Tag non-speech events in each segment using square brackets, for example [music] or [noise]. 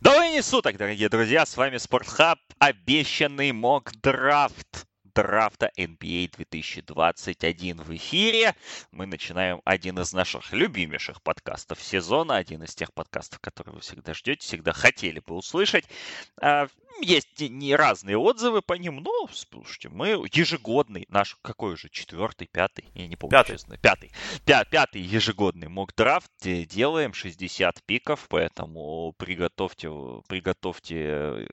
Добрый день суток, дорогие друзья, с вами Спортхаб, обещанный мок-драфт драфта NBA 2021 в эфире. Мы начинаем один из наших любимейших подкастов сезона, один из тех подкастов, которые вы всегда ждете, всегда хотели бы услышать. Есть не разные отзывы по ним, но, слушайте, мы ежегодный, наш какой уже, четвертый, пятый, я не помню, пятый. честно, пятый, пя пятый ежегодный мок-драфт, делаем 60 пиков, поэтому приготовьте, приготовьте э,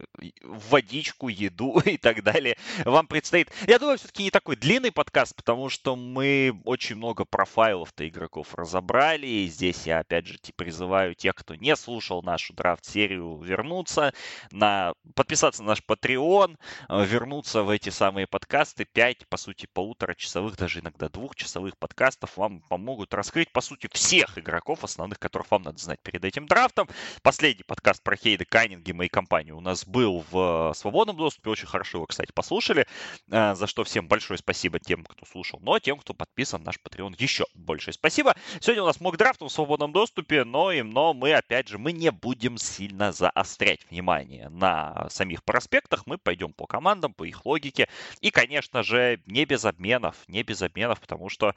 водичку, еду [laughs] и так далее. Вам предстоит, я думаю, все-таки не такой длинный подкаст, потому что мы очень много профайлов-то игроков разобрали, и здесь я, опять же, призываю тех, кто не слушал нашу драфт-серию, вернуться на подписаться подписаться на наш Patreon, э, вернуться в эти самые подкасты. 5, по сути, полуторачасовых, даже иногда двухчасовых подкастов вам помогут раскрыть, по сути, всех игроков, основных, которых вам надо знать перед этим драфтом. Последний подкаст про Хейда Каннингема и компанию у нас был в свободном доступе. Очень хорошо его, кстати, послушали, э, за что всем большое спасибо тем, кто слушал. Но тем, кто подписан на наш Patreon, еще большое спасибо. Сегодня у нас мог драфт в свободном доступе, но, и, но мы, опять же, мы не будем сильно заострять внимание на самих самих проспектах, мы пойдем по командам, по их логике. И, конечно же, не без обменов, не без обменов, потому что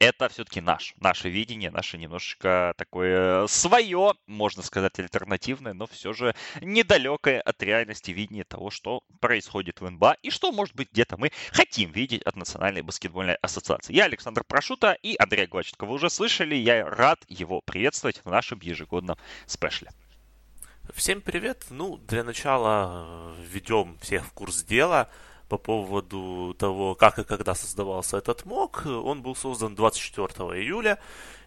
это все-таки наш, наше видение, наше немножечко такое свое, можно сказать, альтернативное, но все же недалекое от реальности видение того, что происходит в НБА и что, может быть, где-то мы хотим видеть от Национальной баскетбольной ассоциации. Я Александр Прошута и Андрей Глаченко. Вы уже слышали, я рад его приветствовать в нашем ежегодном спешле. Всем привет! Ну, для начала э, введем всех в курс дела по поводу того, как и когда создавался этот мок. Он был создан 24 июля,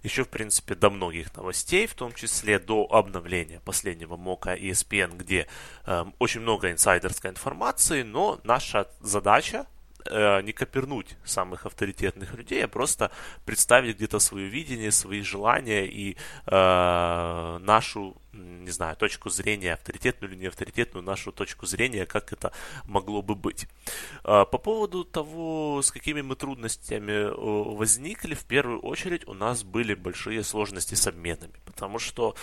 еще, в принципе, до многих новостей, в том числе до обновления последнего мока ESPN, где э, очень много инсайдерской информации, но наша задача э, не копернуть самых авторитетных людей, а просто представить где-то свое видение, свои желания и э, нашу, не знаю, точку зрения, авторитетную или не авторитетную, нашу точку зрения, как это могло бы быть. Э, по поводу того, с какими мы трудностями э, возникли, в первую очередь у нас были большие сложности с обменами, потому что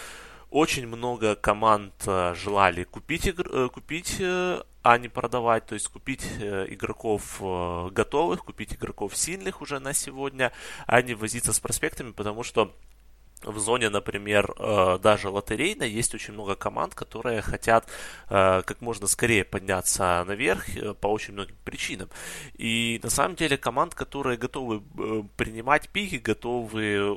очень много команд э, желали купить, игр, э, купить э, а не продавать, то есть купить игроков готовых, купить игроков сильных уже на сегодня, а не возиться с проспектами, потому что в зоне, например, э, даже лотерейной есть очень много команд, которые хотят э, как можно скорее подняться наверх э, по очень многим причинам. И на самом деле команд, которые готовы принимать пики, готовы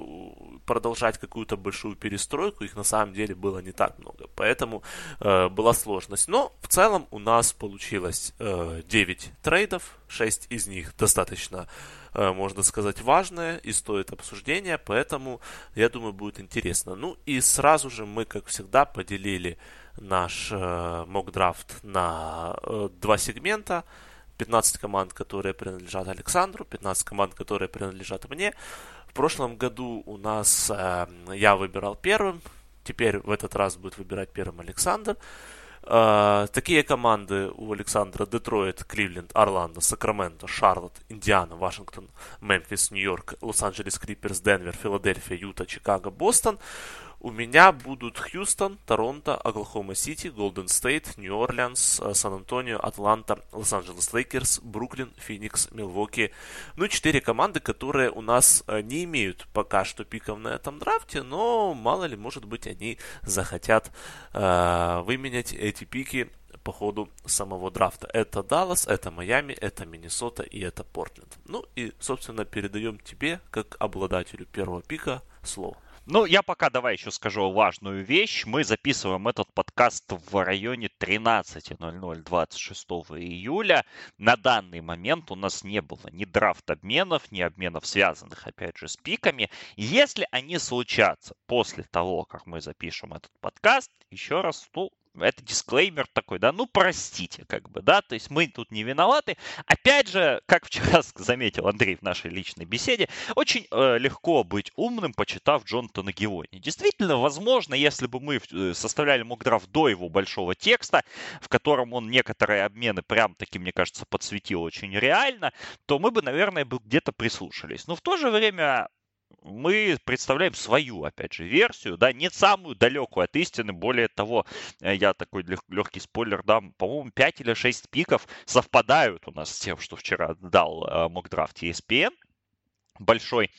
продолжать какую-то большую перестройку, их на самом деле было не так много. Поэтому была сложность. Но в целом у нас получилось 9 трейдов, 6 из них достаточно можно сказать, важное и стоит обсуждения, поэтому, я думаю, будет интересно. Ну и сразу же мы, как всегда, поделили наш э, мок-драфт на э, два сегмента. 15 команд, которые принадлежат Александру, 15 команд, которые принадлежат мне. В прошлом году у нас э, я выбирал первым, теперь в этот раз будет выбирать первым Александр. Uh, такие команды у Александра Детройт, Кливленд, Орландо, Сакраменто, Шарлотт, Индиана, Вашингтон, Мемфис, Нью-Йорк, Лос-Анджелес Клиперс, Денвер, Филадельфия, Юта, Чикаго, Бостон. У меня будут Хьюстон, Торонто, Оклахома Сити, Голден Стейт, Нью-Орлеанс, э, Сан-Антонио, Атланта, Лос-Анджелес Лейкерс, Бруклин, Феникс, Милвоки. Ну, четыре команды, которые у нас э, не имеют пока что пиков на этом драфте, но мало ли, может быть, они захотят э, выменять эти пики по ходу самого драфта. Это Даллас, это Майами, это Миннесота и это Портленд. Ну и, собственно, передаем тебе, как обладателю первого пика, слово. Ну, я пока давай еще скажу важную вещь. Мы записываем этот подкаст в районе 13.00 26 июля. На данный момент у нас не было ни драфт обменов, ни обменов, связанных, опять же, с пиками. Если они случатся после того, как мы запишем этот подкаст, еще раз, ну, это дисклеймер такой, да, ну простите, как бы, да, то есть мы тут не виноваты. Опять же, как вчера [laughs] заметил Андрей в нашей личной беседе, очень э, легко быть умным, почитав Джонатана Геони. Действительно, возможно, если бы мы э, составляли мокдрафт до его большого текста, в котором он некоторые обмены прям таки, мне кажется, подсветил очень реально, то мы бы, наверное, бы где-то прислушались. Но в то же время мы представляем свою, опять же, версию, да, не самую далекую от истины. Более того, э, я такой легкий спойлер дам, по-моему, 5 или 6 пиков совпадают у нас с тем, что вчера дал э, мокдрафт ESPN большой и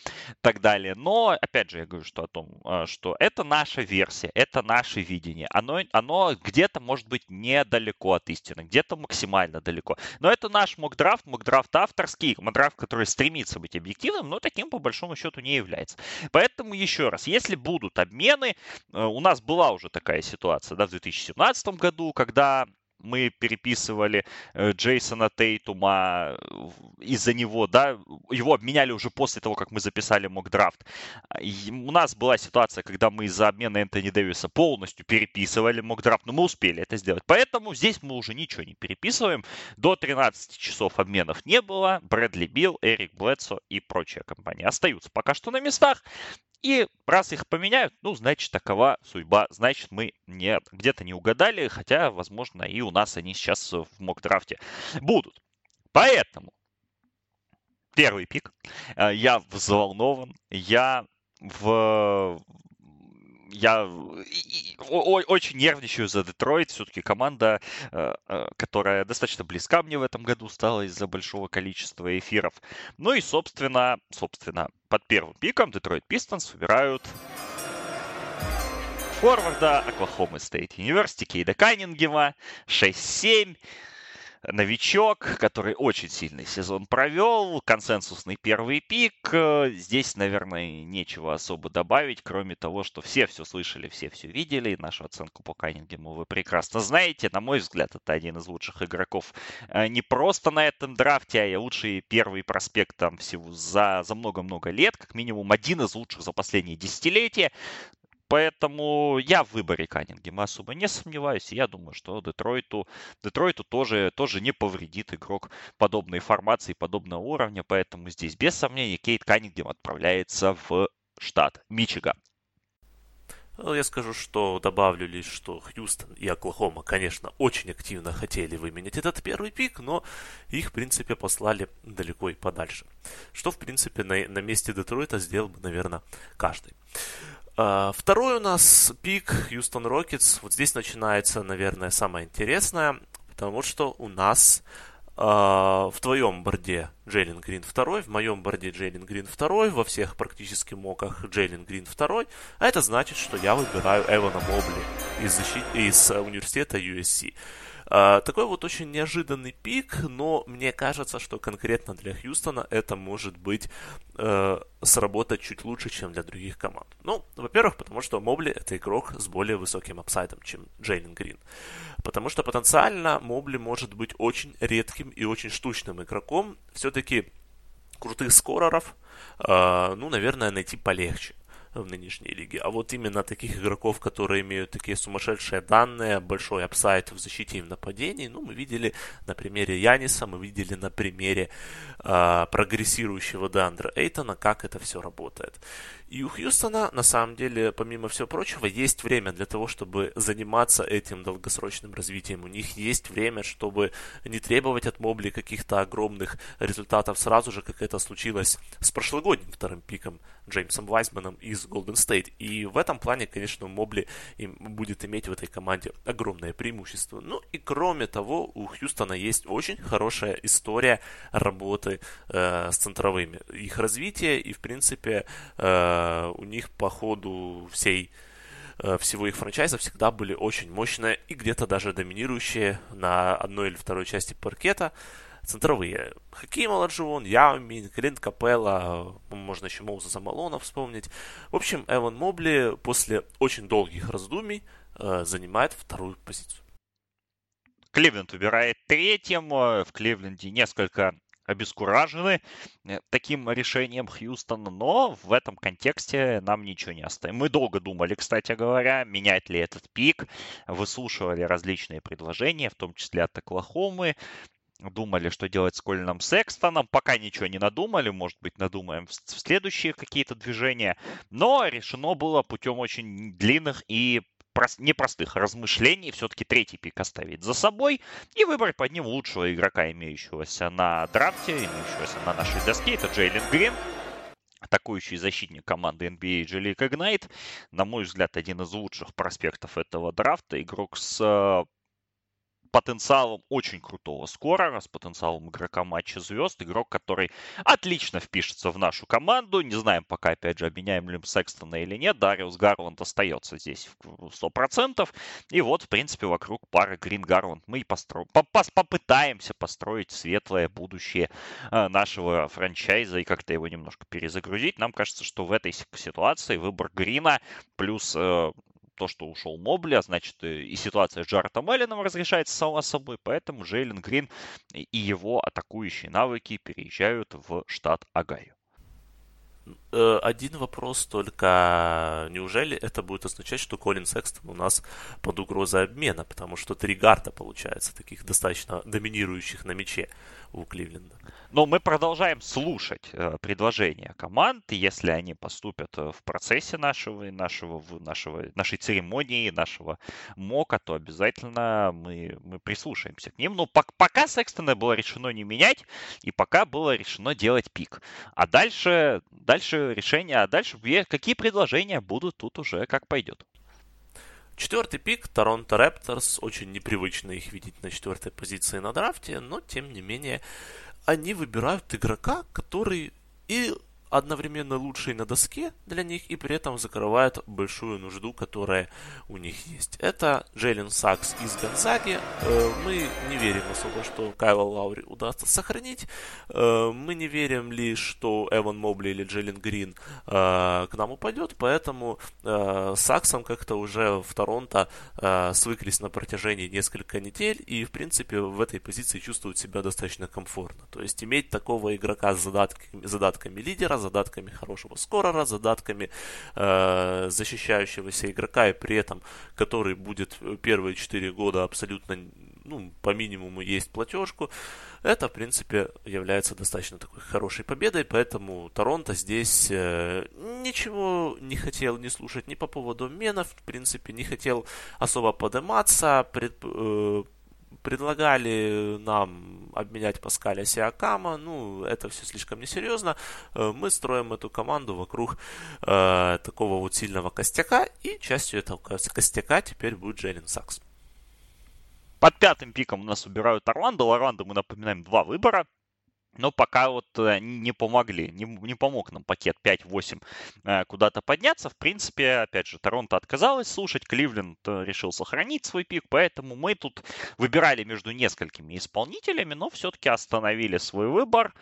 так далее. Но, опять же, я говорю, что о том, а, что это наша версия, это наше видение. Оно, оно где-то может быть недалеко от истины, где-то максимально далеко. Но это наш мокдрафт, мокдрафт авторский, мокдрафт, который стремится быть объективным, но таким по большому счету не является. Поэтому еще раз, если будут обмены, э, у нас была уже такая ситуация да, в 2017 году, когда мы переписывали э, Джейсона Тейтума из-за него, да, его обменяли уже после того, как мы записали мокдрафт. У нас была ситуация, когда мы из-за обмена Энтони Дэвиса полностью переписывали мокдрафт, но мы успели это сделать. Поэтому здесь мы уже ничего не переписываем. До 13 часов обменов не было. Брэдли Билл, Эрик Блэдсо и прочая компания остаются пока что на местах. И раз их поменяют, ну, значит, такова судьба. Значит, мы не, где-то не угадали, хотя, возможно, и у нас они сейчас в мокдрафте будут. Поэтому первый пик. Э, я взволнован. Я в я очень нервничаю за Детройт. Все-таки команда, э, э, которая достаточно близка мне в этом году стала из-за большого количества эфиров. Ну и, собственно, собственно, под первым пиком Детройт Пистонс выбирают форварда Оклахомы Стейт University Кейда Каннингема 6-7 новичок, который очень сильный сезон провел, консенсусный первый пик. Э, здесь, наверное, нечего особо добавить, кроме того, что все все слышали, все все видели. Нашу оценку по Каннингему вы прекрасно знаете. На мой взгляд, это один из лучших игроков э, не просто на этом драфте, а и лучший первый проспект там всего за, за много-много лет, как минимум один из лучших за последние десятилетия. Поэтому я в выборе Каннингема особо не сомневаюсь. Я думаю, что Детройту, Детройту тоже, тоже не повредит игрок подобной формации, подобного уровня. Поэтому здесь без сомнений Кейт Каннингем отправляется в штат Мичиган. Ну, я скажу, что добавлю лишь, что Хьюстон и Оклахома, конечно, очень активно хотели выменять этот первый пик, но их, в принципе, послали далеко и подальше. Что, в принципе, на, на месте Детройта сделал бы, наверное, каждый. А, второй у нас пик Хьюстон Рокетс. Вот здесь начинается, наверное, самое интересное, потому что у нас э, в твоем борде Джейлен Грин второй, в моем борде Джейлен Грин второй, во всех практически моках Джейлен Грин второй, а это значит, что я выбираю Эвана Мобли из, защит... из э, университета USC. А, такой вот очень неожиданный пик, но мне кажется, что конкретно для Хьюстона это может быть э, сработать чуть лучше, чем для других команд. Ну, во-первых, потому что Мобли это игрок с более высоким upside ом, чем Джейлен Грин. Потому что потенциально Мобли может быть очень редким и очень штучным игроком. Все-таки крутых скореров, э, ну, наверное, найти полегче в нынешней лиге. А вот именно таких игроков, которые имеют такие сумасшедшие данные, большой upside в защите и в нападении, ну, мы видели на примере Яниса, мы видели на примере э, прогрессирующего Дандра Эйтона, как это все работает. И у Хьюстона, на самом деле, помимо всего прочего, есть время для того, чтобы заниматься этим долгосрочным развитием. У них есть время, чтобы не требовать от Мобли каких-то огромных результатов сразу же, как это случилось с прошлогодним вторым пиком Джеймсом Вайсманом из Golden State. И в этом плане, конечно, Мобли им будет иметь в этой команде огромное преимущество. Ну и кроме того, у Хьюстона есть очень хорошая история работы э, с центровыми. Их развитие и, в принципе, э, у них по ходу всей э, всего их франчайза всегда были очень мощные и где-то даже доминирующие на одной или второй части паркета центровые. Хаким Аладжион, Яумин, Клинт Капелла, можно еще Моуза Малона вспомнить. В общем, Эван Мобли после очень долгих раздумий э, занимает вторую позицию. Кливленд убирает третьим. В Кливленде несколько обескуражены э, таким решением Хьюстона, но в этом контексте нам ничего не остается. Мы долго думали, кстати говоря, менять ли этот пик, выслушивали различные предложения, в том числе от Оклахомы, думали, что делать с Колином Секстоном. Пока ничего не надумали, может быть, надумаем в следующие какие-то движения. Но решено было путем очень длинных и непростых размышлений все-таки третий пик оставить за собой и выбрать под ним лучшего игрока, имеющегося на драфте, имеющегося на нашей доске. Это Джейлен Грин. атакующий защитник команды NBA G League Ignite. На мой взгляд, один из лучших проспектов этого драфта. Игрок с потенциалом очень крутого скорера, с потенциалом игрока матча звезд, игрок, который отлично впишется в нашу команду. Не знаем пока, опять же, обменяем ли Секстона или нет. Дариус Гарланд остается здесь в 100%. И вот, в принципе, вокруг пары Грин Гарланд мы и постро... попытаемся построить светлое будущее э, нашего франчайза и как-то его немножко перезагрузить. Нам кажется, что в этой ситуации выбор Грина плюс э, то, что ушел Мобли, а значит э, и ситуация с Джаретом Элленом разрешается сама собой, поэтому Джейлен Грин и его атакующие навыки переезжают в штат Агаю. Э, один вопрос только, неужели это будет означать, что Колин Секстон у нас под угрозой обмена, потому что три гарта получается, таких достаточно доминирующих на мяче у Кливленда. Но мы продолжаем слушать э, предложения команд, если они поступят э, в процессе нашего, нашего, нашего, нашей церемонии, нашего мока, то обязательно мы, мы прислушаемся к ним. Но по, пока Секстона было решено не менять, и пока было решено делать пик. А дальше, дальше решение, а дальше какие предложения будут тут уже как пойдет. Четвертый пик, Торонто Рапторс. Очень непривычно их видеть на четвертой позиции на драфте, но тем не менее они выбирают игрока, который и одновременно лучший на доске для них и при этом закрывает большую нужду, которая у них есть. Это Джейлен Сакс из Гонзаги. Э, мы не верим особо, что Кайла Лаури удастся сохранить. Э, мы не верим ли, что Эван Мобли или Джейлен Грин э, к нам упадет, поэтому Саксом как-то уже в Торонто свыклись на протяжении нескольких недель и, в принципе, в этой позиции чувствуют себя достаточно комфортно. То есть иметь такого игрока с задатками, задатками лидера, задатками хорошего скорера, задатками э, защищающегося игрока, и при этом, который будет первые 4 года абсолютно, ну, по минимуму есть платежку, это, в принципе, является достаточно такой хорошей победой, поэтому Торонто здесь э, ничего не хотел не слушать ни по поводу обменов, в принципе, не хотел особо подниматься, пред, э, предлагали нам обменять Паскаля Сиакама, ну, это все слишком несерьезно. Э, мы строим эту команду вокруг э, такого вот сильного костяка, и частью этого костяка теперь будет Джейлен Сакс. Под пятым пиком у нас убирают Орландо. Орландо, мы напоминаем, два выбора. Но пока вот э, не помогли, не, не помог нам пакет 5-8 э, куда-то подняться. В принципе, опять же, Торонто отказалась слушать, Кливленд э, решил сохранить свой пик, поэтому мы тут выбирали между несколькими исполнителями, но все-таки остановили свой выбор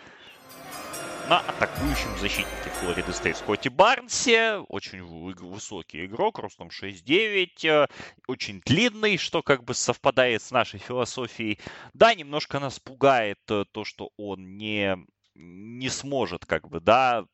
на атакующем защитнике Флориды Стейт Скотти Барнсе. Очень высокий игрок, ростом 6'9, э, очень длинный, что как бы совпадает с нашей философией. Да, немножко нас пугает э, то, что он не не сможет, как бы, да,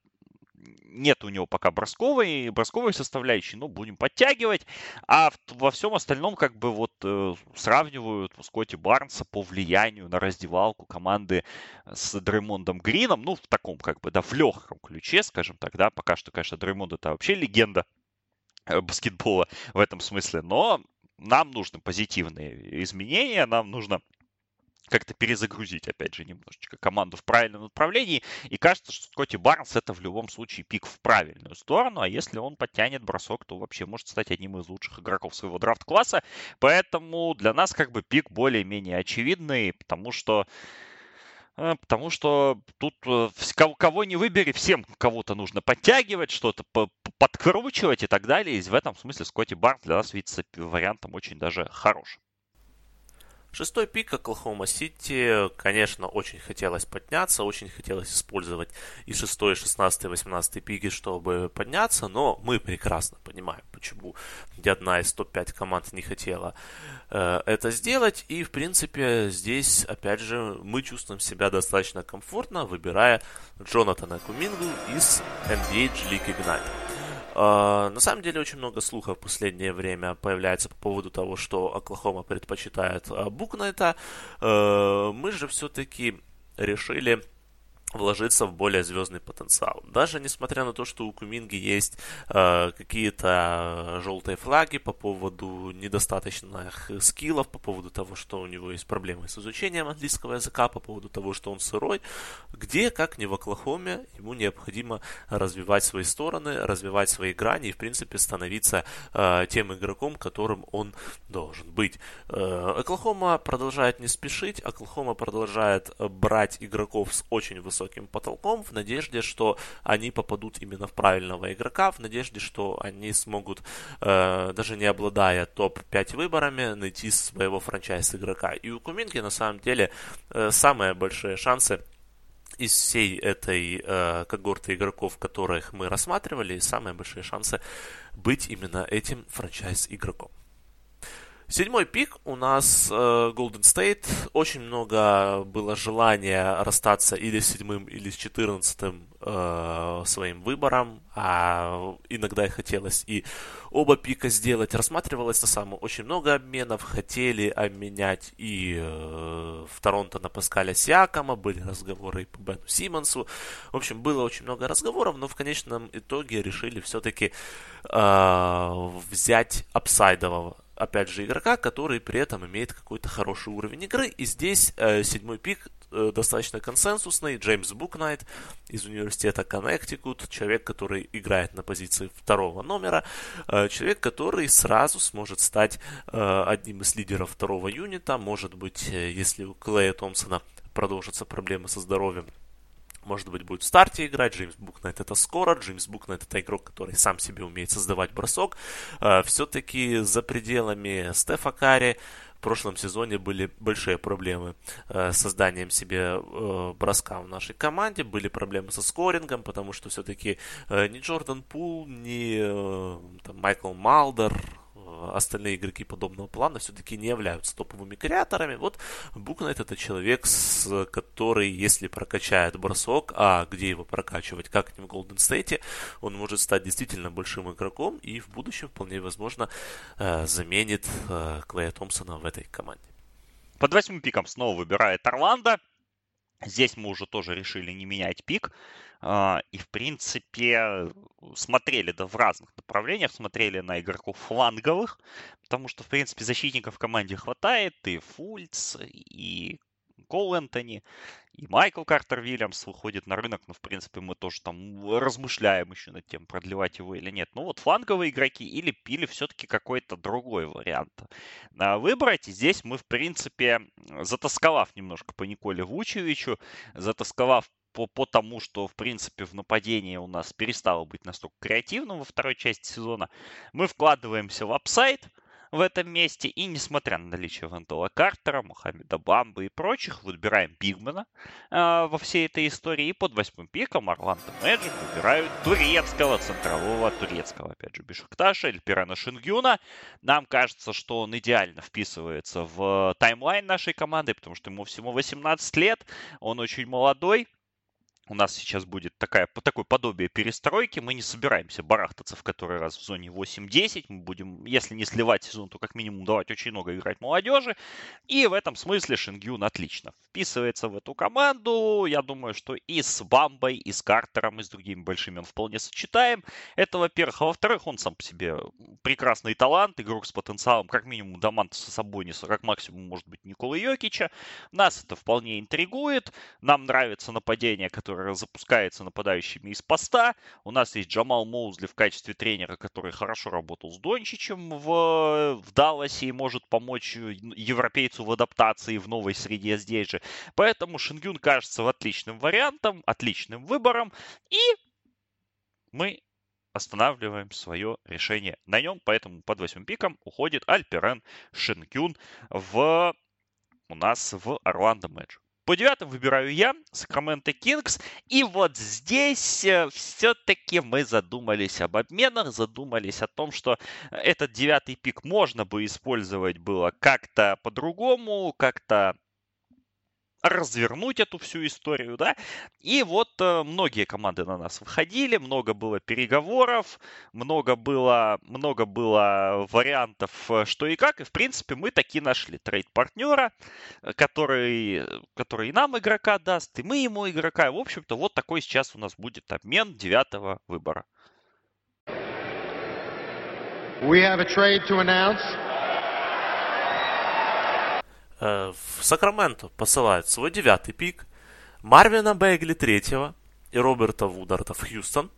нет у него пока бросковой, бросковой составляющей, но будем подтягивать. А во всем остальном как бы вот э, сравнивают Скотти Барнса по влиянию на раздевалку команды с Дреймондом Грином. Ну, в таком как бы, да, в легком ключе, скажем так, да. Пока что, конечно, Дреймонд это вообще легенда э, баскетбола в этом смысле. Но нам нужны позитивные изменения, нам нужно как-то перезагрузить, опять же, немножечко команду в правильном направлении. И кажется, что Скотти Барнс это в любом случае пик в правильную сторону. А если он подтянет бросок, то вообще может стать одним из лучших игроков своего драфт-класса. Поэтому для нас как бы пик более-менее очевидный, потому что э, Потому что тут э, кого не выбери, всем кого-то нужно подтягивать, что-то подкручивать и так далее. И в этом смысле Скотти Барнс для нас видится вариантом очень даже хорошим. Шестой пик Оклахома Сити, конечно, очень хотелось подняться, очень хотелось использовать и шестой, и шестнадцатый, и восемнадцатый пики, чтобы подняться, но мы прекрасно понимаем, почему ни одна из топ-5 команд не хотела э, это сделать, и, в принципе, здесь, опять же, мы чувствуем себя достаточно комфортно, выбирая Джонатана Кумингу из NBA G-League Ignite. Uh, на самом деле очень много слухов в последнее время появляется по поводу того, что Оклахома предпочитает uh, Букнета. Uh, мы же все-таки решили вложиться в более звездный потенциал. Даже несмотря на то, что у Куминги есть э, какие-то желтые флаги по поводу недостаточных скиллов, по поводу того, что у него есть проблемы с изучением английского языка, по поводу того, что он сырой, где, как не в Оклахоме, ему необходимо развивать свои стороны, развивать свои грани и, в принципе, становиться э, тем игроком, которым он должен быть. Э, Оклахома продолжает не спешить, Оклахома продолжает брать игроков с очень высокой высоким потолком, в надежде, что они попадут именно в правильного игрока, в надежде, что они смогут, э, даже не обладая топ-5 выборами, найти своего франчайз игрока. И у Куминки на самом деле э, самые большие шансы из всей этой э, когорты игроков, которых мы рассматривали, самые большие шансы быть именно этим франчайз-игроком. Седьмой пик у нас э, Golden State. Очень много было желания расстаться или с седьмым, или с четырнадцатым э, своим выбором. А иногда и хотелось и оба пика сделать. Рассматривалось на самом очень много обменов. Хотели обменять и э, в Торонто на Паскаля Сиакама. Были разговоры и по Бену Симмонсу. В общем, было очень много разговоров, но в конечном итоге решили все-таки взять апсайдового опять же, игрока, который при этом имеет какой-то хороший уровень игры. И здесь э, седьмой пик э, достаточно консенсусный. Джеймс Букнайт из университета Коннектикут, человек, который играет на позиции второго номера, э, человек, который сразу сможет стать э, одним из лидеров второго юнита. Может быть, э, если у Клея Томпсона продолжатся проблемы со здоровьем, может быть, будет в старте играть. Джеймс Букнайт это скоро. Джеймс Букнайт это игрок, который сам себе умеет создавать бросок. Э, Все-таки за пределами Стефа Карри в прошлом сезоне были большие проблемы э, с созданием себе э, броска в нашей команде. Были проблемы со скорингом, потому что все-таки ни Джордан Пул, ни там, Майкл Малдер, остальные игроки подобного плана все-таки не являются топовыми креаторами. Вот Букнайт это человек, с, который, если прокачает бросок, а где его прокачивать, как не в Голден Стейте, он может стать действительно большим игроком и в будущем вполне возможно э, заменит э, Клея Томпсона в этой команде. Под восьмым пиком снова выбирает Орландо. Здесь мы уже тоже решили не менять пик. А, и, в принципе, смотрели да, в разных направлениях, смотрели на игроков фланговых, потому что, в принципе, защитников в команде хватает, и Фульц, и Кол Энтони, и Майкл Картер Вильямс выходит на рынок, но, в принципе, мы тоже там размышляем еще над тем, продлевать его или нет. Ну вот фланговые игроки или пили все-таки какой-то другой вариант выбрать. И здесь мы, в принципе, затасковав немножко по Николе Вучевичу, затасковав по, по тому, что, в принципе, в нападении у нас перестало быть настолько креативным во второй части сезона, мы вкладываемся в upside в этом месте. И несмотря на наличие Вендела Картера, Мухаммеда Бамбы и прочих, выбираем big man а э, во всей этой истории. И под восьмым пиком Орландо Мэджик выбирают турецкого, центрового турецкого, опять же, Бешикташа, Альперена Шенгюна. Нам кажется, что он идеально вписывается в таймлайн нашей команды, потому что ему всего 18 лет, он очень молодой, у нас сейчас будет такая, такое подобие перестройки. Мы не собираемся барахтаться в который раз в зоне 8-10. Мы будем, если не сливать сезон, то как минимум давать очень много играть молодежи. И в этом смысле Шингюн отлично вписывается в эту команду. Я думаю, что и с Бамбой, и с Картером, и с другими большими он вполне сочетаем. Это, во-первых. А во-вторых, он сам по себе прекрасный талант, игрок с потенциалом, как минимум, Дамантаса Сабониса, как максимум, может быть, Никола Йокича. Нас это вполне интригует. Нам нравится нападение, которое который запускается нападающими из поста. У нас есть Джамал Моузли в качестве тренера, который хорошо работал с Дончичем в, в Далласе и может помочь европейцу в адаптации в новой среде здесь же. Поэтому Шингюн кажется отличным вариантом, отличным выбором. И мы останавливаем свое решение на нем. Поэтому под восьмым пиком уходит Альперен Шингюн в у нас в Орландо Мэджик. По девятым выбираю я, Сакраменто Кингс. И вот здесь э, все-таки мы задумались об обменах, задумались о том, что этот девятый пик можно бы использовать было как-то по-другому, как-то развернуть эту всю историю, да. И вот э, многие команды на нас выходили, много было переговоров, много было, много было вариантов, э, что и как. И, в принципе, мы таки нашли трейд-партнера, э, который, который и нам игрока даст, и мы ему игрока. В общем-то, вот такой сейчас у нас будет обмен девятого выбора. We have a trade to announce. Э, в Сакраменто посылают свой девятый пик, Марвина Бегли третьего и Роберта Вударта в Хьюстон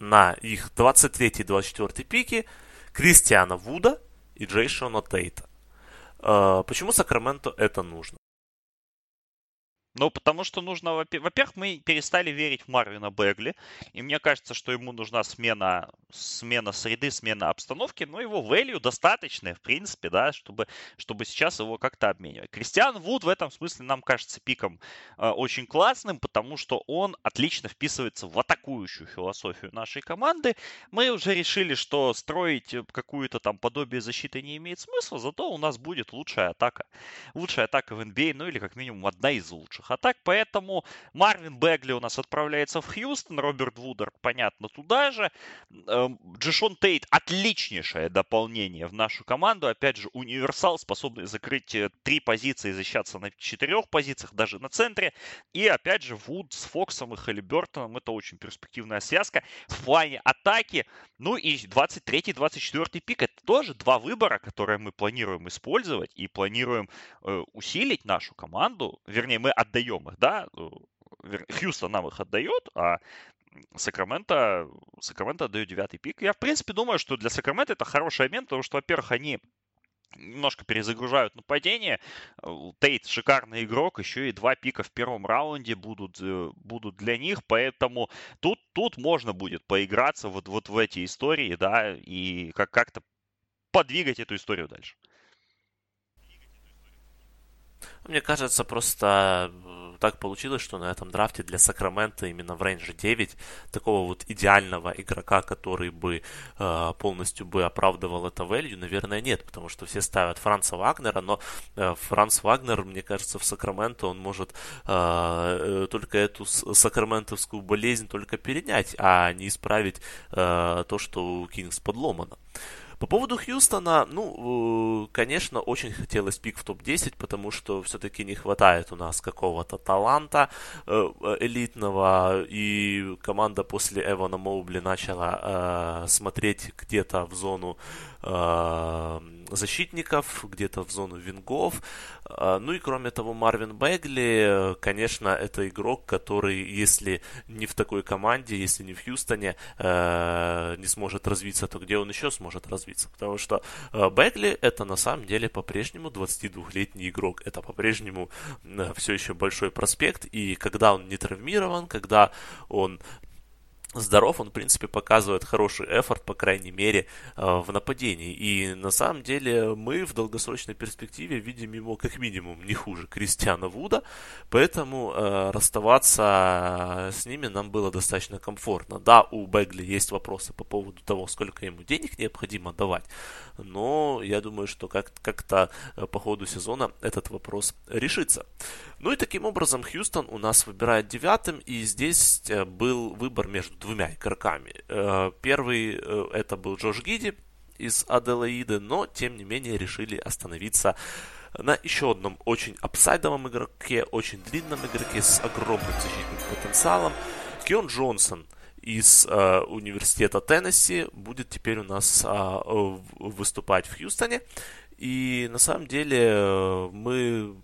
на их 23-24 пики, Кристиана Вуда и Джейшона Тейта. Э, почему Сакраменто это нужно? Ну, потому что нужно, во-первых, мы перестали верить в Марвина Бегли, и мне кажется, что ему нужна смена, смена среды, смена обстановки, но его value достаточно, в принципе, да, чтобы, чтобы сейчас его как-то обменивать. Кристиан Вуд в этом смысле нам кажется пиком э, очень классным, потому что он отлично вписывается в атакующую философию нашей команды. Мы уже решили, что строить какую-то там подобие защиты не имеет смысла, зато у нас будет лучшая атака. Лучшая атака в NBA, ну или как минимум одна из лучших хороших атак, поэтому Марвин Бегли у нас отправляется в Хьюстон, Роберт Вудер, понятно, туда же. Эм, Джишон Тейт отличнейшее дополнение в нашу команду, опять же, универсал, способный закрыть э, три позиции, защищаться на четырех позициях, даже на центре. И опять же, Вуд с Фоксом и Халибертоном, это очень перспективная связка. В плане атаки, ну и 23-24 пик, это тоже два выбора, которые мы планируем использовать и планируем э, усилить нашу команду. Вернее, мы отдаем отдаем их, да, Хьюстон нам их отдает, а Сакраменто, Сакраменто отдает девятый пик. Я, в принципе, думаю, что для Сакраменто это хороший обмен, потому что, во-первых, они немножко перезагружают нападение. Тейт шикарный игрок, еще и два пика в первом раунде будут, э, будут для них, поэтому тут, тут можно будет поиграться вот, вот в эти истории, да, и как- как-то подвигать эту историю дальше. Мне кажется, просто э, так получилось, что на этом драфте для Сакрамента именно в рейнже 9 такого вот идеального игрока, который бы э, полностью бы оправдывал это value, наверное, нет, потому что все ставят Франца Вагнера, но э, Франц Вагнер, мне кажется, в Сакраменто он может э, э только эту сакраментовскую болезнь только перенять, а не исправить э, то, что у Кингс подломано. По поводу Хьюстона, ну, э, конечно, очень хотелось пик в топ-10, потому что все-таки не хватает у нас какого-то таланта э, элитного, и команда после Эвана Моубли начала э, смотреть где-то в зону э, защитников, где-то в зону вингов. А, ну и кроме того, Марвин Бегли, конечно, это игрок, который, если не в такой команде, если не в Хьюстоне, э, не сможет развиться, то где он еще сможет развиться? Потому что э, Бегли это на самом деле по-прежнему 22-летний игрок. Это по-прежнему э, все еще большой проспект. И когда он не травмирован, когда он здоров, он, в принципе, показывает хороший эфорт, по крайней мере, э, в нападении. И на самом деле мы в долгосрочной перспективе видим его как минимум не хуже Кристиана Вуда, поэтому э, расставаться с ними нам было достаточно комфортно. Да, у Бегли есть вопросы по поводу того, сколько ему денег необходимо давать, но я думаю, что как- как-то э, по ходу сезона этот вопрос решится. Ну и таким образом Хьюстон у нас выбирает девятым, и здесь э, был выбор между двумя игроками. Э, первый это был Джош Гиди из Аделаиды, но тем не менее решили остановиться на еще одном очень апсайдовом игроке, очень длинном игроке с огромным защитным потенциалом. Кион Джонсон – из э, университета Теннесси будет теперь у нас э, выступать в Хьюстоне. И на самом деле э, мы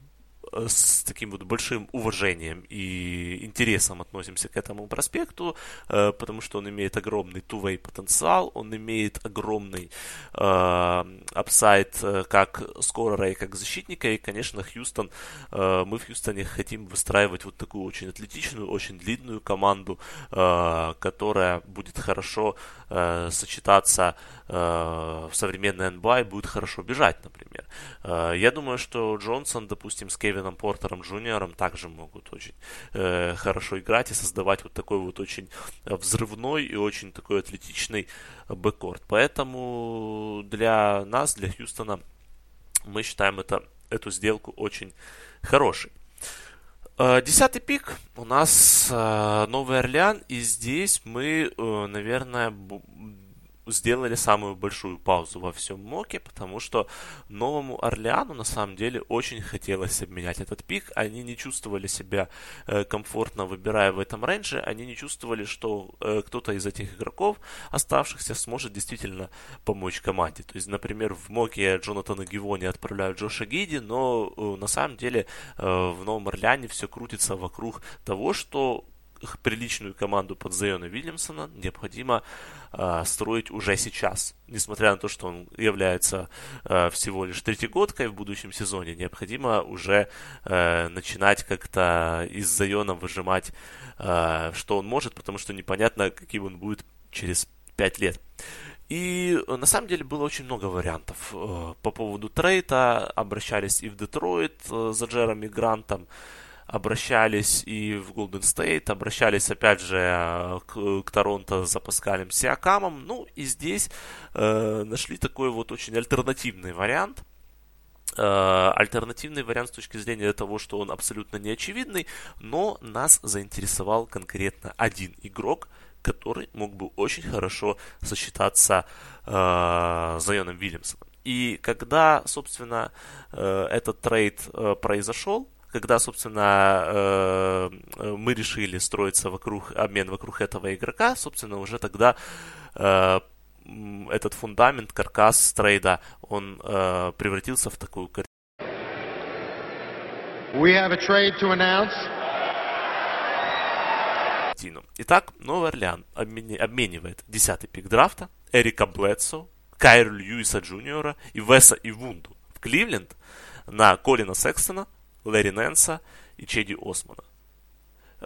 с таким вот большим уважением и интересом относимся к этому проспекту, э, потому что он имеет огромный two потенциал, он имеет огромный апсайд э, как скорера и как защитника, и, конечно, Хьюстон, э, мы в Хьюстоне хотим выстраивать вот такую очень атлетичную, очень длинную команду, которая будет хорошо сочетаться в современной и будет хорошо бежать, например. Я думаю, что Джонсон, допустим, с Кевином Портером Джуниором также могут очень э, хорошо играть и создавать вот такой вот очень взрывной и очень такой атлетичный бэккорд. Поэтому для нас, для Хьюстона, мы считаем это, эту сделку очень хорошей. Э, десятый пик у нас э, Новый Орлеан, и здесь мы, э, наверное, сделали самую большую паузу во всем моке, потому что Новому Орлеану на самом деле очень хотелось обменять этот пик. Они не чувствовали себя э, комфортно выбирая в этом рейнже, они не чувствовали, что э, кто-то из этих игроков оставшихся сможет действительно помочь команде. То есть, например, в моке Джонатана Гивони отправляют Джоша Гиди, но э, на самом деле в Новом Орлеане все крутится вокруг того, что приличную команду под Зайона Вильямсона необходимо э, строить уже сейчас. Несмотря на то, что он является э, всего лишь третьегодкой в будущем сезоне, необходимо уже э, начинать как-то из Зайона выжимать, э, что он может, потому что непонятно, каким он будет через 5 лет. И на самом деле было очень много вариантов э, по поводу трейта. Обращались и в Детройт э, за Джереми Грантом, обращались и в Golden State, обращались опять же к, к Торонто за Паскалем Сиакамом. Ну и здесь э, нашли такой вот очень альтернативный вариант. Э, альтернативный вариант с точки зрения того, что он абсолютно неочевидный, но нас заинтересовал конкретно один игрок, который мог бы очень хорошо сосчитаться э, Зайоном Вильямсоном. И когда, собственно, э, этот трейд э, произошел, когда, собственно, э, мы решили строиться вокруг, обмен вокруг этого игрока, собственно, уже тогда э, этот фундамент, каркас трейда, он э, превратился в такую картину. We have a trade to announce. Итак, Новый Орлеан обменивает 10-й пик драфта Эрика Блэдсо, Кайру Льюиса Джуниора и Веса Ивунду в Кливленд на Колина Секстона, Лэри Нэнса и Чеди Османа.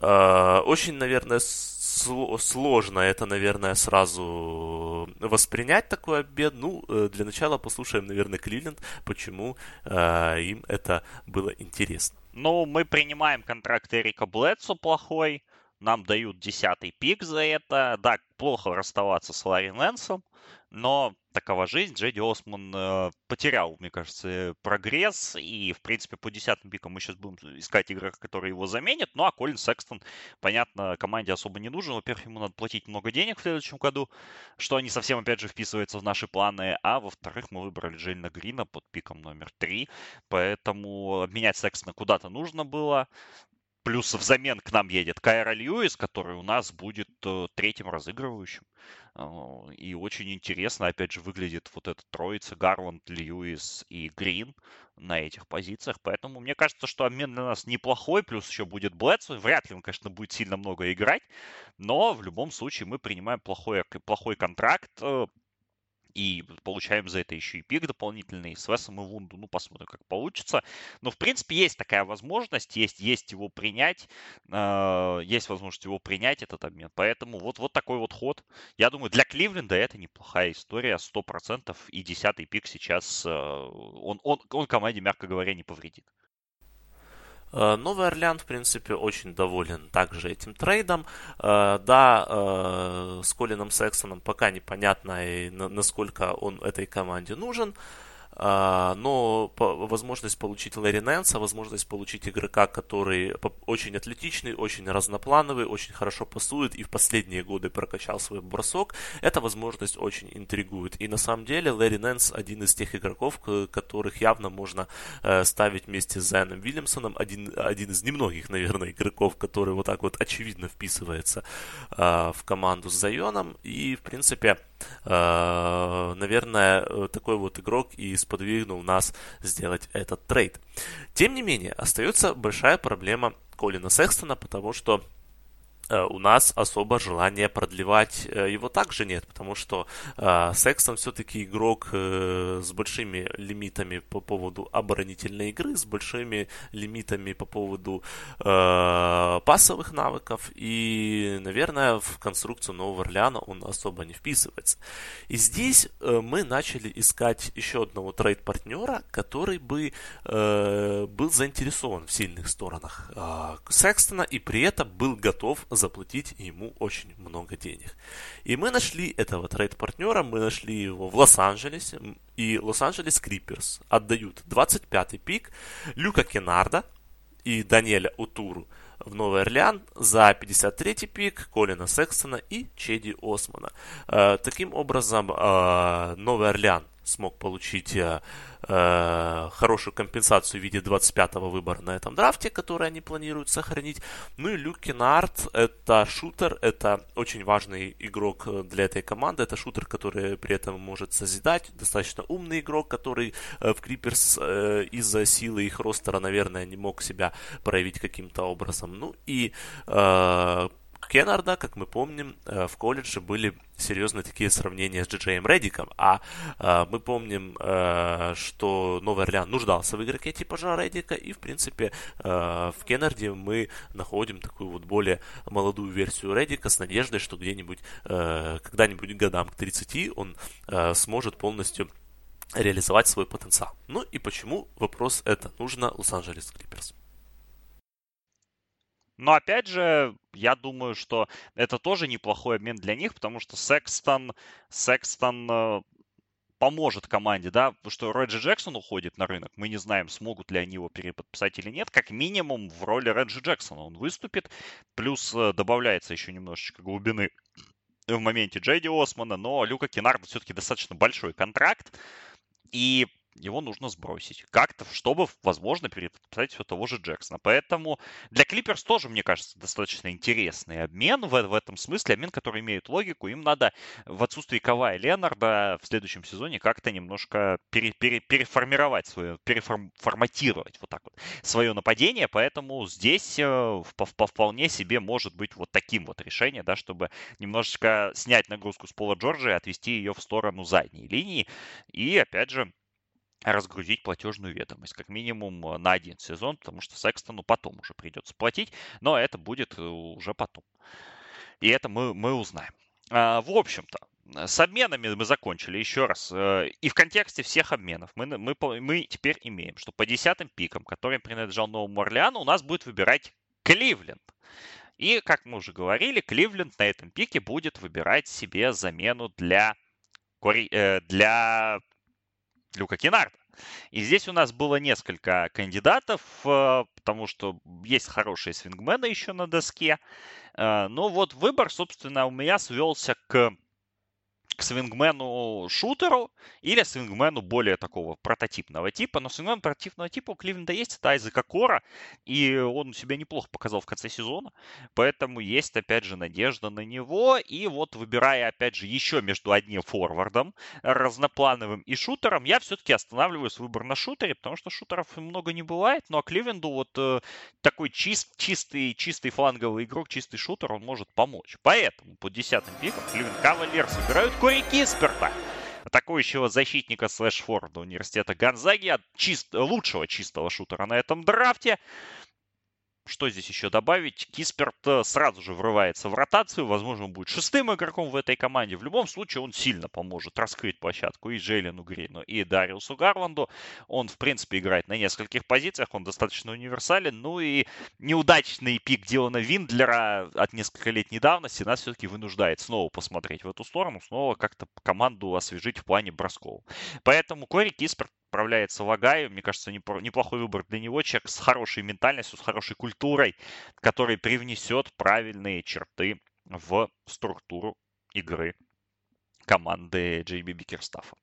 Э, очень, наверное, сложно это, наверное, сразу воспринять такой обед. Ну, э, для начала послушаем, наверное, Кливленд, почему э, им это было интересно. Ну, мы принимаем контракт Эрика Блэдсу плохой, нам дают десятый пик за это. Да, плохо расставаться с Ларри Нэнсом, но такова жизнь. Джеди Осман э, потерял, мне кажется, прогресс, и, в принципе, по десятым пикам мы сейчас будем искать игрока, который его заменит. Ну, а Колин Секстон, понятно, команде особо не нужен. Во-первых, ему надо платить много денег в следующем году, что не совсем, опять же, вписывается в наши планы. А во-вторых, мы выбрали Джейна Грина под пиком номер три, поэтому обменять Секстона куда-то нужно было. Плюс взамен к нам едет Кайра Льюис, который у нас будет э, третьим разыгрывающим. А, и очень интересно, опять же, выглядит вот эта троица Гарланд, Льюис и Грин на этих позициях. Поэтому мне кажется, что обмен для нас неплохой. Плюс еще будет Блэдсо. Вряд ли он, конечно, будет сильно много играть. Но в любом случае мы принимаем плохой, плохой контракт э, и получаем за это еще и пик дополнительный с Весом и Вунду. Ну, посмотрим, как получится. Но, в принципе, есть такая возможность, есть, есть его принять, э, есть возможность его принять, этот обмен. Поэтому вот, вот такой вот ход. Я думаю, для Кливленда это неплохая история, 100%. И десятый пик сейчас, э, он, он, он команде, мягко говоря, не повредит. Э, Новый Орлеан, в принципе, очень доволен также этим трейдом. Э, да, э, с Колином Сексоном пока непонятно, насколько он этой команде нужен. А, но возможность получить Лэри Нэнса, возможность получить игрока, который очень атлетичный, очень разноплановый, очень хорошо пасует и в последние годы прокачал свой бросок, эта возможность очень интригует. И на самом деле Лэри Нэнс один из тех игроков, которых явно можно э, ставить вместе с Зайном Вильямсоном, один, один из немногих, наверное, игроков, который вот так вот очевидно вписывается а, в команду с Зайоном. И, в принципе, наверное, такой вот игрок и сподвигнул нас сделать этот трейд. Тем не менее, остается большая проблема Колина Секстона, потому что Э, у нас особо желания продлевать э, его также нет, потому что э, Секстон все-таки игрок э, с большими лимитами по поводу оборонительной игры, с большими лимитами по поводу э, пасовых навыков, и, наверное, в конструкцию Нового Орлеана он особо не вписывается. И здесь э, мы начали искать еще одного трейд-партнера, который бы э, был заинтересован в сильных сторонах э, Секстона и при этом был готов заплатить ему очень много денег. И мы нашли этого трейд-партнера, мы нашли его в Лос-Анджелесе, и Лос-Анджелес Криперс отдают 25-й пик Люка Кенарда и Даниэля Утуру в Новый Орлеан за 53-й пик Колина Секстона и Чеди Османа. Э, таким образом, э, Новый Орлеан смог получить э, э, хорошую компенсацию в виде 25-го выбора на этом драфте, который они планируют сохранить. Ну и Люк Кеннард это шутер, это очень важный игрок для этой команды, это шутер, который при этом может созидать, достаточно умный игрок, который э, в Криперс э, из-за силы их ростера, наверное, не мог себя проявить каким-то образом. Ну и э, Кеннарда, как мы помним, э, в колледже были серьезные такие сравнения с Джеджеем Реддиком, а э, мы помним, э, что Новый Орлеан нуждался в игроке типа Жа Реддика, и, в принципе, в Кеннарде мы находим такую вот более молодую версию Реддика с надеждой, что где-нибудь, когда-нибудь годам к 30 он сможет полностью реализовать свой потенциал. Ну и почему вопрос это нужно Лос-Анджелес Клиперс? Но опять же, я думаю, что это тоже неплохой обмен для них, потому что Секстон, Секстон э, поможет команде, да, потому что Реджи Джексон уходит на рынок, мы не знаем, смогут ли они его переподписать или нет, как минимум в роли Реджи Джексона он выступит, плюс э, добавляется еще немножечко глубины в моменте Джейди Османа, но Люка Кенарда все-таки достаточно большой контракт, и его нужно сбросить. Как-то, чтобы, возможно, переподписать все того же Джексона. Поэтому для Клиперс тоже, мне кажется, достаточно интересный обмен в, в этом смысле. Обмен, который имеет логику. Им надо в отсутствии Кава и Ленарда в следующем сезоне как-то немножко пере, пере, переформировать свое, переформатировать вот так вот свое нападение. Поэтому здесь э, по, по вполне себе может быть вот таким вот решение, да, чтобы немножечко снять нагрузку с Пола Джорджа и отвести ее в сторону задней линии. И, опять же, разгрузить платежную ведомость, как минимум э, на один сезон, потому что Секстону потом уже придется платить, но это будет э, уже потом. И это мы, мы узнаем. А, в общем-то, с обменами мы закончили еще раз. Э, и в контексте всех обменов мы, мы, мы теперь имеем, что по десятым пикам, который принадлежал Новому Орлеану, у нас будет выбирать Кливленд. И, как мы уже говорили, Кливленд на этом пике будет выбирать себе замену для, для Люка Кинарда. И здесь у нас было несколько кандидатов, э, потому что есть хорошие свингмены еще на доске. Э, но вот выбор, собственно, у меня свелся к к свингмену-шутеру или свингмену более такого прототипного типа. Но свингмен прототипного типа у Кливленда есть, это Айзека Кора, и он себя неплохо показал в конце сезона, поэтому есть, опять же, надежда на него. И вот выбирая, опять же, еще между одним форвардом разноплановым и шутером, я все-таки останавливаю свой выбор на шутере, потому что шутеров много не бывает, но Кливленду вот э, такой чист, чистый, чистый фланговый игрок, чистый шутер, он может помочь. Поэтому под десятым пиком Кливленд Кавалерс выбирают Кори Кисперта, атакующего защитника слэш-форда университета Гонзаги, чист, лучшего чистого шутера на этом драфте. Что здесь еще добавить? Кисперт сразу же врывается в ротацию. Возможно, будет шестым игроком в этой команде. В любом случае, он сильно поможет раскрыть площадку и Джейлену Грину, и Дариусу Гарланду. Он, в принципе, играет на нескольких позициях. Он достаточно универсален. Ну и неудачный пик Дилана Виндлера от нескольколетней давности нас все-таки вынуждает снова посмотреть в эту сторону, снова как-то команду освежить в плане бросков. Поэтому Кори Кисперт отправляется в Агаю. Мне кажется, неплохой выбор для него. Человек с хорошей ментальностью, с хорошей культурой, который привнесет правильные черты в структуру игры команды Джейби Бикерстафа.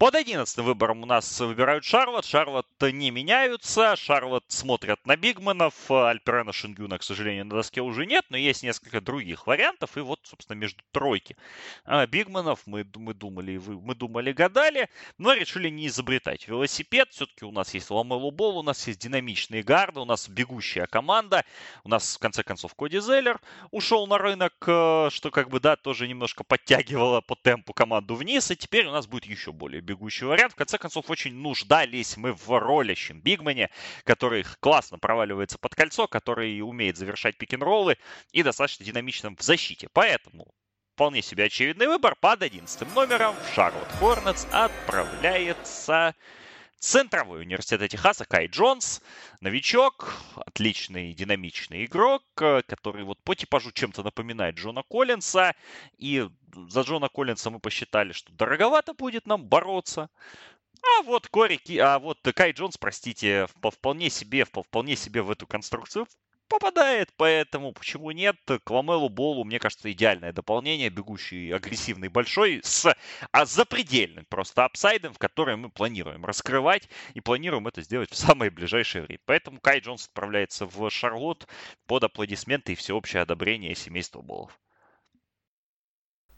Под 11 выбором у нас выбирают Шарлот. Шарлот не меняются. Шарлот смотрят на Бигманов. Альперена Шингюна, к сожалению, на доске уже нет, но есть несколько других вариантов. И вот, собственно, между тройки а, Бигманов мы, мы думали, мы думали, гадали, но решили не изобретать велосипед. Все-таки у нас есть Ламелу Бол, у нас есть динамичные гарды, у нас бегущая команда. У нас, в конце концов, Коди Зеллер ушел на рынок, э, что как бы, да, тоже немножко подтягивало по темпу команду вниз. И теперь у нас будет еще более бегущий вариант. В конце концов, очень нуждались мы в ролящем бигмане, который классно проваливается под кольцо, который умеет завершать пик-н-роллы и достаточно динамичным в защите. Поэтому вполне себе очевидный выбор. Под 11 номером Шарлот Хорнетс отправляется Центровой университета Техаса Кай Джонс, новичок, отличный динамичный игрок, э, который вот по типажу чем-то напоминает Джона Коллинса. И за Джона Коллинса мы посчитали, что дороговато будет нам бороться. А вот Кори, а вот Кай Джонс, простите, вполне себе, вполне себе в эту конструкцию попадает, поэтому почему нет? К Ламело Боллу, мне кажется, идеальное дополнение, бегущий, агрессивный, большой, с а запредельным просто upside ом, в который мы планируем раскрывать и планируем это сделать в самое ближайшее время. Поэтому Кай Джонс отправляется в Шарлотт под аплодисменты и всеобщее одобрение семейства Боллов.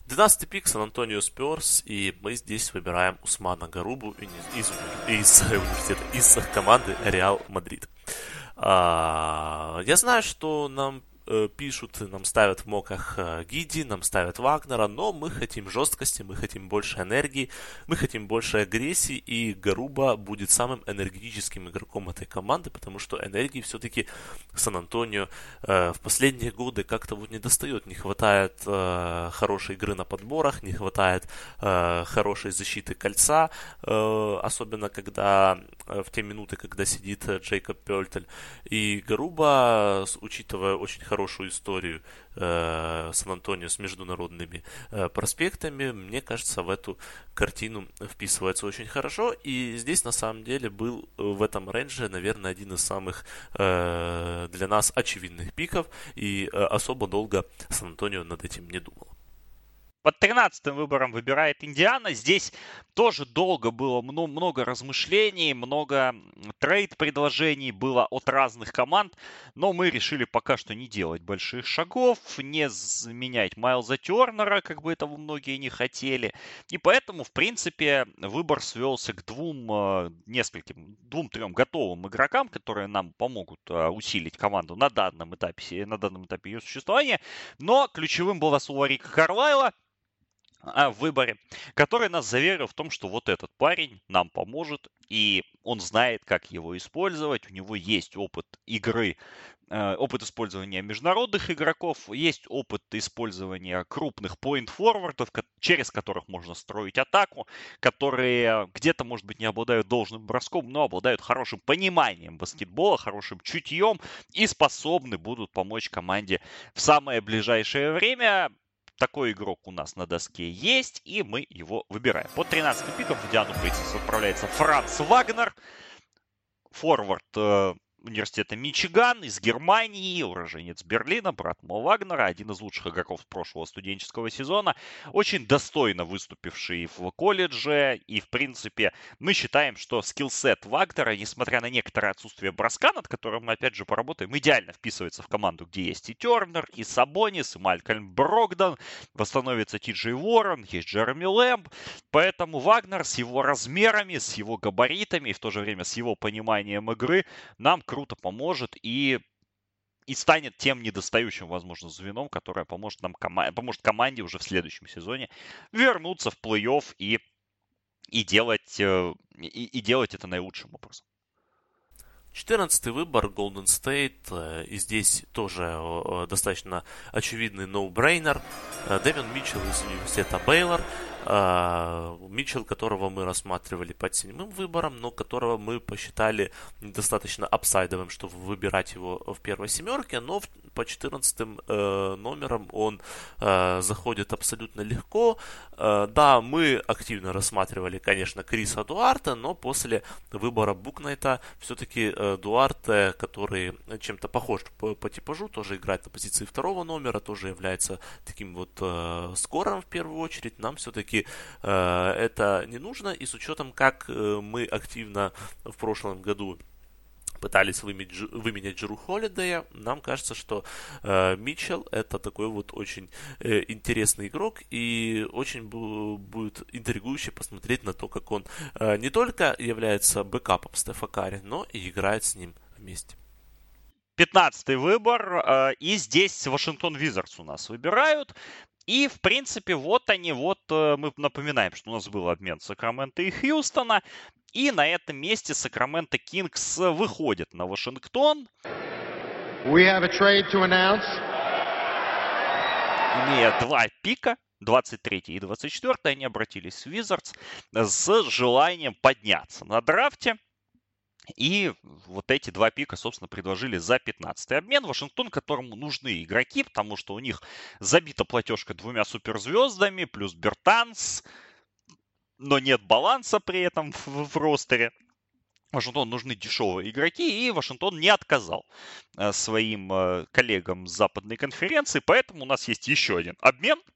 12 пик Сан-Антонио Сперс, и мы здесь выбираем Усмана Гарубу из, из, из университета, из команды Реал Мадрид. А, я знаю, что нам Э, пишут, нам ставят в mock ах э, Гиди, нам ставят Вагнера, но мы хотим жесткости, мы хотим больше энергии, мы хотим больше агрессии, и Гаруба будет самым энергетическим игроком этой команды, потому что энергии все-таки Сан-Антонио э, в последние годы как-то вот не достает, не хватает э, хорошей игры на подборах, не хватает э, хорошей защиты кольца, э, особенно когда в те минуты, когда сидит Джейкоб Пельтель, и Гаруба, учитывая очень хорошую историю э, Сан-Антонио с международными э, проспектами, мне кажется, в эту картину вписывается очень хорошо. И здесь на самом деле был э, в этом рейнже, наверное, один из самых э, для нас очевидных пиков. И э, особо долго Сан-Антонио над этим не думал. Под 13 выбором выбирает Индиана. Здесь тоже долго было много размышлений, много трейд-предложений было от разных команд, но мы решили пока что не делать больших шагов, не заменять Майлза Тернера, как бы этого многие не хотели. И поэтому, в принципе, выбор свелся к двум, э, нескольким, двум-трем готовым игрокам, которые нам помогут э, усилить команду на данном этапе, на данном этапе ее существования. Но ключевым было слово Рика Карлайла, а, в выборе, который нас заверил в том, что вот этот парень нам поможет, и он знает, как его использовать, у него есть опыт игры, э, опыт использования международных игроков, есть опыт использования крупных point-форвардов, через которых можно строить атаку, которые где-то, может быть, не обладают должным броском, но обладают хорошим пониманием баскетбола, хорошим чутьем и способны будут помочь команде в самое ближайшее время такой игрок у нас на доске есть, и мы его выбираем. Под 13 пиком в Диану Пейтис отправляется Франц Вагнер. Форвард э, университета Мичиган из Германии, уроженец Берлина, брат Мо Вагнера, один из лучших игроков прошлого студенческого сезона, очень достойно выступивший в колледже, и, в принципе, мы считаем, что скиллсет Вагнера, несмотря на некоторое отсутствие броска, над которым мы, опять же, поработаем, идеально вписывается в команду, где есть и Тернер, и Сабонис, и Малькольм Брогдан, восстановится Ти Джей Уоррен, есть Джереми Лэмб, поэтому Вагнер с его размерами, с его габаритами и в то же время с его пониманием игры нам круто поможет и и станет тем недостающим, возможно, звеном, которое поможет нам кома- поможет команде уже в следующем сезоне вернуться в плей-офф и, и, делать, э, и, и делать это наилучшим образом. Четырнадцатый выбор Golden State. Э, и здесь тоже э, достаточно очевидный ноу-брейнер. Дэвин Митчелл из университета Бейлор. А, Митчелл, которого мы рассматривали под седьмым выбором, но которого мы посчитали недостаточно апсайдовым, чтобы выбирать его в первой семерке, но по 14 э, номерам он э, заходит абсолютно легко. Э, да, мы активно рассматривали, конечно, Криса Дуарта, но после выбора Букнайта все-таки э, Дуарте, который чем-то похож по, по типажу, тоже играет на позиции второго номера, тоже является таким вот скором в первую очередь, нам все-таки э, это не нужно, и с учетом, как э, мы активно в прошлом году пытались выменять, выменять Джеру Холидея, нам кажется, что э, Митчелл это такой вот очень э, интересный игрок и очень бу- будет интригующе посмотреть на то, как он э, не только является бэкапом Стефа Карри, но и играет с ним вместе. Пятнадцатый выбор. Э, и здесь Вашингтон Визардс у нас выбирают. И, в принципе, вот они, вот э, мы напоминаем, что у нас был обмен Сакрамента и Хьюстона. И на этом месте Сакраменто Кингс выходит на Вашингтон. We have a trade to announce. Имея два пика, 23 и 24, они обратились в Wizards с желанием подняться на драфте. И вот эти два пика, собственно, предложили за 15 обмен. Вашингтон, которому нужны игроки, потому что у них забита платежка двумя суперзвездами, плюс Бертанс, но нет баланса при этом в, в ростере. Вашингтон нужны дешевые игроки, и Вашингтон не отказал э, своим э, коллегам с западной конференции, поэтому у нас есть еще один обмен –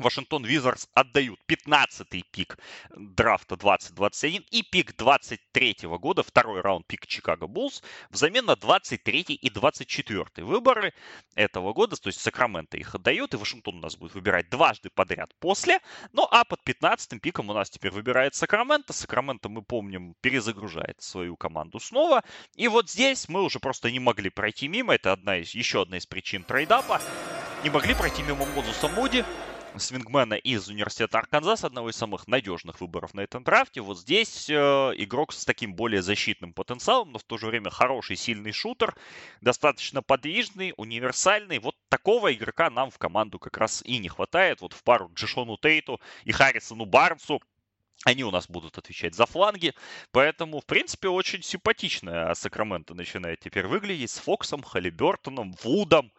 Вашингтон Визардс отдают 15-й пик драфта 2021 и пик 23 года, второй раунд пик Чикаго Буллс, взамен на 23 и 24 выборы этого года, то есть Сакраменто их отдает, и Вашингтон у нас будет выбирать дважды подряд после. Ну а под 15-м пиком у нас теперь выбирает Сакраменто. Сакраменто, мы помним, перезагружает свою команду снова. И вот здесь мы уже просто не могли пройти мимо, это одна из, еще одна из причин trade up а. Не могли пройти мимо Мозуса Моди, свингмена из университета Арканзас, одного из самых надежных выборов на этом драфте. Вот здесь э, игрок с таким более защитным потенциалом, но в то же время хороший, сильный шутер, достаточно подвижный, универсальный. Вот такого игрока нам в команду как раз и не хватает. Вот в пару Джишону Тейту и Харрисону Барнсу они у нас будут отвечать за фланги. Поэтому, в принципе, очень симпатично Сакраменто начинает теперь выглядеть с Фоксом, Халибертоном, Вудом.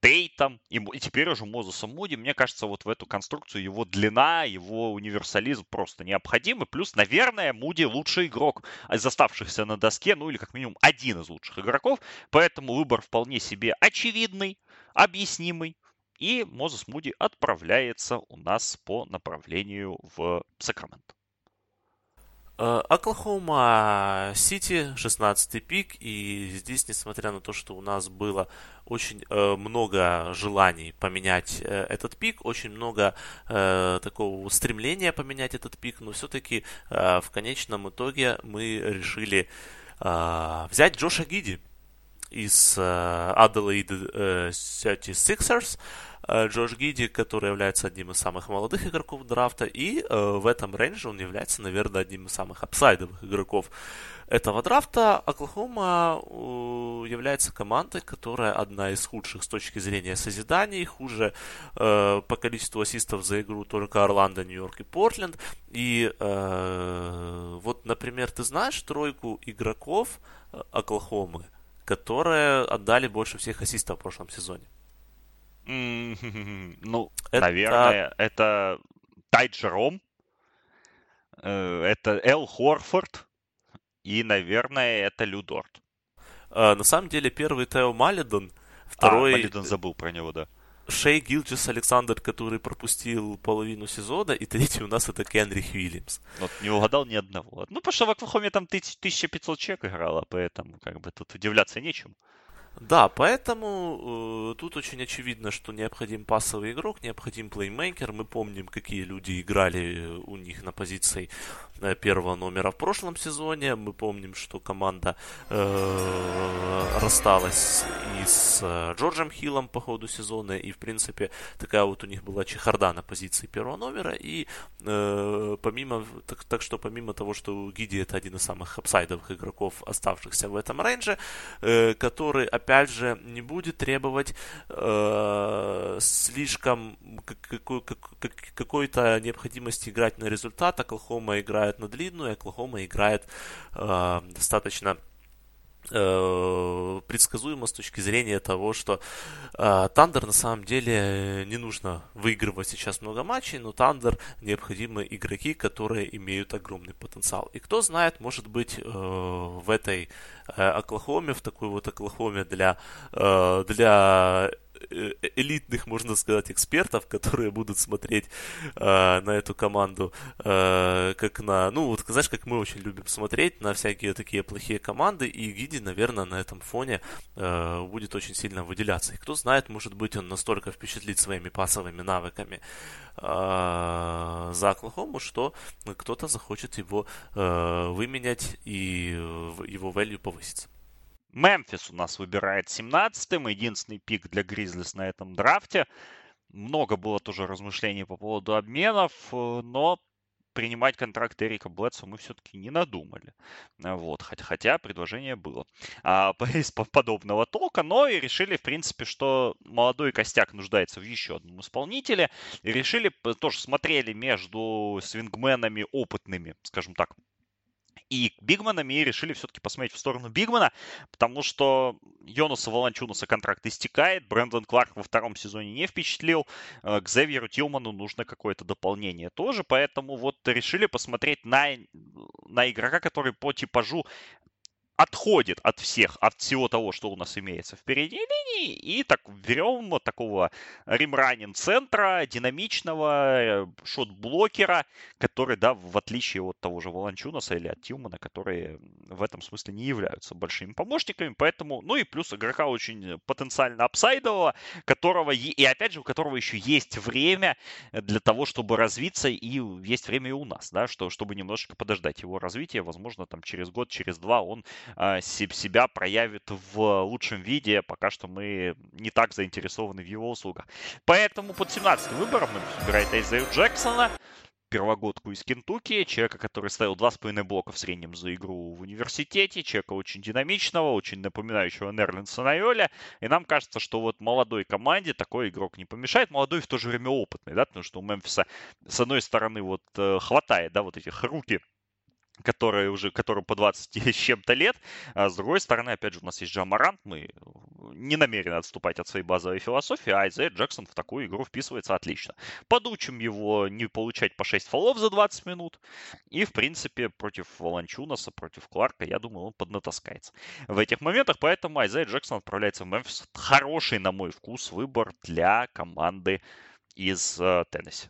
Тейтом и, и теперь уже Мозесом Муди. Мне кажется, вот в эту конструкцию его длина, его универсализм просто необходимы. Плюс, наверное, Муди лучший игрок из оставшихся на доске, ну или как минимум один из лучших игроков. Поэтому выбор вполне себе очевидный, объяснимый. И Мозес Муди отправляется у нас по направлению в Сакраменто. Э, Оклахома Сити, 16 пик, и здесь, несмотря на то, что у нас было очень э, много желаний поменять э, этот пик, очень много такого стремления поменять этот пик, но все-таки в конечном итоге мы решили взять Джоша Гиди из э, Adelaide э, 36ers, Э, Джош Гиди, который является одним из самых молодых игроков драфта, и э, в этом рейнже он является, наверное, одним из самых апсайдовых игроков этого драфта. Оклахома э, является командой, которая одна из худших с точки зрения созиданий, хуже э, по количеству ассистов за игру только Орландо, Нью-Йорк и Портленд. И э, вот, например, ты знаешь тройку игроков э, Оклахомы, которые отдали больше всех ассистов в прошлом сезоне? Ну, это... наверное, это Тай Джером, э, это Эл Хорфорд и, наверное, это Людорт. А, на самом деле, первый Тео Малидон, второй... А, Малидон забыл про него, да. Шей Гилджис Александр, который пропустил половину сезона, и третий у нас это Кенрих Уильямс. Вот не угадал ни одного. Ну, потому что в Оклахоме там 1500 человек играло, поэтому как бы тут удивляться нечем. Да, поэтому э, тут очень очевидно, что необходим пассовый игрок, необходим плеймейкер. Мы помним, какие люди играли у них на позиции э, первого номера в прошлом сезоне. Мы помним, что команда э, рассталась и с э, Джорджем Хиллом по ходу сезона, и, в принципе, такая вот у них была чехарда на позиции первого номера. И э, помимо, так, так что помимо того, что Гиди это один из самых апсайдовых игроков, оставшихся в этом рейнже, э, который, опять же, не будет требовать э, слишком какой, как, какой-то необходимости играть на результат. Оклахома играет на длинную, Оклахома играет э, достаточно предсказуемо с точки зрения того, что э, Тандер на самом деле не нужно выигрывать сейчас много матчей, но Тандер необходимы игроки, которые имеют огромный потенциал. И кто знает, может быть, э, в этой э, Оклахоме, в такой вот Оклахоме для, э, для Э, элитных, можно сказать, экспертов, которые будут смотреть э, на эту команду э, как на, ну вот знаешь, как мы очень любим смотреть на всякие такие плохие команды, и Гиди, наверное, на этом фоне э, будет очень сильно выделяться. И кто знает, может быть, он настолько впечатлит своими пасовыми навыками э, за Оклахому, что кто-то захочет его э, выменять и его value повысится. Мемфис у нас выбирает 17-м. Единственный пик для Гризлис на этом драфте. Много было тоже размышлений по поводу обменов, э, но принимать контракт Эрика Блэдсу мы все-таки не надумали. Э, вот, хотя предложение было а, [laughs] из подобного толка, но и решили, в принципе, что молодой костяк нуждается в еще одном исполнителе. И решили, тоже смотрели между свингменами опытными, скажем так, и Бигманами и решили все-таки посмотреть в сторону Бигмана, потому что Йонаса Волончунаса контракт истекает, Брэндон Кларк во втором сезоне не впечатлил, э, к Зевьеру Тилману нужно какое-то дополнение тоже, поэтому вот решили посмотреть на, на игрока, который по типажу отходит от всех, от всего того, что у нас имеется в передней линии, и так берем вот такого римранин центра, динамичного э, шот-блокера, который, да, в отличие от того же Волончунаса или от Тилмана, которые в этом смысле не являются большими помощниками, поэтому, ну и плюс игрока очень потенциально апсайдового, которого, и опять же, у которого еще есть время для того, чтобы развиться, и есть время и у нас, да, что, чтобы немножечко подождать его развития, возможно, там через год, через два он себя проявит в лучшем виде. Пока что мы не так заинтересованы в его услугах. Поэтому под 17 выбором мы выбирает Эйзею Джексона, первогодку из Кентукки, человека, который ставил 2,5 блока в среднем за игру в университете, человека очень динамичного, очень напоминающего Нерлинса Найоля. И нам кажется, что вот молодой команде такой игрок не помешает. Молодой в то же время опытный, да, потому что у Мемфиса с одной стороны вот э, хватает, да, вот этих руки которые уже, которым по 20 [laughs] с чем-то лет. А с другой стороны, опять же, у нас есть Джамарант, мы не намерены отступать от своей базовой философии, а Айзея Джексон в такую игру вписывается отлично. Подучим его не получать по 6 фолов за 20 минут, и, в принципе, против Волончунаса, против Кларка, я думаю, он поднатаскается в этих моментах, поэтому Айзея Джексон отправляется в Мемфис. Хороший, на мой вкус, выбор для команды из э, Теннесси.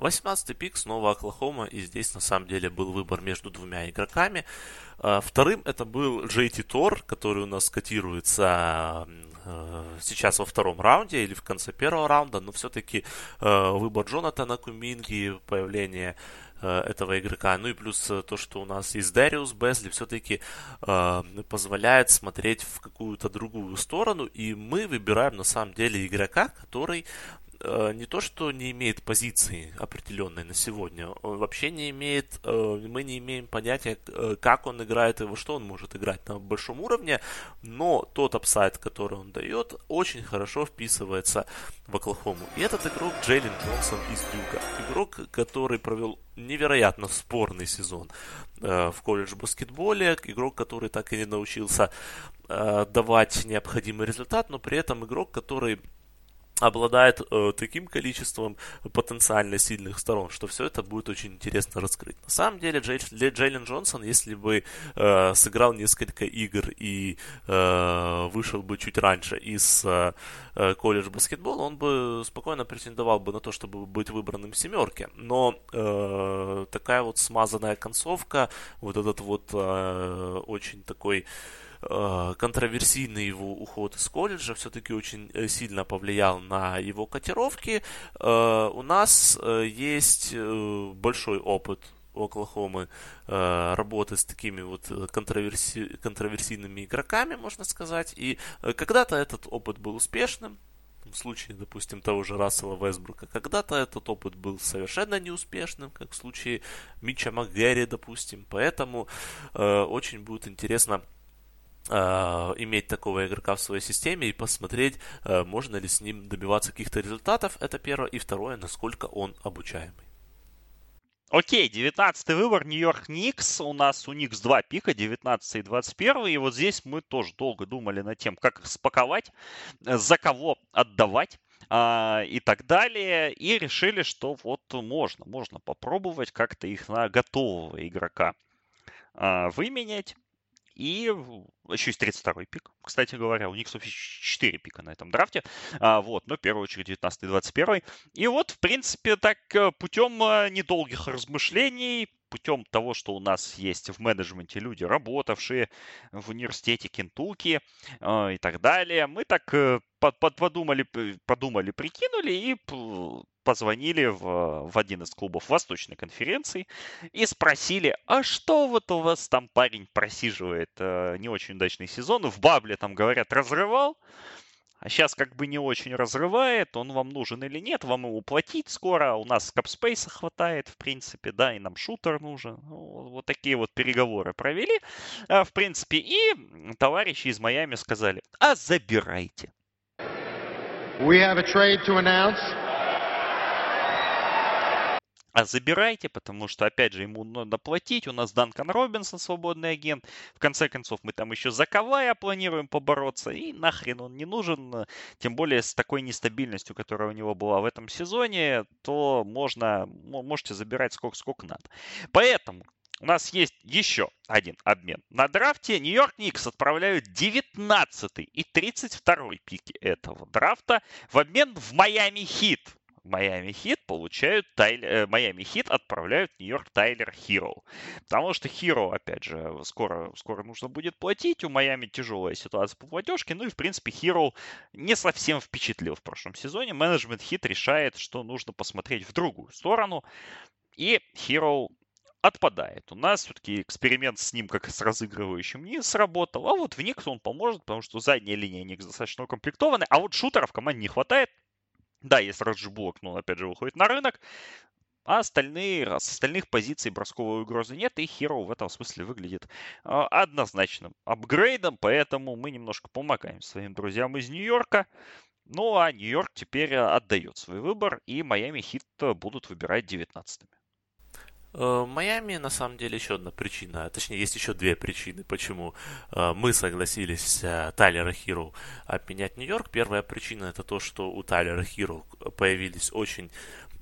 18-й пик снова Оклахома, и здесь на самом деле был выбор между двумя игроками. А, вторым это был JT Тор, который у нас котируется э, сейчас во втором раунде или в конце первого раунда, но все-таки э, выбор Джонатана Куминги, появление э, этого игрока. Ну и плюс то, что у нас есть Дариус Безли, все-таки э, позволяет смотреть в какую-то другую сторону. И мы выбираем на самом деле игрока, который не то, что не имеет позиции определенной на сегодня, он вообще не имеет, э, мы не имеем понятия, э, как он играет и во что он может играть на большом уровне, но тот апсайд, который он дает, очень хорошо вписывается в Оклахому. И этот игрок Джейлен Джонсон из Дюка. Игрок, который провел невероятно спорный сезон в колледж баскетболе, игрок, который так и не научился давать необходимый результат, но при этом игрок, который обладает э, таким количеством потенциально сильных сторон, что все это будет очень интересно раскрыть. На самом деле, Джей, Джейлен Джонсон, если бы э, сыграл несколько игр и э, вышел бы чуть раньше из э, э колледж баскетбола, он бы спокойно претендовал бы на то, чтобы быть выбранным в семерке. Но э, такая вот смазанная концовка, вот этот вот э, очень такой контроверсийный его уход из колледжа все-таки очень э, сильно повлиял на его котировки. Э, у нас есть большой опыт Оклахомы работы с такими вот контроверси... контроверсийными игроками, можно сказать. И когда-то этот опыт был успешным, в случае, допустим, того же Рассела Весбрука. Когда-то этот опыт был совершенно неуспешным, как в случае Митча МакГерри, допустим. Поэтому э, очень будет интересно Э, иметь такого игрока в своей системе и посмотреть, э, можно ли с ним добиваться каких-то результатов. Это первое. И второе, насколько он обучаемый. Окей, 19 выбор, Нью-Йорк Никс. У нас у Никс два пика, 19 и 21. И вот здесь мы тоже долго думали над тем, как их спаковать, за кого отдавать а, и так далее. И решили, что вот можно, можно попробовать как-то их на готового игрока а, выменять. И еще есть 32-й пик, кстати говоря. У них, собственно, 4 пика на этом драфте. А, вот, но в первую очередь 19 и 21. И вот, в принципе, так э, путем э, недолгих размышлений, путем того, что у нас есть в менеджменте люди, работавшие в университете Кентукки э, и так далее, мы так э, под, под, подумали, подумали, прикинули и позвонили в, в один из клубов Восточной конференции и спросили, а что вот у вас там парень просиживает э, не очень удачный сезон, в Бабле там, говорят, разрывал, а сейчас как бы не очень разрывает, он вам нужен или нет, вам его платить скоро, у нас капспейса хватает, в принципе, да, и нам шутер нужен. Ну, вот такие вот переговоры провели, э, в принципе, и товарищи из Майами сказали, а забирайте. We have a trade to announce. А забирайте, потому что, опять же, ему надо платить. У нас Данкан Робинсон, свободный агент. В конце концов, мы там еще за Кавая планируем побороться. И нахрен он не нужен. Тем более с такой нестабильностью, которая у него была в этом сезоне, то можно, можете забирать сколько, сколько надо. Поэтому у нас есть еще один обмен. На драфте Нью-Йорк Никс отправляют 19 и 32 пики этого драфта в обмен в Майами Хит. Майами Хит получают Тайлер, Майами Хит отправляют Нью-Йорк Тайлер Хиро. Потому что Хиро, опять же, скоро, скоро нужно будет платить. У Майами тяжелая ситуация по платежке. Ну и, в принципе, Хиро не совсем впечатлил в прошлом сезоне. Менеджмент Хит решает, что нужно посмотреть в другую сторону. И Хиро отпадает. У нас все-таки эксперимент с ним, как с разыгрывающим, не сработал. А вот в Никс он поможет, потому что задняя линия Никс достаточно укомплектована. А вот шутеров в команде не хватает. Да, есть Раджи Буллок, но он опять же выходит на рынок. А остальные, с остальных позиций бросковой угрозы нет, и Hero в этом смысле выглядит э, однозначным апгрейдом, поэтому мы немножко помогаем своим друзьям из Нью-Йорка. Ну а Нью-Йорк теперь отдает свой выбор, и Майами Хит будут выбирать 19-ми. Э, Майами, на самом деле, еще одна причина, точнее, есть еще две причины, почему э, мы согласились э, Тайлера Хиру обменять Нью-Йорк. Первая причина это то, что у Тайлера Хиру появились очень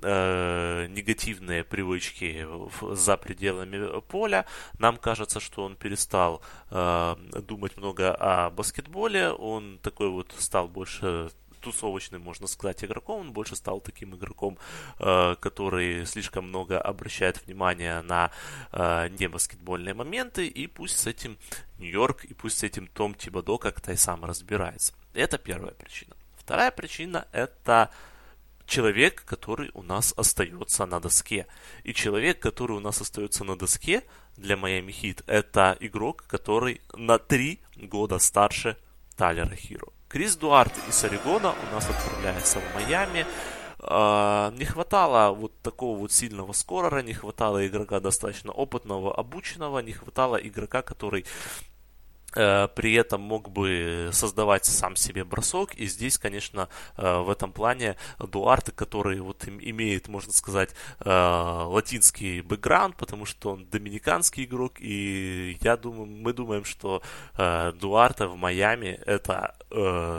негативные привычки за пределами поля. Нам кажется, что он перестал э, думать много о баскетболе, он такой вот стал больше тусовочным, можно сказать, игроком. Он больше стал таким игроком, э, который слишком много обращает внимание на э, небаскетбольные моменты. И пусть с этим Нью-Йорк и пусть с этим Том Тибадо как-то и сам разбирается. Это первая причина. Вторая причина это человек, который у нас остается на доске. И человек, который у нас остается на доске для Miami Heat, это игрок, который на три года старше Тайлера Хиро. Крис Дуарт из Орегона у нас отправляется в Майами. А, не хватало вот такого вот сильного скорера, не хватало игрока достаточно опытного, обученного, не хватало игрока, который при этом мог бы создавать сам себе бросок. И здесь, конечно, э, в этом плане Дуарте, который вот имеет, можно сказать, э, латинский бэкграунд, потому что он доминиканский игрок, и я думаю, мы думаем, что Дуарте в Майами это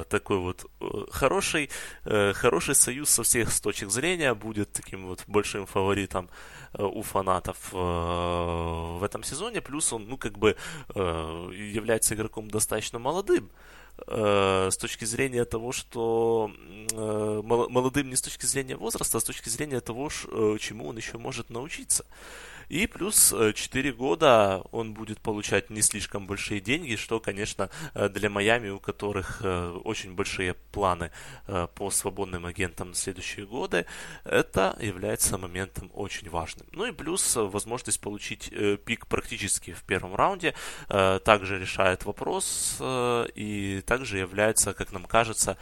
такой вот хороший, хороший союз со всех точек зрения, будет таким вот большим фаворитом Э, у фанатов э, в этом сезоне. Плюс он, ну, как бы э, является игроком достаточно молодым с точки зрения того, что молодым не с точки зрения возраста, а с точки зрения того, чему он еще может научиться. И плюс 4 э, года он будет получать не слишком большие деньги, что, конечно, э, для Майами, у которых э, очень большие планы по свободным агентам на следующие годы, это является моментом очень важным. Ну и плюс возможность получить пик практически в первом раунде также решает вопрос и также является, как нам кажется,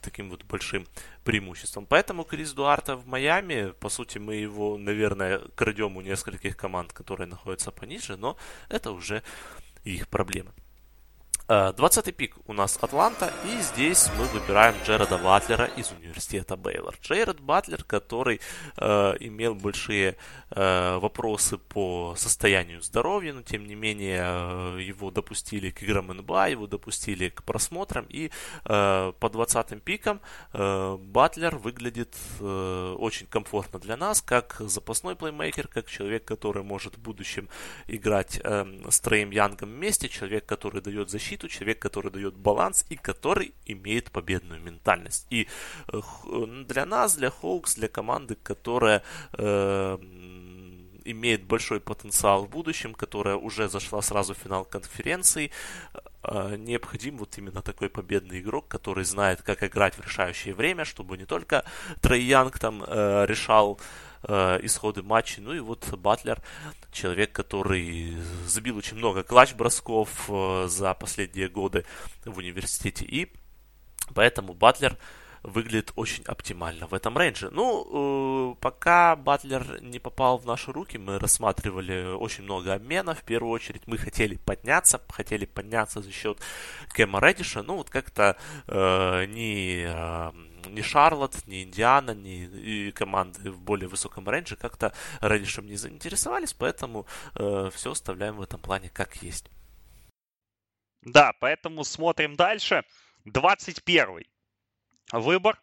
таким вот большим преимуществом. Поэтому Крис Дуарта в Майами, по сути, мы его, наверное, крадем у нескольких команд, которые находятся пониже, но это уже их проблемы. 20-й э, пик у нас Атланта, и здесь мы выбираем Джереда Батлера из университета Бейлор. Джеред Батлер, который э, имел большие э, вопросы по состоянию здоровья, но тем не менее э, его допустили к играм НБА, его допустили к просмотрам, и э, по 20-м пикам э, Батлер выглядит э, очень комфортно для нас, как запасной плеймейкер, как человек, который может в будущем играть э, с Троем Янгом вместе, человек, который дает защиту, защиту, человек, который дает баланс и который имеет победную ментальность. И э, для нас, для Хоукс, для команды, которая э, имеет большой потенциал в будущем, которая уже зашла сразу в финал конференции, э, необходим вот именно такой победный игрок, который знает, как играть в решающее время, чтобы не только Трей Янг там э, решал э, исходы матчей. Ну и вот Батлер, человек, который забил очень много клатч-бросков э, за последние годы в университете. И поэтому Батлер выглядит очень оптимально в этом рейнже. Ну, э, пока Батлер не попал в наши руки, мы рассматривали очень много обменов. В первую очередь мы хотели подняться, хотели подняться за счет Кэма Редиша. Ну, вот как-то э, не... Э, ни Шарлотт, ни Индиана, ни команды в более высоком рейнже как-то раньше не заинтересовались, поэтому э, все оставляем в этом плане как есть. Да, поэтому смотрим дальше. 21 выбор.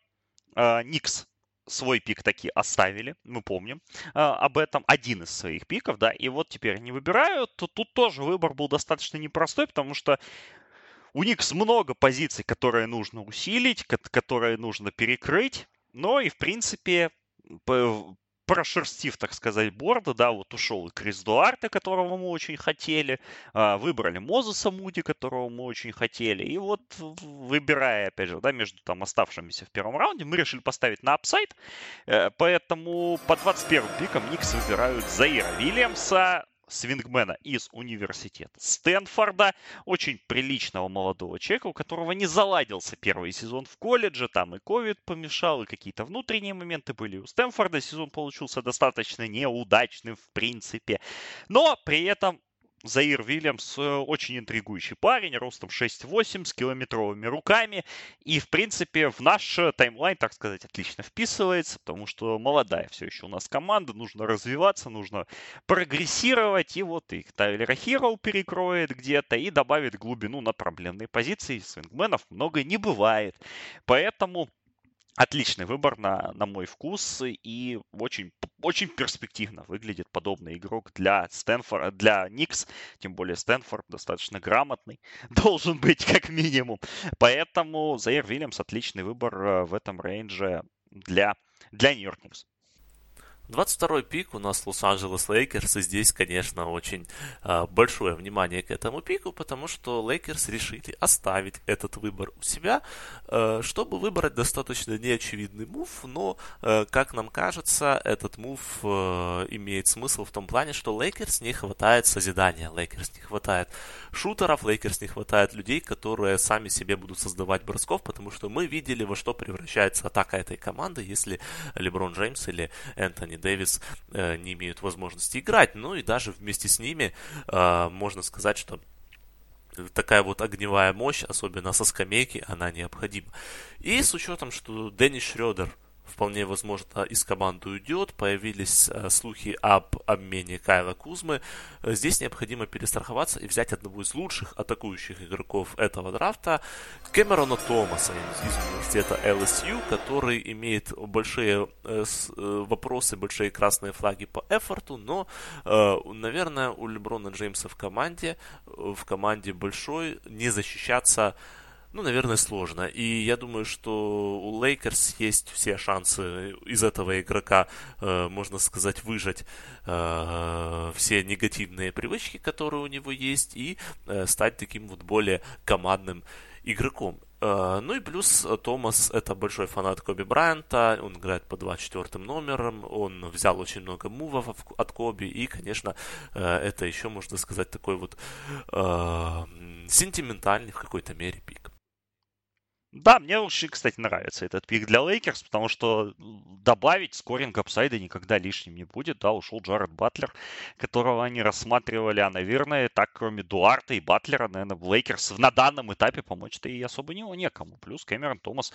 Э, Никс свой пик таки оставили, мы помним э, об этом, один из своих пиков, да, и вот теперь они выбирают, то тут тоже выбор был достаточно непростой, потому что у Никс много позиций, которые нужно усилить, которые нужно перекрыть, но и, в принципе, прошерстив, так сказать, board а, да, вот ушел и Крис Дуарте, которого мы очень хотели, а, выбрали Мозеса Муди, которого мы очень хотели, и вот выбирая, опять же, да, между там оставшимися в первом раунде, мы решили поставить на upside, э, поэтому по 21 пикам Никс выбирают Заира Вильямса, swingman а из университета Стэнфорда, очень приличного молодого человека, у которого не заладился первый сезон в колледже, там и ковид помешал, и какие-то внутренние моменты были. У Стэнфорда сезон получился достаточно неудачным в принципе, но при этом Заир Вильямс э, очень интригующий парень, ростом 6'8", с километровыми руками. И, в принципе, в наш э, таймлайн, так сказать, отлично вписывается, потому что молодая все еще у нас команда, нужно развиваться, нужно прогрессировать. И вот их Тайлера Хироу перекроет где-то и добавит глубину на проблемные позиции. Свингменов много не бывает. Поэтому отличный выбор на, на мой вкус и очень, очень перспективно выглядит подобный игрок для Стэнфорда, для Никс, тем более Стэнфорд достаточно грамотный, [laughs] должен быть как минимум. Поэтому Заир Вильямс отличный выбор э, в этом range е для, для Нью-Йорк Никс. 22 пик у нас Лос-Анджелес Лейкерс, и здесь, конечно, очень э, большое внимание к этому пику, потому что Лейкерс решили оставить этот выбор у себя, э, чтобы выбрать достаточно неочевидный move, но, э, как нам кажется, этот move э, имеет смысл в том плане, что Лейкерс не хватает созидания, Лейкерс не хватает шутеров, Лейкерс не хватает людей, которые сами себе будут создавать бросков, потому что мы видели, во что превращается атака этой команды, если Леброн Джеймс или Энтони Дэвис э, не имеют возможности играть. Ну и даже вместе с ними э, можно сказать, что такая вот огневая мощь, особенно со скамейки, она необходима. И с учетом, что Деннис Шредер – вполне возможно из команды уйдет. Появились э, слухи об обмене Кайла Кузмы. Э, здесь необходимо перестраховаться и взять одного из лучших атакующих игроков этого драфта, Кэмерона Томаса из университета LSU, который имеет большие э, вопросы, большие красные флаги по effort у, но, наверное, у Леброна Джеймса в команде, в команде большой, не защищаться ну, наверное, сложно. И я думаю, что у Лейкерс есть все шансы из этого игрока, э, можно сказать, выжать э, все негативные привычки, которые у него есть, и э, стать таким вот более командным игроком. Э, ну и плюс Томас это большой фанат Коби Брайанта, он играет по 24 номерам, он взял очень много move ов от Коби, и, конечно, э, это еще, можно сказать, такой вот э, сентиментальный в какой-то мере пик. Да, мне очень, кстати, нравится этот пик для Лейкерс, потому что добавить scoring upside а никогда лишним не будет. Да, ушел Джаред Батлер, которого они рассматривали, а, наверное, так, кроме Дуарта и Батлера, наверное, в Лейкерс на данном этапе помочь-то и особо не, некому. Плюс Кэмерон Томас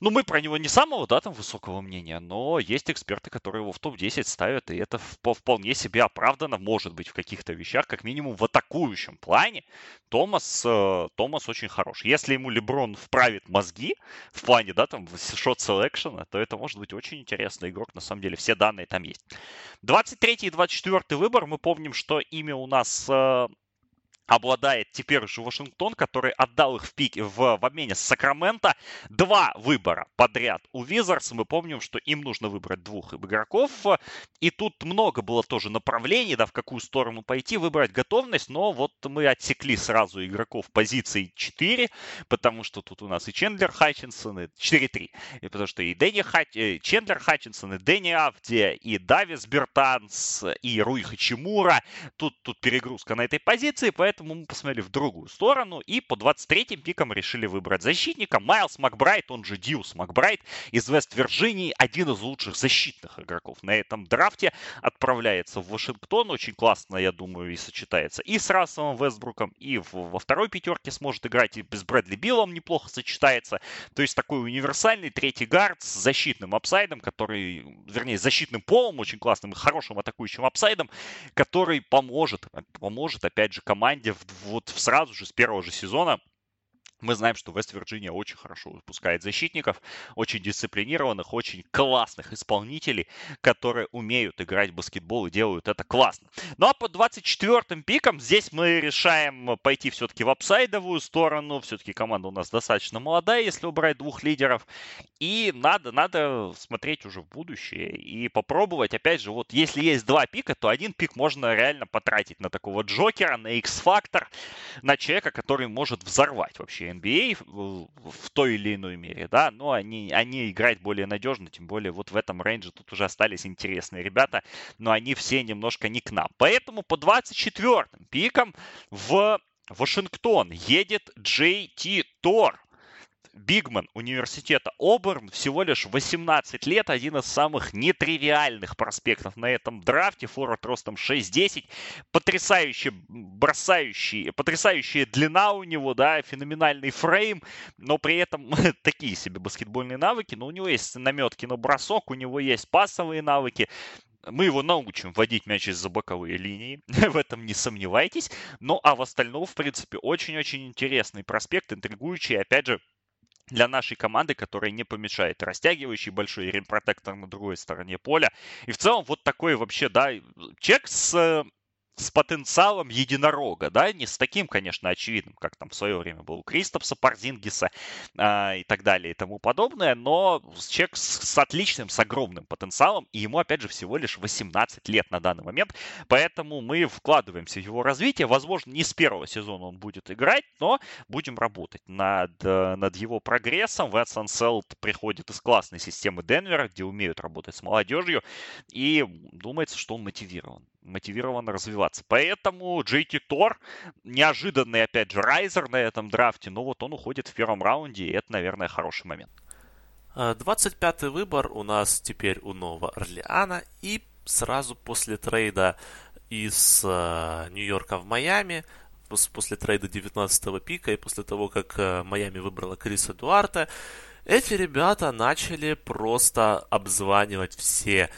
ну, мы про него не самого, да, там, высокого мнения, но есть эксперты, которые его в топ-10 ставят, и это вполне себе оправдано, может быть, в каких-то вещах, как минимум в атакующем плане. Томас, э, Томас очень хорош. Если ему Леброн вправит мозги в плане, да, там, shot selection а, то это может быть очень интересный игрок, на самом деле, все данные там есть. 23 и 24 выбор, мы помним, что имя у нас э, обладает теперь уже Вашингтон, который отдал их в пике в, в обмене с Сакраменто. Два выбора подряд у Визарс. Мы помним, что им нужно выбрать двух игроков. И тут много было тоже направлений, да, в какую сторону пойти, выбрать готовность. Но вот мы отсекли сразу игроков позиции 4, потому что тут у нас и Чендлер Хатчинсон, и 4-3. И потому что и Дэнни Хат... Э, Чендлер Хатчинсон, и Дени Авдия, и Давис Бертанс, и Руи Хачимура. Тут, тут перегрузка на этой позиции, поэтому поэтому мы посмотрели в другую сторону и по 23-м пикам решили выбрать защитника. Майлз Макбрайд, он же Дьюс Макбрайд из Вест-Вирджинии, один из лучших защитных игроков на этом драфте, отправляется в Вашингтон, очень классно, я думаю, и сочетается и с Расселом Вестбруком, и во второй пятерке сможет играть, и с Брэдли Билом неплохо сочетается. То есть такой универсальный третий гард с защитным апсайдом, который, вернее, защитным полом, очень классным и хорошим атакующим апсайдом, который поможет, поможет, опять же, команде вот сразу же с первого же сезона мы знаем, что Вест-Вирджиния очень хорошо выпускает защитников, очень дисциплинированных, очень классных исполнителей, которые умеют играть в баскетбол и делают это классно. Ну а по 24-м пикам здесь мы решаем пойти все-таки в апсайдовую сторону. Все-таки команда у нас достаточно молодая, если убрать двух лидеров. И надо, надо смотреть уже в будущее и попробовать. Опять же, вот если есть два пика, то один пик можно реально потратить на такого Джокера, на X-фактор, на человека, который может взорвать вообще NBA а в той или иной мере, да, но они, они играть более надежно, тем более вот в этом рейнже тут уже остались интересные ребята, но они все немножко не к нам. Поэтому по 24-м пикам в Вашингтон едет JT Тор Бигман университета Оберн, всего лишь 18 лет, один из самых нетривиальных проспектов на этом драфте, форвард ростом 6-10, потрясающе бросающий, потрясающая длина у него, да, феноменальный фрейм, но при этом [laughs] такие себе баскетбольные навыки, но у него есть наметки на бросок, у него есть пасовые навыки, мы его научим вводить мяч из-за боковые линии, [laughs] в этом не сомневайтесь. Ну, а в остальном, в принципе, очень-очень интересный проспект, интригующий, опять же, для нашей команды, которая не помешает. Растягивающий большой ремпротектор на другой стороне поля. И в целом вот такой вообще, да, чек с с потенциалом единорога, да, не с таким, конечно, очевидным, как там в свое время был у Кристопса, Парзингиса э, и так далее и тому подобное, но человек с, с отличным, с огромным потенциалом, и ему, опять же, всего лишь 18 лет на данный момент, поэтому мы вкладываемся в его развитие, возможно, не с первого сезона он будет играть, но будем работать над, над его прогрессом. Вэтсон Селт приходит из классной системы Денвера, где умеют работать с молодежью, и думается, что он мотивирован мотивирован развиваться. Поэтому JT Тор, неожиданный, опять же, райзер на этом драфте, но вот он уходит в первом раунде, и это, наверное, хороший момент. 25-й а, выбор у нас теперь у Нового Орлеана, и сразу после трейда из э, Нью-Йорка в Майами, после трейда 19-го пика и после того, как э, Майами выбрала Криса Дуарта, эти ребята начали просто обзванивать все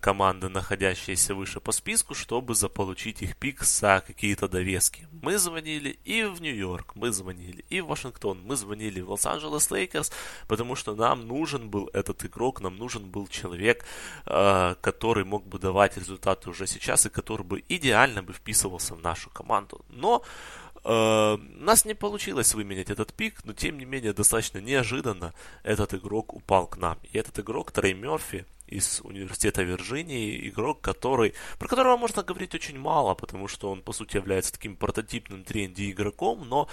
команды, находящиеся выше по списку, чтобы заполучить их пик за какие-то довески. Мы звонили и в Нью-Йорк, мы звонили и в Вашингтон, мы звонили в Лос-Анджелес Лейкерс, потому что нам нужен был этот игрок, нам нужен был человек, э, который мог бы давать результаты уже сейчас и который бы идеально бы вписывался в нашу команду. Но у нас не получилось выменять этот пик, но тем не менее достаточно неожиданно этот игрок упал к нам. И этот игрок Трей Мерфи, из университета Вирджинии, игрок, который, про которого можно говорить очень мало, потому что он, по сути, является таким прототипным тренди игроком, но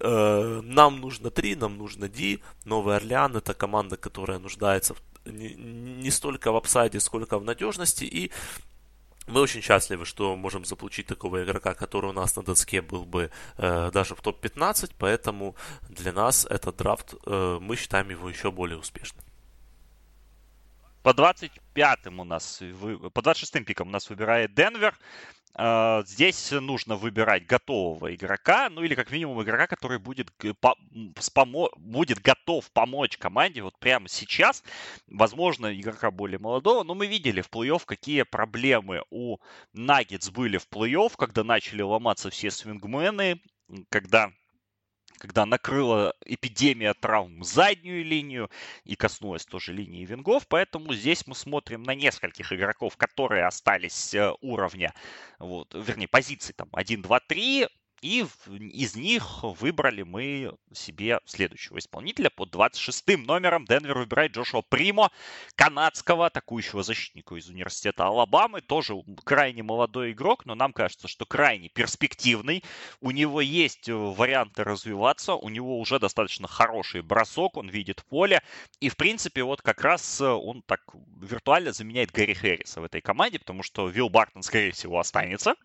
э, нам нужно 3, нам нужно D. Новый Орлеан это команда, которая нуждается в, не, не столько в апсайде, сколько в надежности, и мы очень счастливы, что можем заполучить такого игрока, который у нас на доске был бы э, даже в топ-15, поэтому для нас этот драфт, э, мы считаем его еще более успешным. По 25-м у нас, по 26-м пикам у нас выбирает Денвер. А, здесь нужно выбирать готового игрока, ну или как минимум игрока, который будет, помо, будет готов помочь команде вот прямо сейчас. Возможно, игрока более молодого, но мы видели в плей-офф, какие проблемы у Наггетс были в плей-офф, когда начали ломаться все свингмены, когда когда накрыла эпидемия травм заднюю линию и коснулась тоже линии вингов. Поэтому здесь мы смотрим на нескольких игроков, которые остались э, уровня, вот, вернее, позиций там 1, 2, 3. И из них выбрали мы себе следующего исполнителя под 26 номером. Денвер выбирает Джошуа Примо, канадского атакующего защитника из университета Алабамы. Тоже крайне молодой игрок, но нам кажется, что крайне перспективный. У него есть э, варианты развиваться, у него уже достаточно хороший бросок, он видит поле. И, в принципе, вот как раз э, он так виртуально заменяет Гарри Хэрриса в этой команде, потому что Вилл Бартон, скорее всего, останется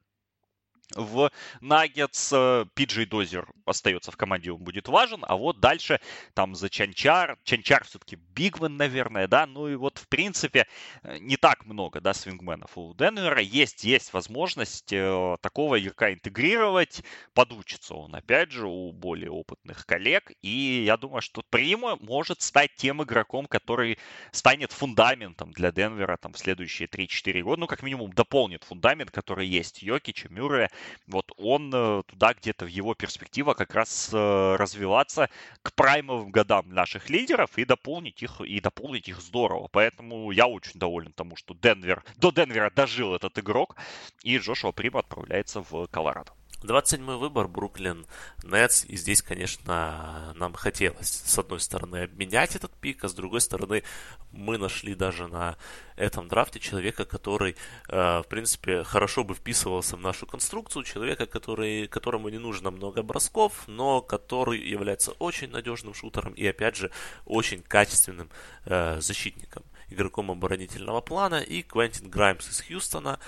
в Наггетс. Пиджей Дозер остается в команде, он будет важен. А вот дальше там за Чанчар. Чанчар все-таки Бигмен, наверное, да. Ну и вот, в принципе, э, не так много, да, свингменов у Денвера. Есть, есть возможность э, такого игрока интегрировать. Подучится он, опять же, у более опытных коллег. И я думаю, что Прима может стать тем игроком, который станет фундаментом для Денвера там в следующие 3-4 года. Ну, как минимум, дополнит фундамент, который есть Йокича, Мюррея вот он э, туда где-то в его перспектива как раз э, развиваться к праймовым годам наших лидеров и дополнить их, и дополнить их здорово. Поэтому я очень доволен тому, что Денвер, до Денвера дожил этот игрок, и Джошуа Прима отправляется в Колорадо. 27-й выбор Бруклин Нетс. И здесь, конечно, нам хотелось, с одной стороны, обменять этот пик, а с другой стороны, мы нашли даже на этом драфте человека, который, э, в принципе, хорошо бы вписывался в нашу конструкцию, человека, который, которому не нужно много бросков, но который является очень надежным шутером и, опять же, очень качественным э, защитником игроком оборонительного плана, и Квентин Граймс из Хьюстона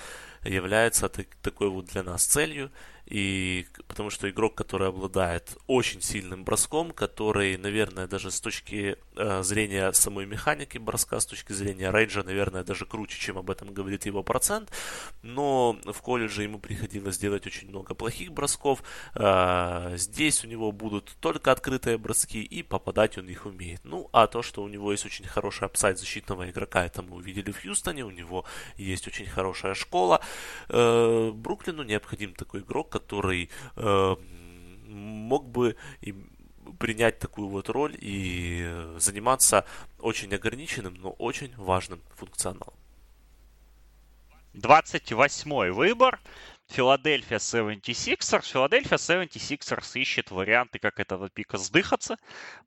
является так, такой вот для нас целью. И потому что игрок, который обладает очень сильным броском, который, наверное, даже с точки э, зрения самой механики броска, с точки зрения рейджа, наверное, даже круче, чем об этом говорит его процент. Но в колледже ему приходилось делать очень много плохих бросков. Э, здесь у него будут только открытые броски, и попадать он их умеет. Ну, а то, что у него есть очень хороший апсайд защитного игрока, это мы увидели в Хьюстоне, у него есть очень хорошая школа. Э, Бруклину необходим такой игрок, который э, мог бы принять такую вот роль и заниматься очень ограниченным, но очень важным функционалом. 28 выбор. Филадельфия 76ers. Филадельфия 76ers ищет варианты, как этого пика сдыхаться,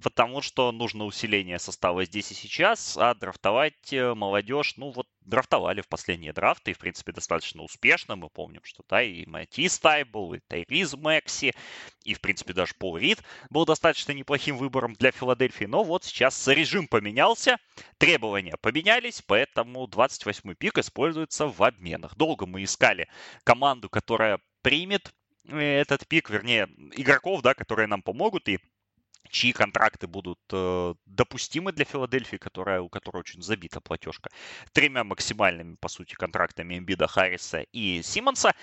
потому что нужно усиление состава здесь и сейчас, а драфтовать э, молодежь, ну вот драфтовали в последние драфты, и, в принципе, достаточно успешно. Мы помним, что да, и Матис Тайбл, и Тайриз Мэкси, и, в принципе, даже Пол Рид был достаточно неплохим выбором для Филадельфии. Но вот сейчас режим поменялся, требования поменялись, поэтому 28-й пик используется в обменах. Долго мы искали команду, которая примет э, этот пик, вернее, игроков, да, которые нам помогут, и чьи контракты будут э, допустимы для Филадельфии, которая, у которой очень забита платежка, тремя максимальными, по сути, контрактами Эмбида, Харриса и Симмонса.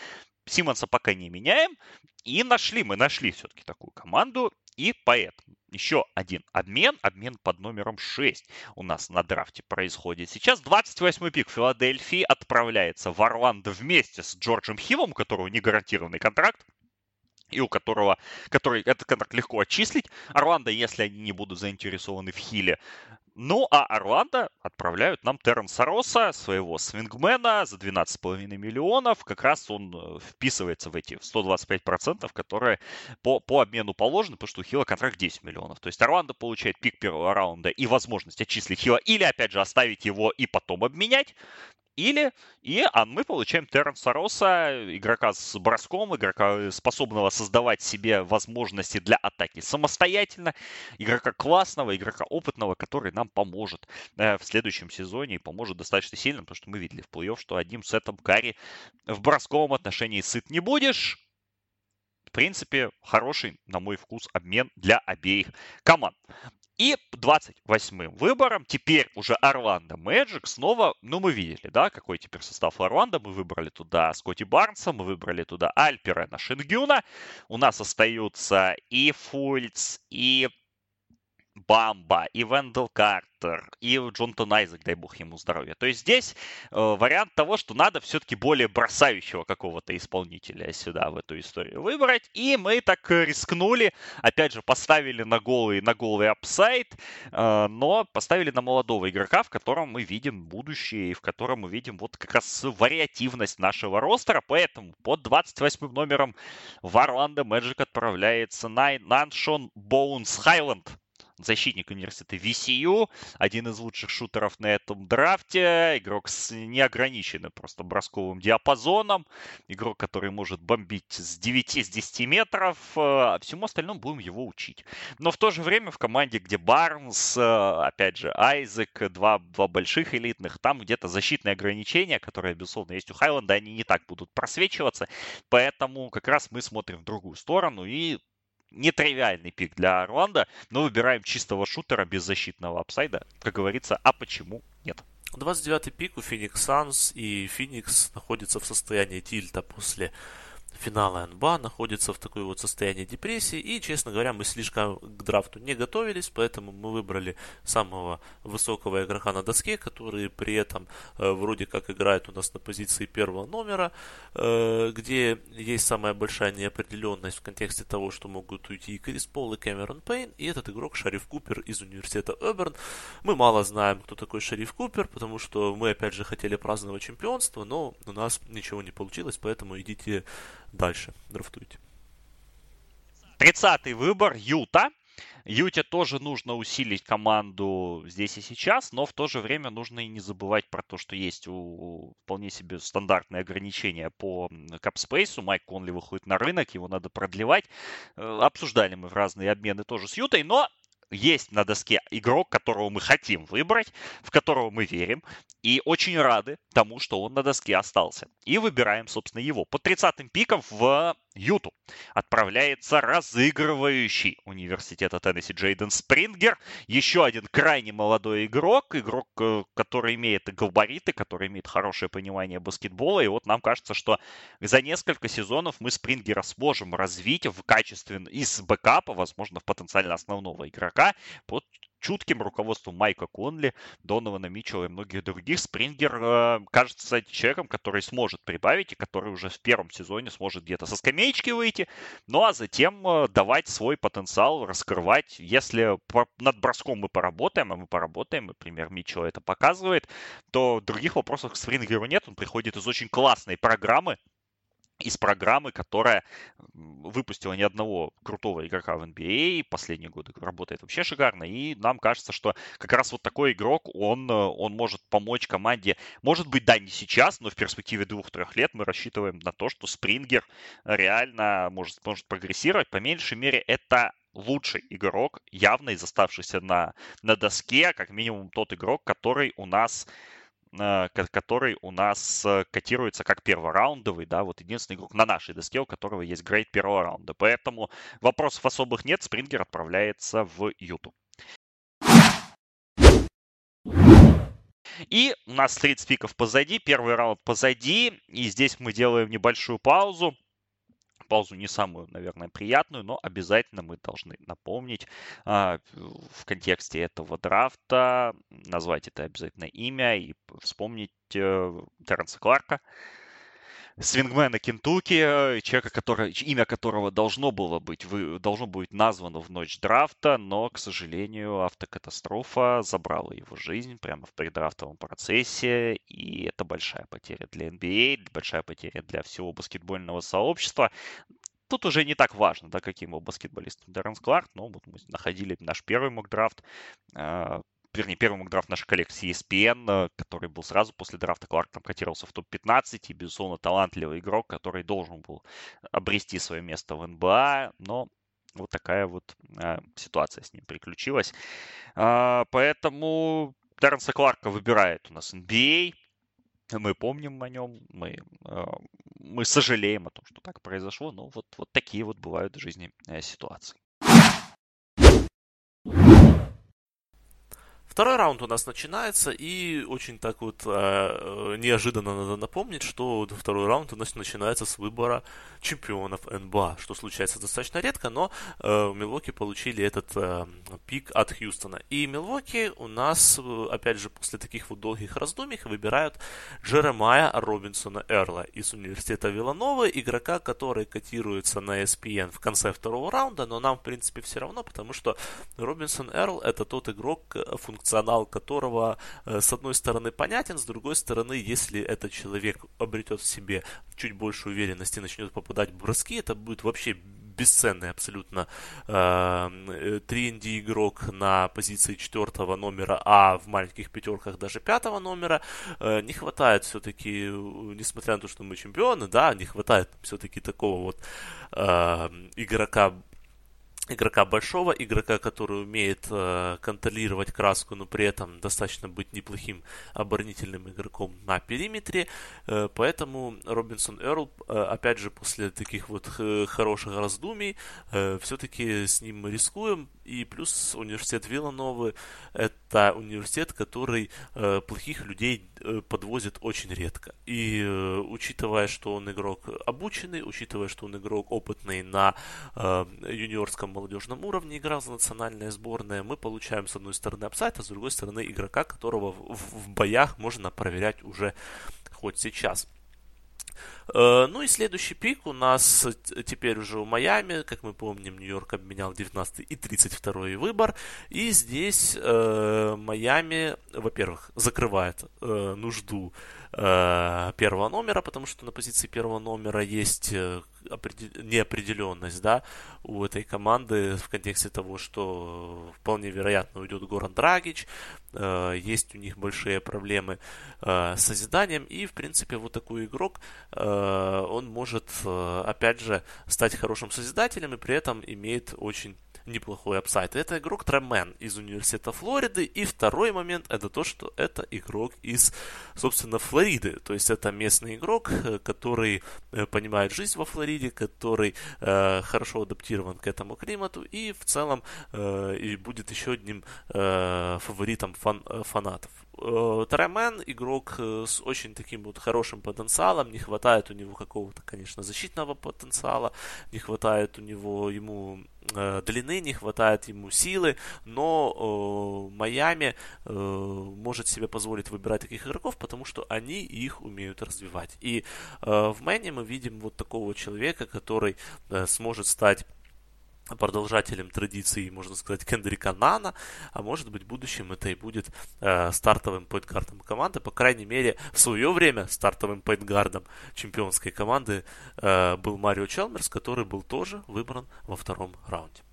Симмонса пока не меняем. И нашли, мы нашли все-таки такую команду. И поэтому еще один обмен, обмен под номером 6 у нас на драфте происходит. Сейчас 28-й пик Филадельфии отправляется в Орландо вместе с Джорджем Хиллом, у которого не гарантированный контракт и у которого, который этот контракт легко отчислить. Орландо, если они не будут заинтересованы в хиле. Ну, а Орландо отправляют нам Терренса Росса, своего свингмена, за 12,5 миллионов. Как раз он э, вписывается в эти 125%, которые по, по обмену положены, потому что у Хила контракт 10 миллионов. То есть Орландо получает пик первого раунда и возможность отчислить Хила или, опять же, оставить его и потом обменять. Или, и а мы получаем Терренса Росса, игрока с броском, игрока, способного создавать себе возможности для атаки самостоятельно, игрока классного, игрока опытного, который нам поможет э, в следующем сезоне и поможет достаточно сильно, потому что мы видели в плей-офф, что одним сетом карри в бросковом отношении сыт не будешь. В принципе, хороший, на мой вкус, обмен для обеих команд. И 28-м выбором теперь уже Орландо Мэджик снова, ну мы видели, да, какой теперь состав Орландо. Мы выбрали туда Скотти Барнса, мы выбрали туда Альперена Шингюна. У нас остаются и Фульц, и Бамба, и Вендел Картер, и Джонтон Айзек, дай бог ему здоровья. То есть здесь э, вариант того, что надо все-таки более бросающего какого-то исполнителя сюда, в эту историю выбрать. И мы так рискнули, опять же, поставили на голый, на голый апсайд, э, но поставили на молодого игрока, в котором мы видим будущее, и в котором мы видим вот как раз вариативность нашего ростера. Поэтому под 28 номером в Орландо Мэджик отправляется Нашон Боунс Хайленд защитник университета VCU, один из лучших шутеров на этом драфте, игрок с неограниченным просто бросковым диапазоном, игрок, который может бомбить с 9-10 метров, а всему остальному будем его учить. Но в то же время в команде, где Барнс, опять же, Айзек, два, два больших элитных, там где-то защитные ограничения, которые, безусловно, есть у Хайленда, они не так будут просвечиваться, поэтому как раз мы смотрим в другую сторону и нетривиальный пик для Орландо, но выбираем чистого шутера без защитного апсайда. Как говорится, а почему нет? 29-й пик у Phoenix Suns, и Phoenix находится в состоянии тильта после финала НБА, находится в такой вот состоянии депрессии. И, честно говоря, мы слишком к драфту не готовились, поэтому мы выбрали самого высокого игрока на доске, который при этом э, вроде как играет у нас на позиции первого номера, э, где есть самая большая неопределенность в контексте того, что могут уйти и Крис Пол, и Кэмерон Пейн, и этот игрок Шариф Купер из университета Эберн. Мы мало знаем, кто такой Шариф Купер, потому что мы, опять же, хотели праздновать чемпионство, но у нас ничего не получилось, поэтому идите дальше драфтуйте. 30-й выбор Юта. Юте тоже нужно усилить команду здесь и сейчас, но в то же время нужно и не забывать про то, что есть у, вполне себе стандартные ограничения по капспейсу. Майк Конли выходит на рынок, его надо продлевать. Э, обсуждали мы в разные обмены тоже с Ютой, но есть на доске игрок, которого мы хотим выбрать, в которого мы верим, и очень рады тому, что он на доске остался. И выбираем, собственно, его. По 30-м пикам в Юту отправляется разыгрывающий университета Теннесси Джейден Спрингер. Еще один крайне молодой игрок, игрок, э, который имеет габариты, который имеет хорошее понимание баскетбола. И вот нам кажется, что за несколько сезонов мы Спрингера сможем развить в качестве из бэкапа, возможно, в потенциально основного игрока под чутким руководством Майка Конли, Донована Митчелла и многих других, Спрингер э, кажется человеком, который сможет прибавить и который уже в первом сезоне сможет где-то со скамеечки выйти, ну а затем э, давать свой потенциал, раскрывать. Если над броском мы поработаем, а мы поработаем, например, Митчелл это показывает, то других вопросов к Спрингеру нет. Он приходит из очень классной программы, из программы, которая выпустила ни одного крутого игрока в NBA, а, последние годы работает вообще шикарно, и нам кажется, что как раз вот такой игрок, он, он может помочь команде, может быть, да, не сейчас, но в перспективе двух-трех лет мы рассчитываем на то, что Спрингер реально может, может прогрессировать, по меньшей мере, это лучший игрок, явно из оставшихся на, на доске, как минимум тот игрок, который у нас Э, который у нас э, котируется как первораундовый, да, вот единственный игрок на нашей доске, у которого есть грейд первого раунда. Поэтому вопросов особых нет, Спрингер отправляется в Юту. И у нас 30 пиков позади, первый раунд позади, и здесь мы делаем небольшую паузу паузу не самую, наверное, приятную, но обязательно мы должны напомнить а, в контексте этого драфта, назвать это обязательно имя и вспомнить э, Терренса Кларка, свингмена Кентукки, человека, который, имя которого должно было быть, вы, должно быть названо в ночь драфта, но, к сожалению, автокатастрофа забрала его жизнь прямо в преддрафтовом процессе, и это большая потеря для NBA, а, большая потеря для всего баскетбольного сообщества. Тут уже не так важно, да, каким был баскетболистом Дэренс Кларк, но вот мы находили наш первый мокдрафт, а, вернее, первый мокдрафт нашей коллекции ESPN, э, который был сразу после драфта. Кларк там котировался в топ-15 и, безусловно, талантливый игрок, который должен был обрести свое место в НБА, но вот такая вот э, ситуация с ним приключилась. Э, поэтому Терренса Кларка выбирает у нас NBA. Мы помним о нем, мы, э, мы сожалеем о том, что так произошло, но вот, вот такие вот бывают в жизни э, ситуации. Второй раунд у нас начинается, и очень так вот э, неожиданно надо напомнить, что второй раунд у нас начинается с выбора чемпионов НБА, что случается достаточно редко, но э, Милвоки получили этот э, пик от Хьюстона. И Милвоки у нас, э, опять же, после таких вот долгих раздумий выбирают Джеремая Робинсона Эрла из университета Виланова, игрока, который котируется на ESPN в конце второго раунда, но нам, в принципе, все равно, потому что Робинсон Эрл это тот игрок, функциональный функционал которого, э, с одной стороны, понятен, с другой стороны, если этот человек обретет в себе чуть больше уверенности, начнет попадать в броски, это будет вообще бесценный абсолютно э, 3ND игрок на позиции четвертого номера, а в маленьких пятерках даже пятого номера. Э, не хватает все-таки, несмотря на то, что мы чемпионы, да, не хватает все-таки такого вот э, игрока игрока большого, игрока, который умеет э, контролировать краску, но при этом достаточно быть неплохим оборонительным игроком на периметре. Э, поэтому Робинсон Эрл, э, опять же, после таких вот э, хороших раздумий, э, все-таки с ним рискуем. И плюс университет Виллановы – это университет, который э, плохих людей э, подвозит очень редко. И э, учитывая, что он игрок обученный, учитывая, что он игрок опытный на э, юниорском молодежном уровне, играл за национальная сборная, мы получаем с одной стороны апсайт, а с другой стороны игрока, которого в, в боях можно проверять уже хоть сейчас. Э, ну и следующий пик у нас теперь уже у Майами. Как мы помним, Нью-Йорк обменял 19 и 32 выбор. И здесь э, Майами, во-первых, закрывает э, нужду э, первого номера, потому что на позиции первого номера есть э, неопределенность, да, у этой команды в контексте того, что вполне вероятно уйдет Горан Драгич, э, есть у них большие проблемы э, с созиданием, и, в принципе, вот такой игрок, э, он может, опять же, стать хорошим созидателем и при этом имеет очень неплохой апсайд. Это игрок Тремен из университета Флориды. И второй момент это то, что это игрок из, собственно, Флориды. То есть это местный игрок, э, который э, понимает жизнь во Флориде, который э, хорошо адаптирован к этому климату и в целом э, и будет еще одним э, фаворитом фан, э, фанатов. Тремен игрок с очень таким вот хорошим потенциалом, не хватает у него какого-то, конечно, защитного потенциала, не хватает у него ему э, длины, не хватает ему силы, но э, Майами э, может себе позволить выбирать таких игроков, потому что они их умеют развивать. И э, в Мэне мы видим вот такого человека, который э, сможет стать продолжателем традиции, можно сказать, Кендрика Нана, а может быть в будущем это и будет э, стартовым поинтгардом команды, по крайней мере в свое время стартовым поинтгардом чемпионской команды э, был Марио Челмерс, который был тоже выбран во втором раунде.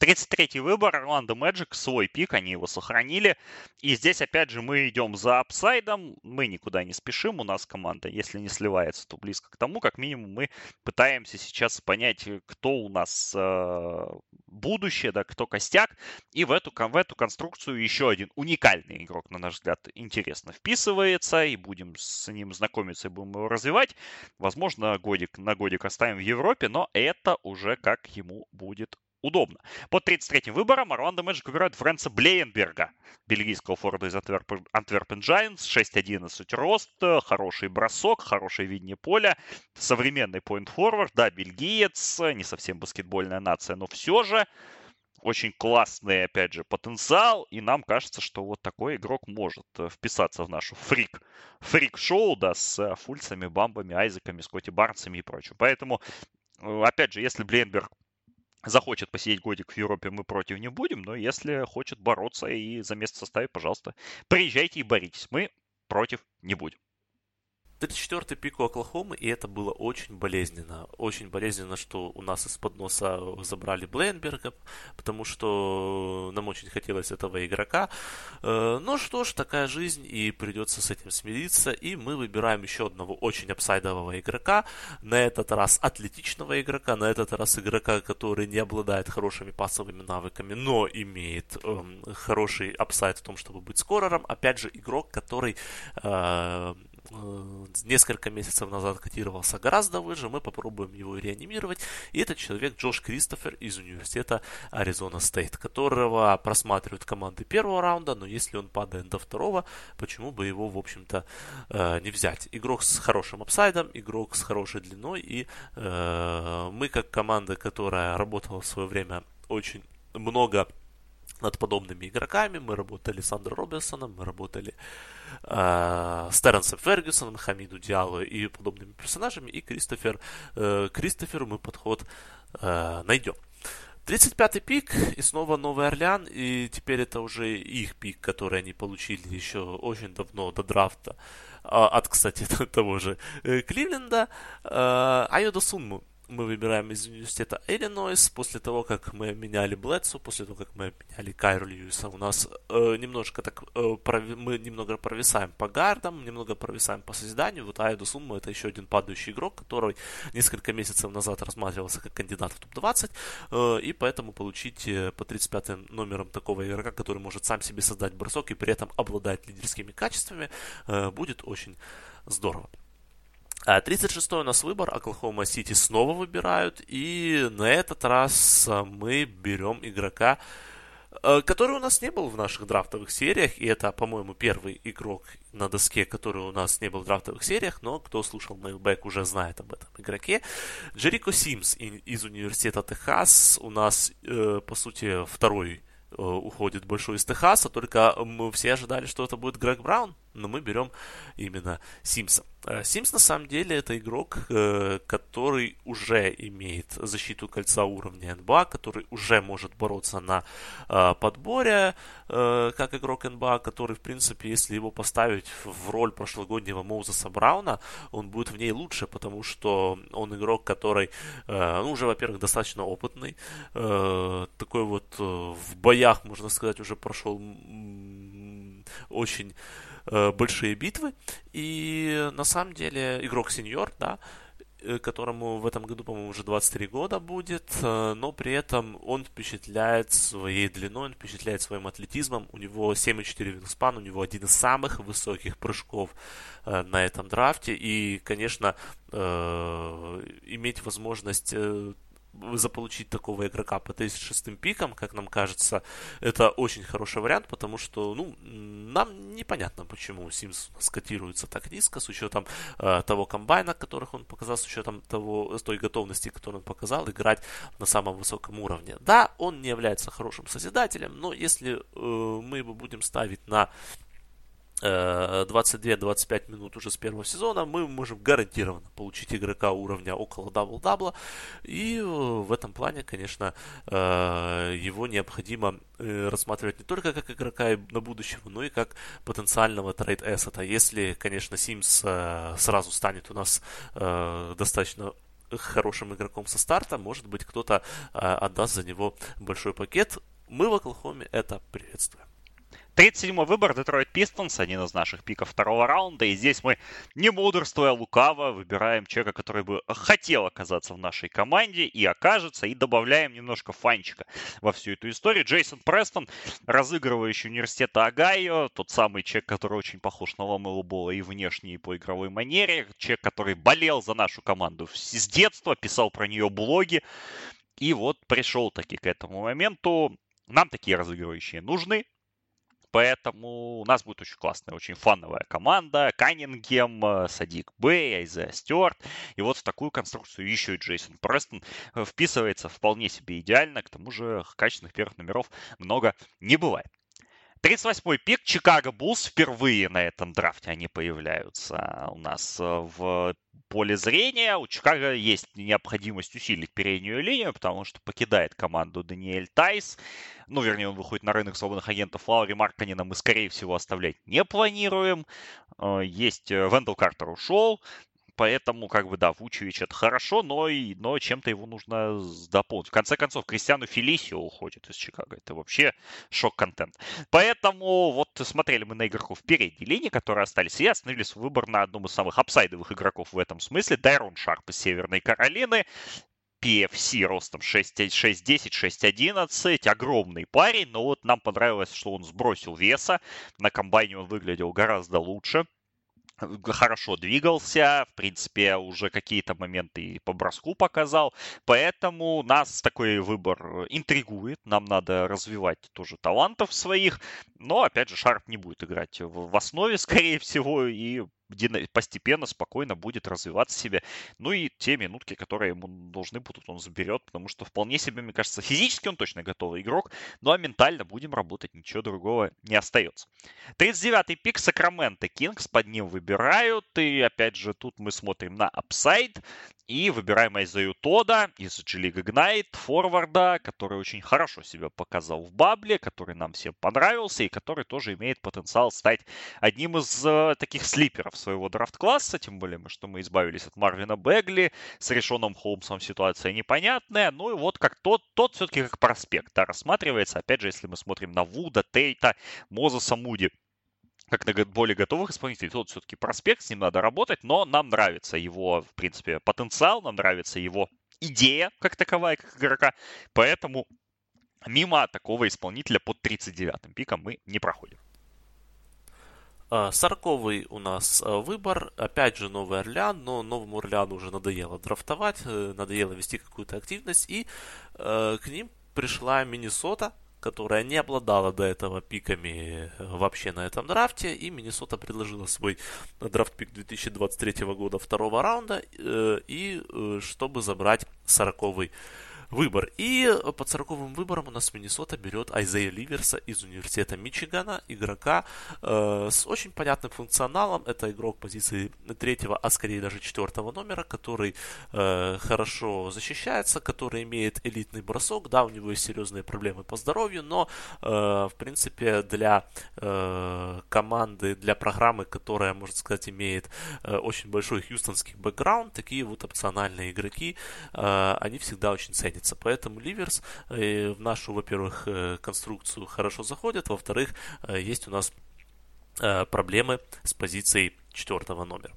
33-й выбор, Орландо Мэджик, свой пик, они его сохранили. И здесь, опять же, мы идем за апсайдом, мы никуда не спешим, у нас команда, если не сливается, то близко к тому, как минимум мы пытаемся сейчас понять, кто у нас э, будущее, да, кто костяк. И в эту, в эту конструкцию еще один уникальный игрок, на наш взгляд, интересно вписывается, и будем с ним знакомиться и будем его развивать. Возможно, годик на годик оставим в Европе, но это уже как ему будет удобно. Под 33-м выбором Орландо Мэджик выбирает Фрэнса Блейенберга, бельгийского форварда из Антверпен Giants, 6'11 рост, хороший бросок, хорошее видение поля, современный поинт-форвард, да, бельгиец, не совсем баскетбольная нация, но все же очень классный, опять же, потенциал, и нам кажется, что вот такой игрок может э, вписаться в нашу фрик, фрик-шоу, да, с Фульцами, Бамбами, Айзеками, Скотти Барнсами и прочим. Поэтому, э, опять же, если Блейнберг захочет посидеть годик в Европе, мы против не будем, но если хочет бороться и за место составить, пожалуйста, приезжайте и боритесь. Мы против не будем. 34-й пик у Оклахомы, и это было очень болезненно. Очень болезненно, что у нас из-под носа забрали Блейнберга, потому что нам очень хотелось этого игрока. Э, ну что ж, такая жизнь, и придется с этим смириться. И мы выбираем еще одного очень апсайдового игрока. На этот раз атлетичного игрока, на этот раз игрока, который не обладает хорошими пасовыми навыками, но имеет эм, хороший апсайд в том, чтобы быть скорером. Опять же, игрок, который Э, несколько месяцев назад котировался гораздо выше, мы попробуем его реанимировать. И это человек Джош Кристофер из университета Аризона Стейт, которого просматривают команды первого раунда, но если он падает до второго, почему бы его, в общем-то, э, не взять. Игрок с хорошим апсайдом, игрок с хорошей длиной, и э, мы, как команда, которая работала в свое время очень много над подобными игроками. Мы работали с Андро Робинсоном, мы работали э, с Терренсом Фергюсоном, Хамиду Диалу и подобными персонажами. И Кристофер, э, Кристоферу мы подход э, найдем. 35-й пик, и снова Новый Орлеан, и теперь это уже их пик, который они получили еще очень давно, до драфта, а, от, кстати, [laughs] того же э, Кливленда, э, Айода Сунму мы выбираем из университета Иллинойс. После того, как мы меняли Блэдсу, после того, как мы меняли Кайру Льюиса, у нас э, немножко так, э, прови, мы немного провисаем по гардам, немного провисаем по созиданию. Вот Айду Сумма это еще один падающий игрок, который несколько месяцев назад рассматривался как кандидат в топ-20, э, и поэтому получить э, по 35 номером такого игрока, который может сам себе создать бросок и при этом обладает лидерскими качествами, э, будет очень здорово. 36-й а, у нас выбор, Оклахома Сити снова выбирают, и на этот раз мы берем игрока, а, который у нас не был в наших драфтовых сериях, и это, по-моему, первый игрок на доске, который у нас не был в драфтовых сериях, но кто слушал Mailback уже знает об этом игроке. Джерико Симс из университета Техас. У нас, э, по сути, второй э, уходит большой из Техаса, только мы все ожидали, что это будет Грег Браун, но мы берем именно Симса. Э, Симс на самом деле это игрок, э, который уже имеет защиту кольца уровня НБА, который уже может бороться на э, подборе, как игрок НБА, который, в принципе, если его поставить в роль прошлогоднего Моузеса Брауна, он будет в ней лучше, потому что он игрок, который, ну, уже, во-первых, достаточно опытный, такой вот в боях, можно сказать, уже прошел очень большие битвы. И на самом деле игрок сеньор, да, э, которому в этом году, по-моему, уже 23 года будет, э, но при этом он впечатляет своей длиной, он впечатляет своим атлетизмом. У него 7,4 вингспан, у него один из самых высоких прыжков на этом драфте. И, конечно, иметь возможность заполучить такого игрока по 36 пикам, как нам кажется, это очень хороший вариант, потому что, ну, нам непонятно, почему Симс скотируется так низко, с учетом э, того комбайна, которых он показал, с учетом того, с той готовности, которую он показал, играть на самом высоком уровне. Да, он не является хорошим созидателем, но если э, мы его будем ставить на 22-25 э, минут уже с первого сезона, мы можем гарантированно получить игрока уровня около дабл-дабла. И э, в этом плане, конечно, э, его необходимо рассматривать не только как игрока на будущего, но и как потенциального трейд эссета. Если, конечно, Симс сразу станет у нас достаточно хорошим игроком со старта, может быть, кто-то отдаст за него большой пакет. Мы в Оклахоме это приветствуем. 37-й выбор Детройт Пистонс, один из наших пиков второго раунда. И здесь мы, не мудрствуя лукаво, выбираем человека, который бы хотел оказаться в нашей команде и окажется, и добавляем немножко фанчика во всю эту историю. Джейсон Престон, разыгрывающий университет Огайо, тот самый человек, который очень похож на Ламело Болла и внешне, и по игровой манере. Человек, который болел за нашу команду с детства, писал про нее блоги. И вот пришел таки к этому моменту. Нам такие разыгрывающие нужны. Поэтому у нас будет очень классная, очень фановая команда. Каннингем, э, Садик Бэй, Айзе Стюарт. И вот в такую конструкцию еще и Джейсон Престон э, вписывается вполне себе идеально. К тому же качественных первых номеров много не бывает. 38-й пик Чикаго Буллс впервые на этом драфте они появляются у нас э, в поле зрения. У Чикаго есть необходимость усилить переднюю линию, потому что покидает команду Даниэль Тайс. Ну, вернее, он выходит на рынок свободных агентов. Лаури Марканина мы, скорее всего, оставлять не планируем. Э, есть э, Вендел Картер ушел поэтому, как бы, да, Вучевич это хорошо, но, и, но чем-то его нужно дополнить. В конце концов, Кристиану Фелисио уходит из Чикаго. Это вообще шок-контент. Поэтому вот смотрели мы на игроков передней линии, которые остались, и остановились выбор на одном из самых апсайдовых игроков в этом смысле. Дайрон Шарп из Северной Каролины. PFC ростом 6'10, 6'11, огромный парень, но вот нам понравилось, что он сбросил веса, на комбайне он выглядел гораздо лучше хорошо двигался, в принципе, уже какие-то моменты и по броску показал, поэтому нас такой выбор интригует, нам надо развивать тоже талантов своих, но, опять же, Шарп не будет играть в основе, [laughs] скорее всего, и постепенно, спокойно будет развиваться себе. Ну и те минутки, которые ему должны будут, он заберет, потому что вполне себе, мне кажется, физически он точно готовый игрок, ну а ментально будем работать, ничего другого не остается. 39-й пик Сакраменто Кингс под ним выбирают, и опять же тут мы смотрим на апсайд, и выбираем Айзаю Тодда из G-League Ignite, форварда, который очень хорошо себя показал в бабле, который нам всем понравился и который тоже имеет потенциал стать одним из э, таких слиперов своего драфт-класса, тем более, что мы избавились от Марвина Бегли, с Решоном Холмсом ситуация непонятная, ну и вот как тот, тот все-таки как проспект да, рассматривается, опять же, если мы смотрим на Вуда, Тейта, Мозеса Муди, как на более готовых исполнителей, тот все-таки проспект, с ним надо работать, но нам нравится его, в принципе, потенциал, нам нравится его идея как таковая, как игрока, поэтому мимо такого исполнителя под 39-м пиком мы не проходим. А, сороковый у нас а, выбор, опять же Новый Орлеан, но Новому Орлеану уже надоело драфтовать, э, надоело вести какую-то активность, и э, к ним пришла Миннесота, которая не обладала до этого пиками э, вообще на этом драфте, и Миннесота предложила свой драфт-пик 2023 года второго раунда, и чтобы забрать сороковый выбор. И под сороковым выбором у нас Миннесота берет Айзея Ливерса из университета Мичигана, игрока э, с очень понятным функционалом. Это игрок позиции третьего, а скорее даже четвертого номера, который э, хорошо защищается, который имеет элитный бросок. Да, у него есть серьезные проблемы по здоровью, но э, в принципе для э, команды, для программы, которая, можно сказать, имеет э, очень большой хьюстонский бэкграунд, такие вот опциональные игроки, э, они всегда очень ценятся ценится. Поэтому Ливерс э, в нашу, во-первых, э, конструкцию хорошо заходит, во-вторых, э, есть у нас проблемы с позицией четвертого номера.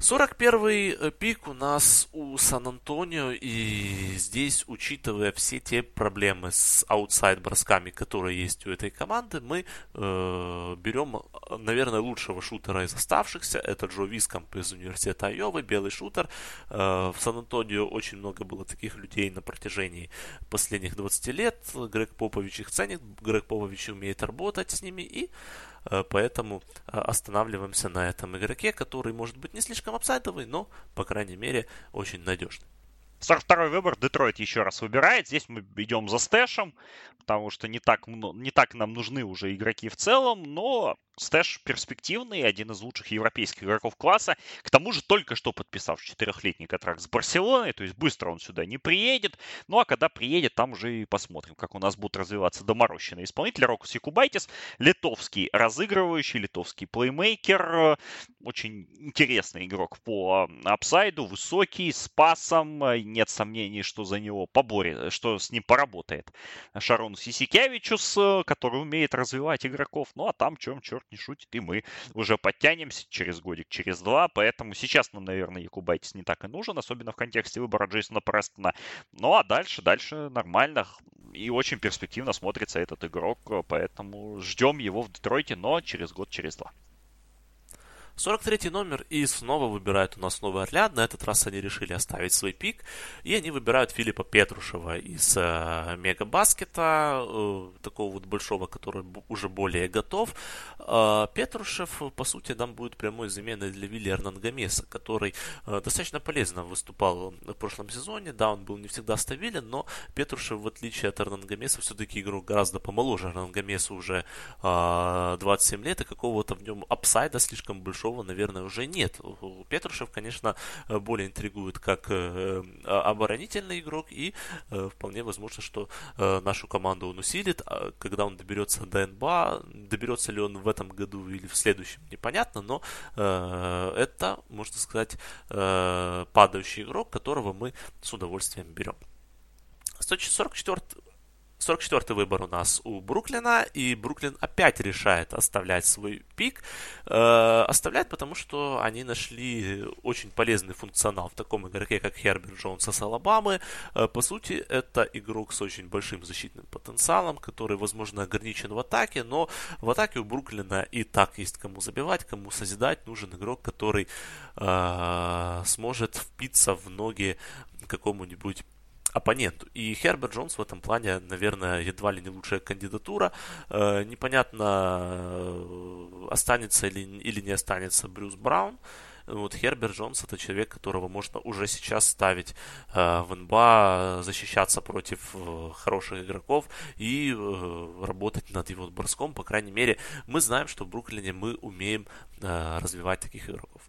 41-й э, пик у нас у Сан-Антонио, и здесь, учитывая все те проблемы с аутсайд-бросками, которые есть у этой команды, мы э, берем, наверное, лучшего шутера из оставшихся. Это Джо Вискамп из университета Айовы, белый шутер. Э, в Сан-Антонио очень много было таких людей на протяжении последних 20 лет. Грег Попович их ценит, Грег Попович умеет работать с ними, и Э, поэтому э, останавливаемся на этом игроке, который может быть не слишком апсайдовый, но, по крайней мере, очень надежный. 42 выбор Детройт еще раз выбирает. Здесь мы идем за стэшем, потому что не так, не так нам нужны уже игроки в целом, но Стэш перспективный, один из лучших европейских игроков класса. К тому же только что подписав четырехлетний контракт с Барселоной, то есть быстро он сюда не приедет. Ну а когда приедет, там уже и посмотрим, как у нас будут развиваться доморощенные исполнители. Рокус Якубайтис, литовский разыгрывающий, литовский плеймейкер. Очень интересный игрок по апсайду, высокий, с пасом. Нет сомнений, что за него поборет, что с ним поработает Шарон Сисикевичус, который умеет развивать игроков. Ну а там чем черт не шутит, и мы уже подтянемся через годик, через два, поэтому сейчас нам, наверное, Якубайтис не так и нужен, особенно в контексте выбора Джейсона Престона. Ну а дальше, дальше нормально и очень перспективно смотрится этот игрок, поэтому ждем его в Детройте, но через год, через два. 43 номер и снова выбирают у нас Новый Орлеан. На этот раз они решили оставить свой пик. И они выбирают Филиппа Петрушева из э, Мегабаскета, э, такого вот большого, который уже более готов. Э, Петрушев, по сути, нам будет прямой заменой для Вилли Эрнангамеса, который э, достаточно полезно выступал в прошлом сезоне. Да, он был не всегда стабилен, но Петрушев, в отличие от Эрнангамеса, все-таки игрок гораздо помоложе. Эрнангамесу уже э, 27 лет, и какого-то в нем апсайда слишком большого большого, наверное, уже нет. Петрушев, конечно, более интригует как э, а, оборонительный игрок, и э, вполне возможно, что э, нашу команду он усилит. А когда он доберется до НБА, доберется ли он в этом году или в следующем, непонятно, но это, можно сказать, падающий игрок, которого мы с удовольствием берем. 144 44-й выбор у нас у Бруклина, и Бруклин опять решает оставлять свой пик. Э, оставляет, потому что они нашли очень полезный функционал в таком игроке, как Херберт Джонс с Алабамы. Э, по сути, это игрок с очень большим защитным потенциалом, который, возможно, ограничен в атаке, но в атаке у Бруклина и так есть кому забивать, кому созидать. Нужен игрок, который э, сможет впиться в ноги какому-нибудь оппоненту. И Херберт Джонс в этом плане, наверное, едва ли не лучшая кандидатура. Э, непонятно, э, останется или, или не останется Брюс Браун. Вот Херберт Джонс это человек, которого можно уже сейчас ставить э, в НБА, защищаться против э, хороших игроков и э, работать над его броском. По крайней мере, мы знаем, что в Бруклине мы умеем э, развивать таких игроков.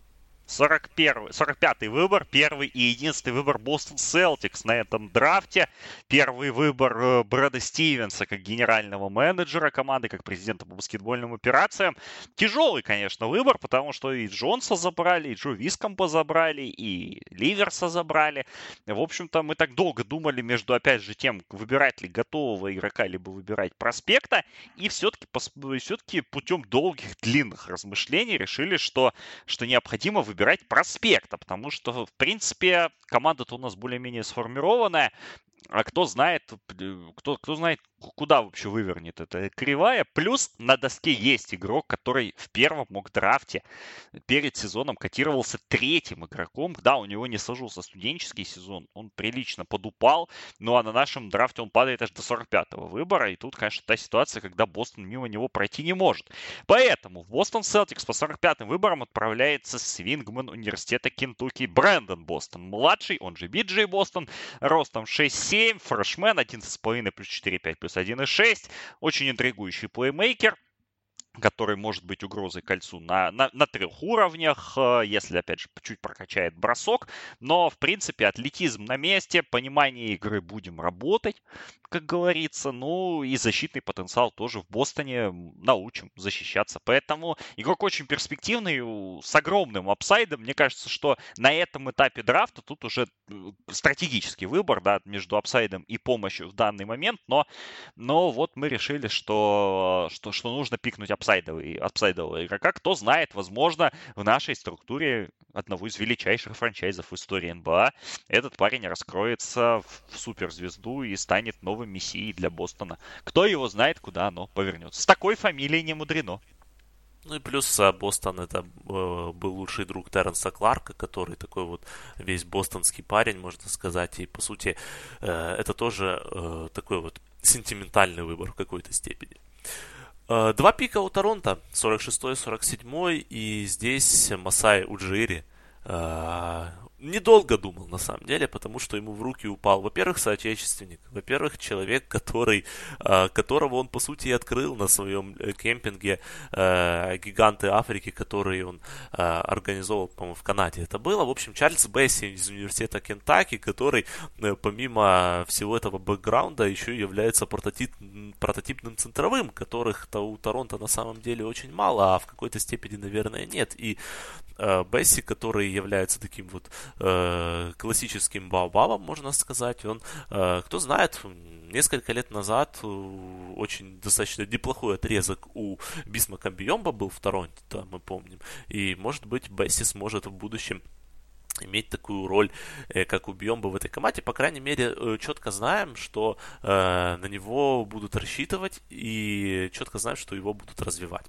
41, 45-й выбор, первый и единственный выбор Бостон Селтикс на этом драфте. Первый выбор э, Брэда Стивенса как генерального менеджера команды, как президента по баскетбольным операциям. Тяжелый, конечно, выбор, потому что и Джонса забрали, и Джо Вискомпа забрали, и Ливерса забрали. В общем-то, мы так долго думали между, опять же, тем, выбирать ли готового игрока, либо выбирать проспекта, и все-таки, все-таки путем долгих, длинных размышлений решили, что, что необходимо выбирать выбирать проспекта, потому что, в принципе, команда-то у нас более-менее сформированная, а кто знает, кто, кто знает, куда вообще вывернет эта кривая. Плюс на доске есть игрок, который в первом мок-драфте перед сезоном котировался третьим игроком. Да, у него не сложился студенческий сезон, он прилично подупал, ну а на нашем драфте он падает аж до 45-го выбора. И тут, конечно, та ситуация, когда Бостон мимо него пройти не может. Поэтому в Бостон Селтикс по 45-м выборам отправляется свингман университета Кентукки Брэндон Бостон. Младший, он же Биджей Бостон, ростом 6'7, фрешмен 11,5 плюс 4,5 плюс плюс 1.6. Очень интригующий плеймейкер который может быть угрозой кольцу на, на, на трех уровнях, э, если, опять же, чуть прокачает бросок. Но, в принципе, атлетизм на месте, понимание игры будем работать, как говорится. Ну, и защитный потенциал тоже в Бостоне научим защищаться. Поэтому игрок очень перспективный, с огромным апсайдом. Мне кажется, что на этом этапе драфта тут уже э, стратегический выбор, да, между апсайдом и помощью в данный момент. Но, но вот мы решили, что, что, что нужно пикнуть апсайдовый, апсайдового игрока. Кто знает, возможно, в нашей структуре одного из величайших франчайзов в истории НБА этот парень раскроется в суперзвезду и станет новым мессией для Бостона. Кто его знает, куда оно повернется. С такой фамилией не мудрено. Ну и плюс а, Бостон это э, был лучший друг Терренса Кларка, который такой вот весь бостонский парень, можно сказать. И по сути э, это тоже э, такой вот сентиментальный выбор в какой-то степени. Э, два пика у Торонто, 46 47 и здесь Масай Уджири. Э, недолго думал, на самом деле, потому что ему в руки упал, во-первых, соотечественник, во-первых, человек, который, э, которого он, по сути, и открыл на своем э, кемпинге э, «Гиганты Африки», который он организовал, по-моему, в Канаде это было. В общем, Чарльз Бесси из университета Кентаки, который, помимо всего этого бэкграунда, еще является прототип, прототипным центровым, которых-то у Торонто на самом деле очень мало, а в какой-то степени, наверное, нет. И Бесси, который является таким вот э, классическим Баобабом, можно сказать. Он, э, кто знает, несколько лет назад э, очень достаточно неплохой отрезок у Бисмака Бьемба был в Торонте, да, мы помним. И, может быть, Бесси сможет в будущем иметь такую роль, э, как у Бьемба в этой команде. По крайней мере, э, четко знаем, что э, на него будут рассчитывать и четко знаем, что его будут развивать.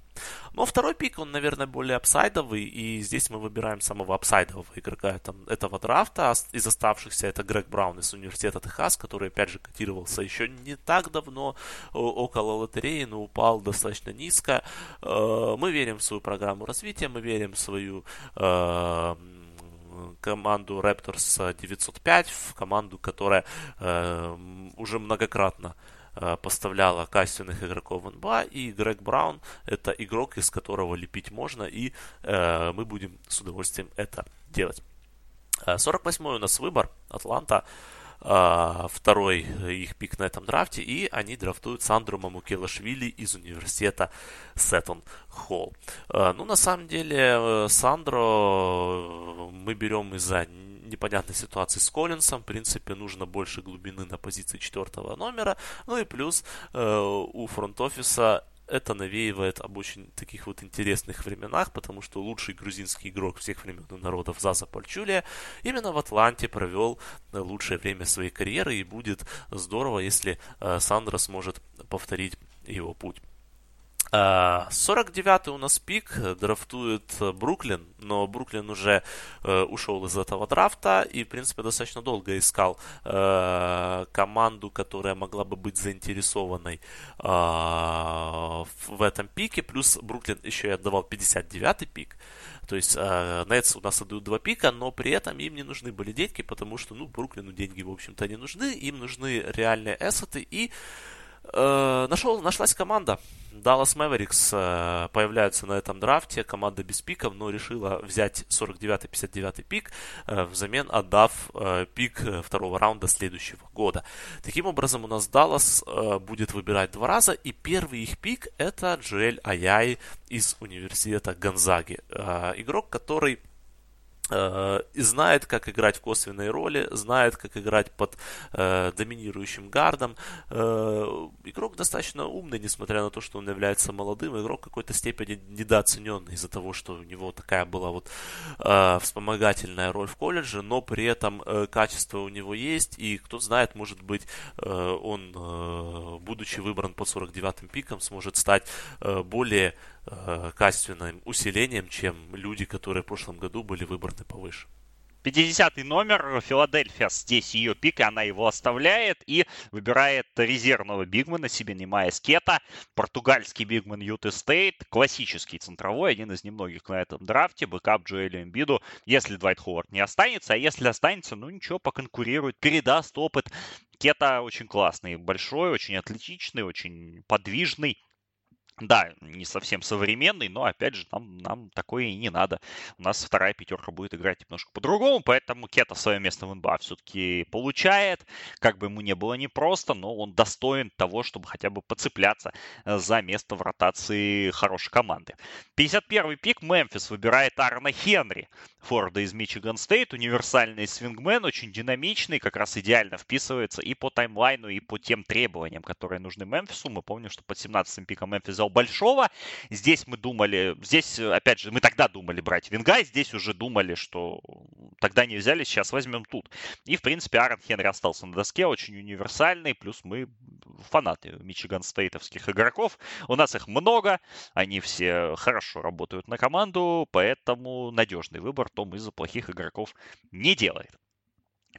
Но второй пик, он, наверное, более апсайдовый, и здесь мы выбираем самого апсайдового игрока там, этого драфта. Из оставшихся это Грег Браун из университета Техас, который, опять же, котировался еще не так давно около лотереи, но упал достаточно низко. Мы верим в свою программу развития, мы верим в свою команду Raptors 905, в команду, которая э, уже многократно э, поставляла качественных игроков в НБА, и Грег Браун это игрок, из которого лепить можно, и э, мы будем с удовольствием это делать. 48-й э, у нас выбор, Атланта. А, второй их пик на этом драфте, и они драфтуют Сандру Мамукелашвили из университета Сеттон Холл. А, ну, на самом деле, э, Сандро мы берем из-за непонятной ситуации с Коллинсом. В принципе, нужно больше глубины на позиции четвертого номера. Ну и плюс э, у фронт-офиса это навеивает об очень таких вот интересных временах, потому что лучший грузинский игрок всех времен и народов Заза Пальчулия именно в Атланте провел лучшее время своей карьеры, и будет здорово, если э, Сандра сможет повторить его путь. 49-й у нас пик, драфтует Бруклин, но Бруклин уже э, ушел из этого драфта и, в принципе, достаточно долго искал э, команду, которая могла бы быть заинтересованной э, в этом пике. Плюс Бруклин еще и отдавал 59-й пик. То есть э, Нетс у нас отдают два пика, но при этом им не нужны были деньги, потому что, ну, Бруклину деньги, в общем-то, не нужны. Им нужны реальные эссеты и Э, нашел, нашлась команда. Dallas Mavericks э, появляются на этом драфте. Команда без пиков, но решила взять 49-59 пик, э, взамен отдав э, пик второго раунда следующего года. Таким образом, у нас Dallas э, будет выбирать два раза. И первый их пик это Джуэль Аяй из университета Гонзаги. Э, игрок, который Э, и знает, как играть в косвенной роли, знает, как играть под э, доминирующим гардом. Э, игрок достаточно умный, несмотря на то, что он является молодым. Игрок в какой-то степени недооцененный из-за того, что у него такая была вот э, вспомогательная роль в колледже, но при этом э, качество у него есть, и кто знает, может быть, э, он, э, будучи выбран по 49-м пикам, сможет стать э, более э, качественным усилением, чем люди, которые в прошлом году были выбраны повыше. 50 номер, Филадельфия, здесь ее пик, и она его оставляет и выбирает резервного бигмена себе, Неемиас Кета, португальский бигмен Юты Стейт, классический центровой, один из немногих на этом драфте, бэкап Джоэлю Эмбиду, если Двайт Ховард не останется, а если останется, ну ничего, поконкурирует, передаст опыт. Кета очень классный, большой, очень атлетичный, очень подвижный, да, не совсем современный, но опять же нам, нам такое и не надо. У нас вторая пятерка будет играть немножко по-другому, поэтому Кета свое место в НБА все-таки получает. Как бы ему не было непросто, но он достоин того, чтобы хотя бы поцепляться э, за место в ротации хорошей команды. 51-й пик Мемфис выбирает Арна Хенри, Форда из Мичиган Стейт, универсальный свингмен, очень динамичный, как раз идеально вписывается и по таймлайну, и по тем требованиям, которые нужны Мемфису. Мы помним, что под 17-м пиком Мемфис взял большого. Здесь мы думали, здесь, опять же, мы тогда думали брать Вингай, здесь уже думали, что тогда не взяли, сейчас возьмем тут. И, в принципе, Аарон Хенри остался на доске, очень универсальный, плюс мы фанаты Мичиган Стейтовских игроков. У нас их много, они все хорошо работают на команду, поэтому надежный выбор Том из-за плохих игроков не делает.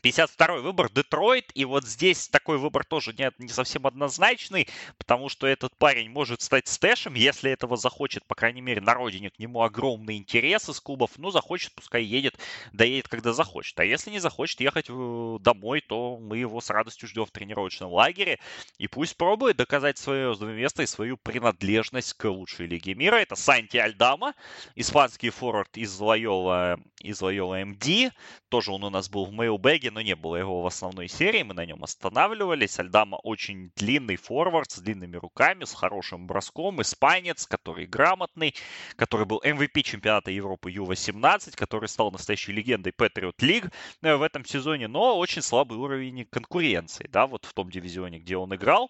52-й выбор Детройт, и вот здесь такой выбор тоже не, не совсем однозначный, потому что этот парень может стать стэшем, если этого захочет, по крайней мере, на родине к нему огромный интерес из клубов, ну, захочет, пускай едет, доедет, когда захочет. А если не захочет ехать домой, то мы его с радостью ждем в тренировочном лагере, и пусть пробует доказать свое место и свою принадлежность к лучшей лиге мира. Это Санти Альдама, испанский форвард из Лайола, из Лайола МД, тоже он у нас был в мейлбэге, но не было его в основной серии, мы на нем останавливались. Альдама очень длинный форвард с длинными руками, с хорошим броском, испанец, который грамотный, который был MVP чемпионата Европы Ю-18, который стал настоящей легендой Patriot League э, в этом сезоне, но очень слабый уровень конкуренции, да, вот в том дивизионе, где он играл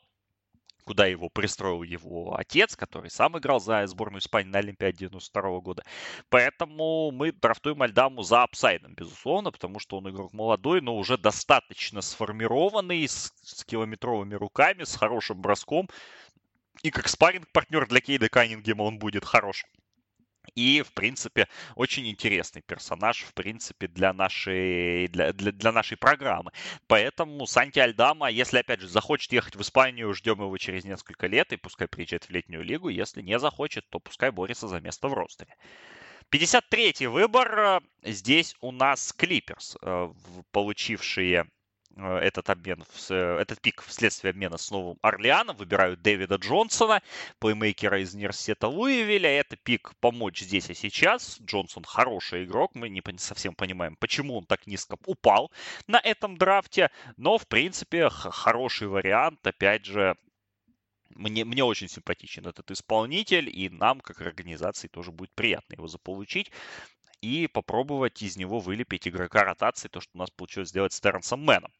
куда его пристроил его отец, который сам играл за сборную Испании на Олимпиаде 92 года. Поэтому мы драфтуем Альдаму за апсайдом, безусловно, потому что он игрок молодой, но уже достаточно сформированный, с, с километровыми руками, с хорошим броском. И как спарринг партнер для Кейда Каннингема он будет хорош. И, в принципе, очень интересный персонаж, в принципе, для нашей, для, для, для нашей программы. Поэтому Санти Альдама, если, опять же, захочет ехать в Испанию, ждем его через несколько лет, и пускай приезжает в летнюю лигу. Если не захочет, то пускай борется за место в ростере. 53-й выбор. Здесь у нас Клиперс, э, получившие этот обмен, э, этот пик вследствие обмена с Новым Орлеаном. Выбирают Дэвида Джонсона, плеймейкера из университета Луивиля. Это пик помочь здесь и сейчас. Джонсон хороший игрок. Мы не совсем понимаем, почему он так низко упал на этом драфте. Но, в принципе, хороший вариант. Опять же, мне, мне очень симпатичен этот исполнитель, и нам, как организации, тоже будет приятно его заполучить и попробовать из него вылепить игрока ротации, то, что у нас получилось сделать с Терренсом Мэном.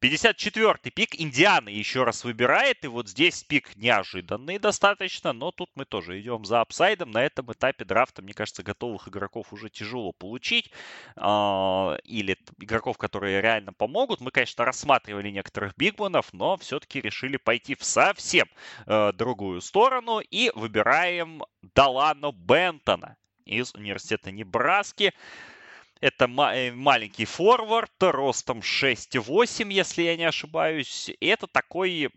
54-й пик Индианы еще раз выбирает, и вот здесь пик неожиданный достаточно, но тут мы тоже идем за апсайдом. На этом этапе драфта, мне кажется, готовых игроков уже тяжело получить, а, или игроков, которые реально помогут. Мы, конечно, рассматривали некоторых бигманов, но все-таки решили пойти в совсем э, другую сторону и выбираем Далано Бентона из университета Небраски. Это э, маленький форвард, ростом 6,8, если я не ошибаюсь. Это такой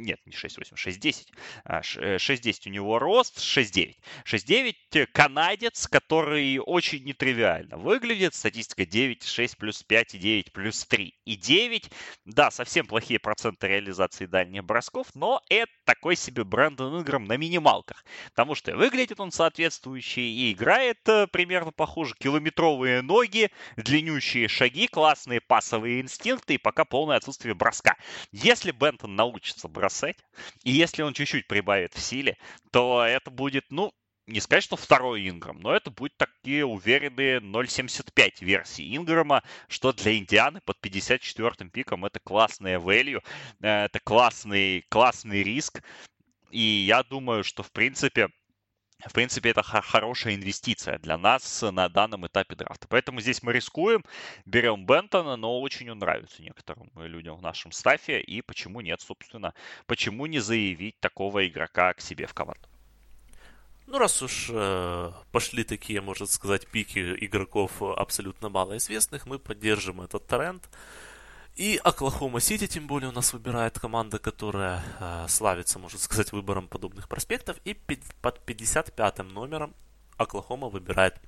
нет, не 6,8, 6,10. 6,10 у него рост, 6,9. 6,9 канадец, который очень нетривиально выглядит. Статистика 9, 6 плюс 5 и 9 плюс 3 и 9. Да, совсем плохие проценты реализации дальних бросков, но это такой себе Брэндон Инграм на минималках. Потому что выглядит он соответствующий и играет э, примерно похоже. Километровые ноги, длиннющие шаги, классные пасовые инстинкты и пока полное отсутствие броска. Если Бентон научится бросать, и если он чуть-чуть прибавит в силе, то это будет, ну, не сказать, что второй Инграм, но это будет такие уверенные 0.75 версии Инграма, что для Индианы под 54-м пиком это классная value, э, это классный, классный риск. И я думаю, что, в принципе, в принципе, это хорошая инвестиция для нас на данном этапе драфта. Поэтому здесь мы рискуем, берем Бентона, но очень он нравится некоторым людям в нашем стафе. И почему нет, собственно, почему не заявить такого игрока к себе в команду? Ну, раз уж э, пошли такие, можно сказать, пики игроков абсолютно малоизвестных, мы поддержим этот тренд. И Оклахома Сити, тем более, у нас выбирает команда, которая э, славится, можно сказать, выбором подобных проспектов. И под 55-м номером Оклахома выбирает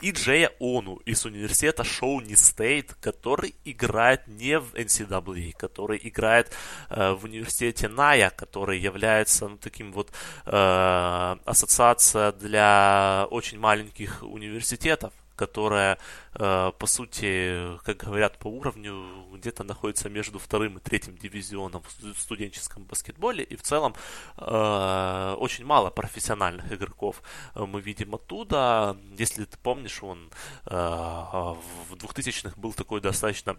и Джея Ону из университета Шоуни Стейт, который играет не в NCAA, который играет э, в университете Ная, который является ну, таким вот э, ассоциация для очень маленьких университетов которая, э, по сути, как говорят по уровню, где-то находится между вторым и третьим дивизионом в студенческом баскетболе. И в целом э, очень мало профессиональных игроков мы видим оттуда. Если ты помнишь, он э, в 2000-х был такой достаточно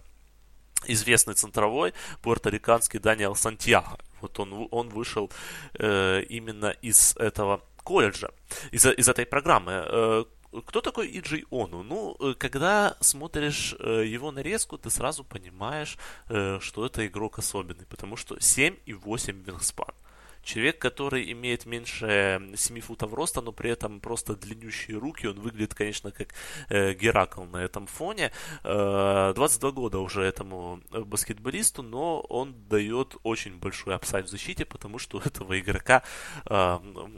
известный центровой пуэрториканский Даниэл Сантьяго. Вот он, он вышел именно из этого колледжа, из, из этой программы. Кто такой Иджи Ону? Ну, э, когда смотришь э, его нарезку, ты сразу понимаешь, э, что это игрок особенный, потому что 7 и 8 вингспан. Человек, который имеет меньше 7 футов роста, но при этом просто длиннющие руки, он выглядит, конечно, как э, Геракл на этом фоне. Э, 22 года уже этому э, баскетболисту, но он дает очень большой апсайд в защите, потому что у этого игрока э,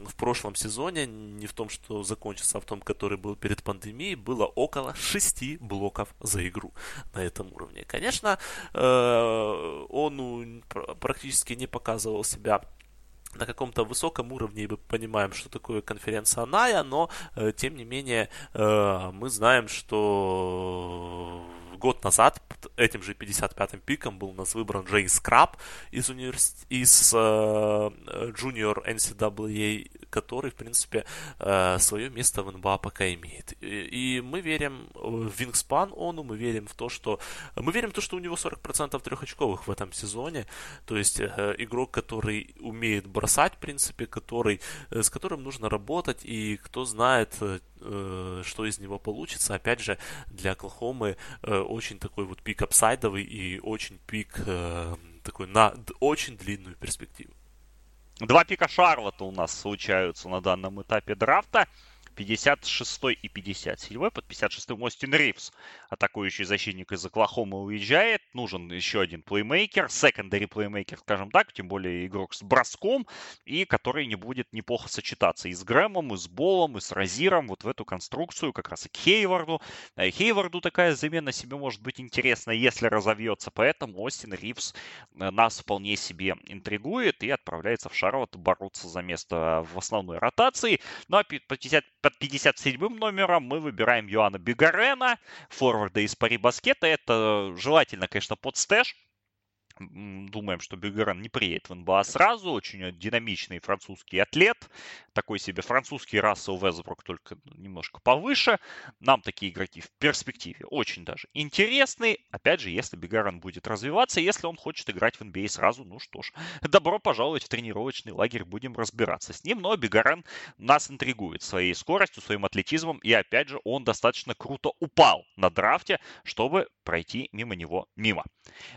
в прошлом сезоне, не в том, что закончился, а в том, который был перед пандемией, было около 6 блоков за игру на этом уровне. Конечно, э, он практически не показывал себя на каком-то высоком уровне, мы понимаем, что такое конференция Ная, но, э, тем не менее, э, мы знаем, что год назад этим же 55-м пиком был у нас выбран Джей Скраб из, универс... из э, Junior NCAA который, в принципе, э, свое место в НБА пока имеет. И мы верим в Вингспан Ону, мы верим в то, что... Мы верим в то, что у него 40% трехочковых в этом сезоне. То есть э, игрок, который умеет бросать, в принципе, который, э, с которым нужно работать, и кто знает, что из него получится. Опять же, для Оклахомы очень такой вот пик апсайдовый и очень пик такой на очень длинную перспективу. Два пика Шарлота у нас случаются на данном этапе драфта. 56 и 57 под 56 Остин Ривз, атакующий защитник из Оклахомы, уезжает. Нужен еще один плеймейкер, секондари плеймейкер, скажем так, тем более игрок с броском, и который не будет неплохо сочетаться и с Грэмом, и с Болом, и с Розиром, вот в эту конструкцию, как раз и к Хейварду. А Хейварду такая замена себе может быть интересна, если разовьется, поэтому Остин Ривз э, нас вполне себе интригует и отправляется в Шарлотт бороться за место в основной ротации. Ну а 50, под 57 номером мы выбираем Йоанна Бигарена, форварда из Пари Баскета. Это желательно, конечно, под stash, думаем, что Бюгерен не приедет в НБА сразу. Очень динамичный французский атлет. Такой себе французский Рассел Везбрук, только немножко повыше. Нам такие игроки в перспективе очень даже интересны. Опять же, если Бюгерен будет развиваться, если он хочет играть в NBA сразу, ну что ж, добро пожаловать в тренировочный лагерь, будем разбираться с ним. Но Бюгерен нас интригует своей скоростью, своим атлетизмом. И опять же, он достаточно круто упал на драфте, чтобы пройти мимо него мимо.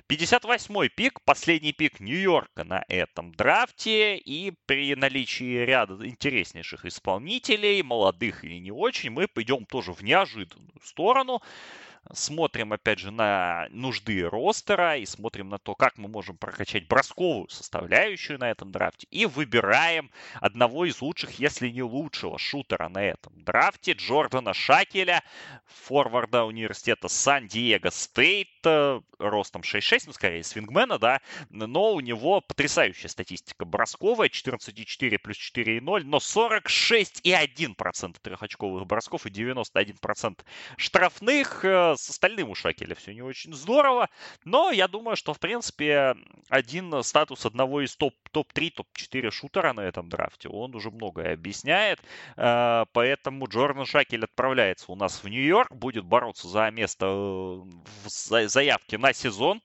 58-й пик, последний пик Нью-Йорка на этом драфте. И при наличии ряда интереснейших исполнителей, молодых или не очень, мы пойдем тоже в неожиданную сторону. смотрим, опять же, на нужды ростера и смотрим на то, как мы можем прокачать бросковую составляющую на этом драфте и выбираем одного из лучших, если не лучшего шутера на этом драфте, Джордана Шакеля, форварда университета Сан-Диего Стейт, э, ростом 6'6, ну, скорее, свингмена, да, но у него потрясающая статистика бросковая, 14,4 плюс 4,0, но 46,1% трехочковых бросков и 91% штрафных. Э, с остальным у Шакеля все не очень здорово, но я думаю, что, в принципе, один статус одного из топ, топ-3, топ-4 шутера на этом драфте, он уже многое объясняет, э, поэтому Джордан Шакель отправляется у нас в Нью-Йорк, будет бороться за место в заявке на сезон,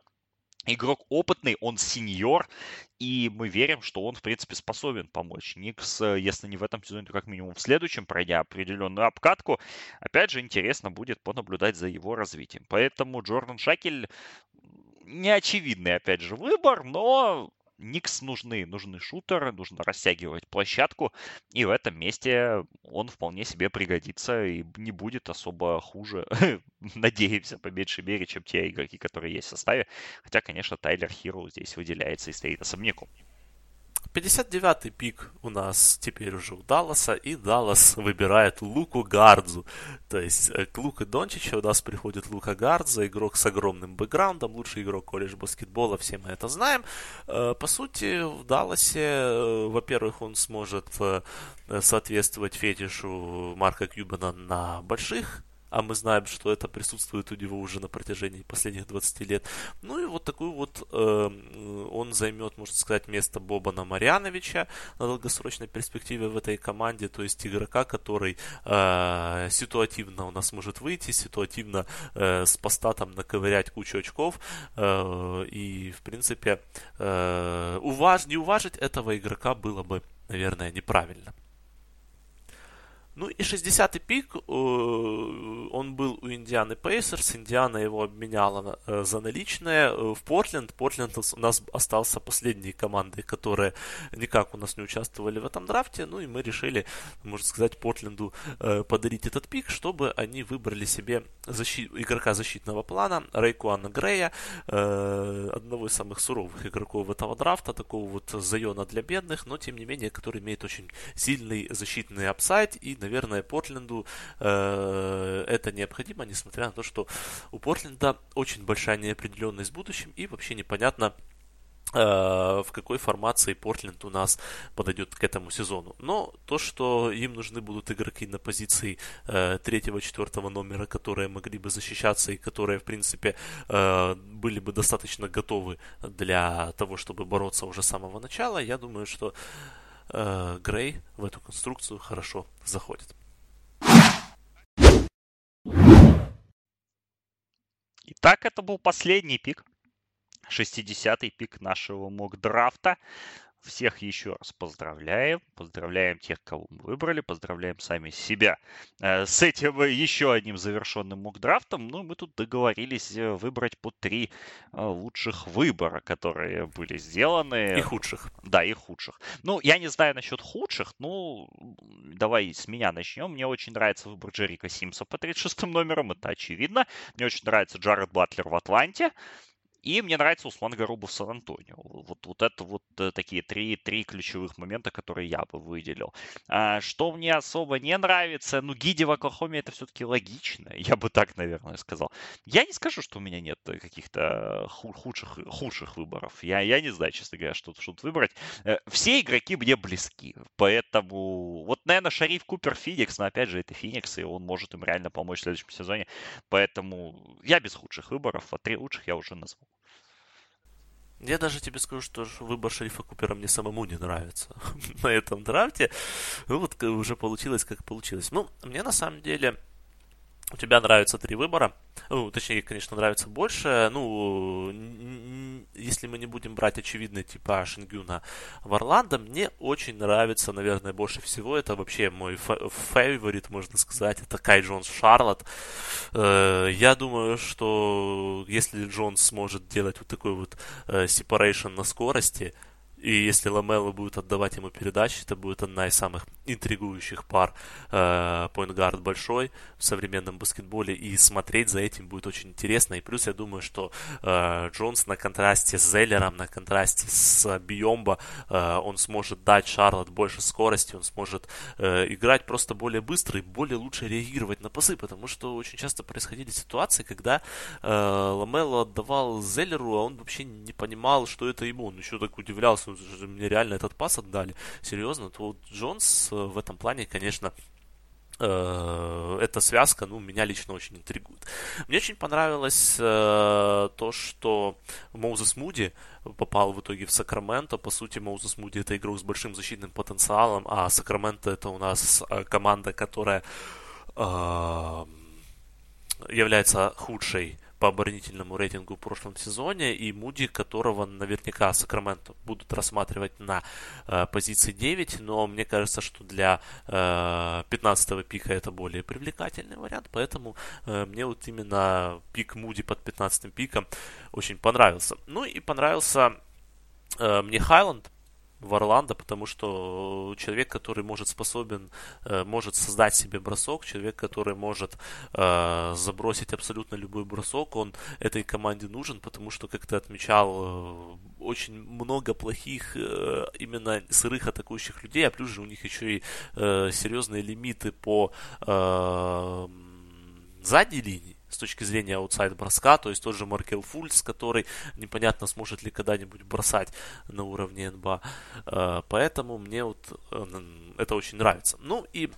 игрок опытный, он сеньор, и мы верим, что он, в принципе, способен помочь Никс, если не в этом сезоне, то как минимум в следующем, пройдя определенную обкатку. Опять же, интересно будет понаблюдать за его развитием. Поэтому Джордан Шакель неочевидный, опять же, выбор, но Никс нужны, нужны шутеры, нужно растягивать площадку, и в этом месте он вполне себе пригодится и не будет особо хуже, [laughs] надеемся, по меньшей мере, чем те игроки, которые есть в составе. Хотя, конечно, Тайлер Хиру здесь выделяется и стоит особняком. 59-й пик у нас теперь уже у Далласа, и Даллас [laughs] выбирает Луку Гардзу. То есть э, к Луке Дончичу у нас приходит Лука Гардза, игрок с огромным бэкграундом, лучший игрок колледж баскетбола, все мы это знаем. Э, по сути, в Далласе, э, во-первых, он сможет соответствовать фетишу Марка Кьюбана на больших а мы знаем, что это присутствует у него уже на протяжении последних 20 лет. Ну и вот такую вот э, он займет, можно сказать, место Бобана Марьяновича на долгосрочной перспективе в этой команде, то есть игрока, который э, ситуативно у нас может выйти, ситуативно э, с поста там наковырять кучу очков, э, и в принципе э, уваж... не уважить этого игрока было бы, наверное, неправильно. Ну и 60-й пик, э, он был у Индианы Пейсерс, Индиана его обменяла э, за наличные э, в Портленд. Портленд у нас остался последней командой, которые никак у нас не участвовали в этом драфте. Ну и мы решили, можно сказать, Портленду подарить этот пик, чтобы они выбрали себе защит... игрока защитного плана, Рейкуана Грея, одного из самых суровых игроков этого драфта, такого вот Зайона для бедных, но тем не менее, который имеет очень сильный защитный апсайд и наверное, Портленду э, это необходимо, несмотря на то, что у Портленда очень большая неопределенность в будущем и вообще непонятно, э, в какой формации Портленд у нас подойдет к этому сезону. Но то, что им нужны будут игроки на позиции э, третьего-четвертого номера, которые могли бы защищаться и которые, в принципе, э, были бы достаточно готовы для того, чтобы бороться уже с самого начала, я думаю, что э, Грей в эту конструкцию хорошо заходит. Итак, это был последний пик. 60-й пик нашего мок-драфта. Всех еще раз поздравляем. Поздравляем тех, кого мы выбрали. Поздравляем сами себя э, с этим еще одним завершенным мукдрафтом. Ну, мы тут договорились э, выбрать по три э, лучших выбора, которые были сделаны. И худших. Да, и худших. Ну, я не знаю насчет худших. Ну, давай с меня начнем. Мне очень нравится выбор Джерика Симса по 36 номерам. Это очевидно. Мне очень нравится Джаред Батлер в Атланте. И мне нравится Услан Гарубов Сан-Антонио. Вот, вот это вот э, такие три, три ключевых момента, которые я бы выделил. А, что мне особо не нравится, ну, Гиди в Оклахоме это все-таки логично. Я бы так, наверное, сказал. Я не скажу, что у меня нет каких-то худших, худших выборов. Я, я не знаю, честно говоря, что, что тут выбрать. Э, все игроки мне близки. Поэтому, вот, наверное, Шариф Купер Феникс, но опять же, это Феникс, и он может им реально помочь в следующем сезоне. Поэтому я без худших выборов, а три лучших я уже назвал. Я даже тебе скажу, что выбор шерифа Купера мне самому не нравится [laughs] на этом драфте. Ну вот уже получилось, как получилось. Ну, мне на самом деле у тебя нравятся три выбора. Ну, точнее, конечно, нравится больше. Ну, если мы не будем брать очевидный типа Шингюна в Орландо, мне очень нравится, наверное, больше всего. Это вообще мой фаворит, можно сказать. Это Кай Джонс Шарлот. Э, я думаю, что если Джонс сможет делать вот такой вот э, separation на скорости, и если Ламело будет отдавать ему передачи, это будет одна из самых интригующих пар поинтгард большой в современном баскетболе, и смотреть за этим будет очень интересно. И плюс я думаю, что Джонс на контрасте с Зеллером, на контрасте с Биомбо, он сможет дать Шарлот больше скорости, он сможет играть просто более быстро и более лучше реагировать на пасы, потому что очень часто происходили ситуации, когда Ламело отдавал Зеллеру, а он вообще не понимал, что это ему. Он еще так удивлялся, мне реально этот пас отдали. Серьезно, то вот Джонс э, в этом плане, конечно, э, эта связка, ну, меня лично очень интригует. Мне очень понравилось э, то, что Моузес Муди попал в итоге в Сакраменто. По сути, Моузес Муди это игрок с большим защитным потенциалом, а Сакраменто это у нас э, команда, которая э, является худшей по оборонительному рейтингу в прошлом сезоне, и Муди, которого наверняка Сакраменто будут рассматривать на э, позиции 9, но мне кажется, что для э, 15-го пика это более привлекательный вариант, поэтому э, мне вот именно пик Муди под 15 пиком очень понравился. Ну и понравился э, мне Хайланд, в Орландо, потому что человек, который может способен, э, может создать себе бросок, человек, который может э, забросить абсолютно любой бросок, он этой команде нужен, потому что, как ты отмечал, э, очень много плохих именно сырых атакующих людей, а плюс же у них еще и серьезные лимиты по задней линии с точки зрения аутсайд броска, то есть тот же Маркел Фульс, который непонятно сможет ли когда-нибудь бросать на уровне НБА. Э, поэтому мне вот э, это очень нравится. Ну и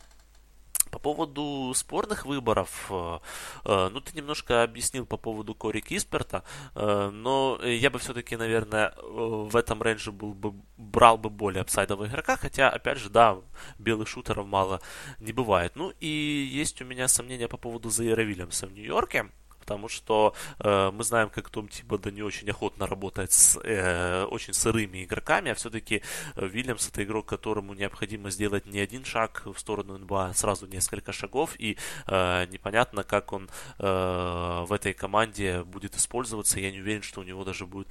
по поводу спорных выборов, э, э, ну, ты немножко объяснил по поводу Кори Кисперта, э, но я бы все-таки, наверное, в этом рейнже был бы, брал бы более апсайдового игрока, хотя, опять же, да, белых шутеров мало не бывает. Ну, и есть у меня сомнения по поводу Заира Вильямса в Нью-Йорке потому что э, мы знаем, как Том Тибода не очень охотно работает с э, очень сырыми игроками, а все-таки э, Вильямс это игрок, которому необходимо сделать не один шаг в сторону НБА, а сразу несколько шагов, и э, непонятно, как он э, в этой команде будет использоваться. Я не уверен, что у него даже будет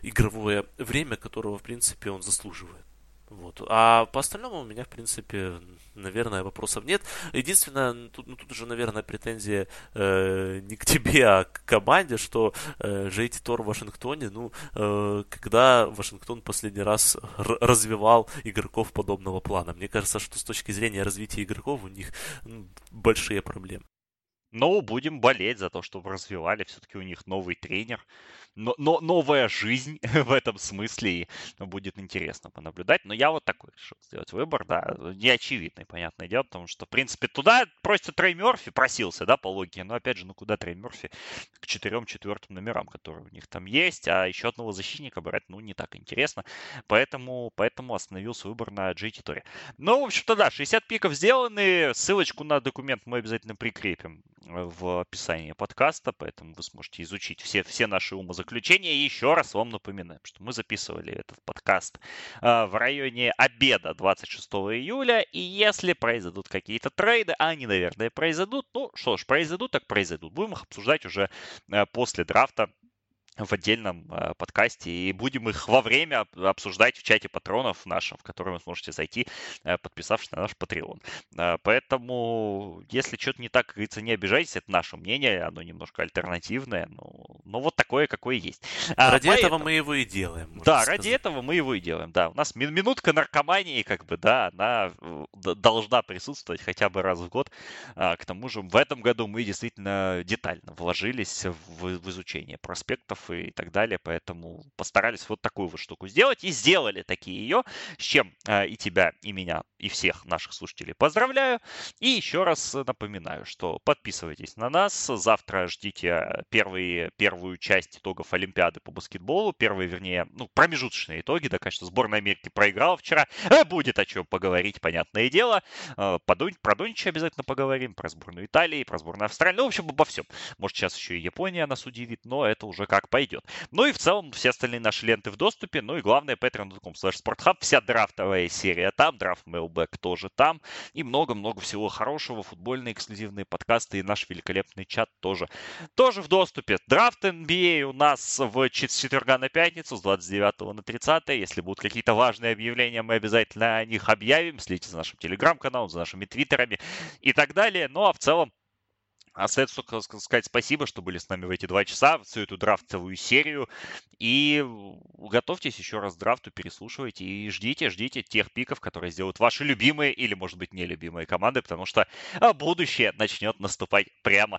игровое время, которого, в принципе, он заслуживает. Вот. А по остальному у меня, в принципе, наверное, вопросов нет. Единственное, тут, ну, тут уже, наверное, претензия э, не к [laughs] тебе, а к команде, что э, Джейти Тор в Вашингтоне, ну, э, когда Вашингтон последний раз развивал игроков подобного плана. Мне кажется, что с точки зрения развития игроков у них ну, большие проблемы. Но будем болеть за то, чтобы развивали. Все-таки у них новый тренер но, но новая жизнь [laughs] в этом смысле, и будет интересно понаблюдать. Но я вот такой решил сделать выбор, да, не очевидный, понятное дело, потому что, в принципе, туда просится Трей Мерфи, просился, да, по логике, но, опять же, ну куда Трей Мерфи к четырем четвертым номерам, которые у них там есть, а еще одного защитника брать, ну, не так интересно, поэтому, поэтому остановился выбор на Торе. Ну, в общем-то, да, 60 пиков сделаны, ссылочку на документ мы обязательно прикрепим в описании подкаста, поэтому вы сможете изучить все, все наши умозаключения. И еще раз вам напоминаем, что мы записывали этот подкаст э, в районе обеда 26 июля, и если произойдут какие-то трейды, а они, наверное, произойдут, ну что ж, произойдут, так произойдут. Будем их обсуждать уже э, после драфта в отдельном э, подкасте и будем их во время обсуждать в чате патронов нашем, в который вы сможете зайти, э, подписавшись на наш Patreon. Э, поэтому, если что-то не так, как говорится, не обижайтесь, это наше мнение, оно немножко альтернативное, но, но вот такое, какое есть. А, ради поэтому... этого мы его и делаем. Да, сказать. ради этого мы его и делаем, да. У нас минутка наркомании, как бы, да, она должна присутствовать хотя бы раз в год. А, к тому же, в этом году мы действительно детально вложились в, в изучение проспектов и так далее. Поэтому постарались вот такую вот штуку сделать и сделали такие ее, с чем э, и тебя, и меня, и всех наших слушателей поздравляю. И еще раз напоминаю, что подписывайтесь на нас. Завтра ждите первые, первую часть итогов Олимпиады по баскетболу. Первые, вернее, ну, промежуточные итоги. Да, конечно, сборная Америки проиграла вчера. Э, будет о чем поговорить, понятное дело. Э, про Донича обязательно поговорим, про сборную Италии, про сборную Австралии. Ну, в общем, обо всем. Может, сейчас еще и Япония нас удивит, но это уже как по пойдет. Ну и в целом все остальные наши ленты в доступе. Ну и главное, patreon.com slash sporthub. Вся драфтовая серия там, драфт mailback тоже там. И много-много всего хорошего. Футбольные эксклюзивные подкасты и наш великолепный чат тоже. Тоже в доступе. Драфт NBA у нас в четверга на пятницу с 29 на 30. Если будут какие-то важные объявления, мы обязательно о них объявим. Следите за нашим телеграм-каналом, за нашими твиттерами и так далее. Ну а в целом Остается только сказать спасибо, что были с нами в эти два часа, всю эту драфтовую серию. И готовьтесь еще раз к драфту, переслушивайте и ждите, ждите тех пиков, которые сделают ваши любимые или, может быть, нелюбимые команды, потому что а, будущее начнет наступать прямо,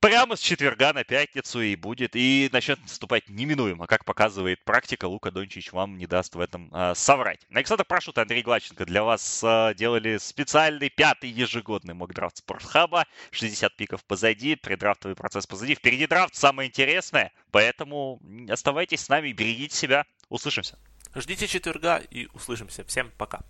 прямо с четверга на пятницу и будет, и начнет наступать неминуемо, как показывает практика. Лука Дончич вам не даст в этом а, соврать. Александр Прошут и Андрей Глаченко для вас а, делали специальный пятый ежегодный мокдрафт Спортхаба. 60 пиков позади, предрафтовый процесс позади. Впереди драфт, самое интересное. Поэтому оставайтесь с нами, берегите себя. Услышимся. Ждите четверга и услышимся. Всем пока.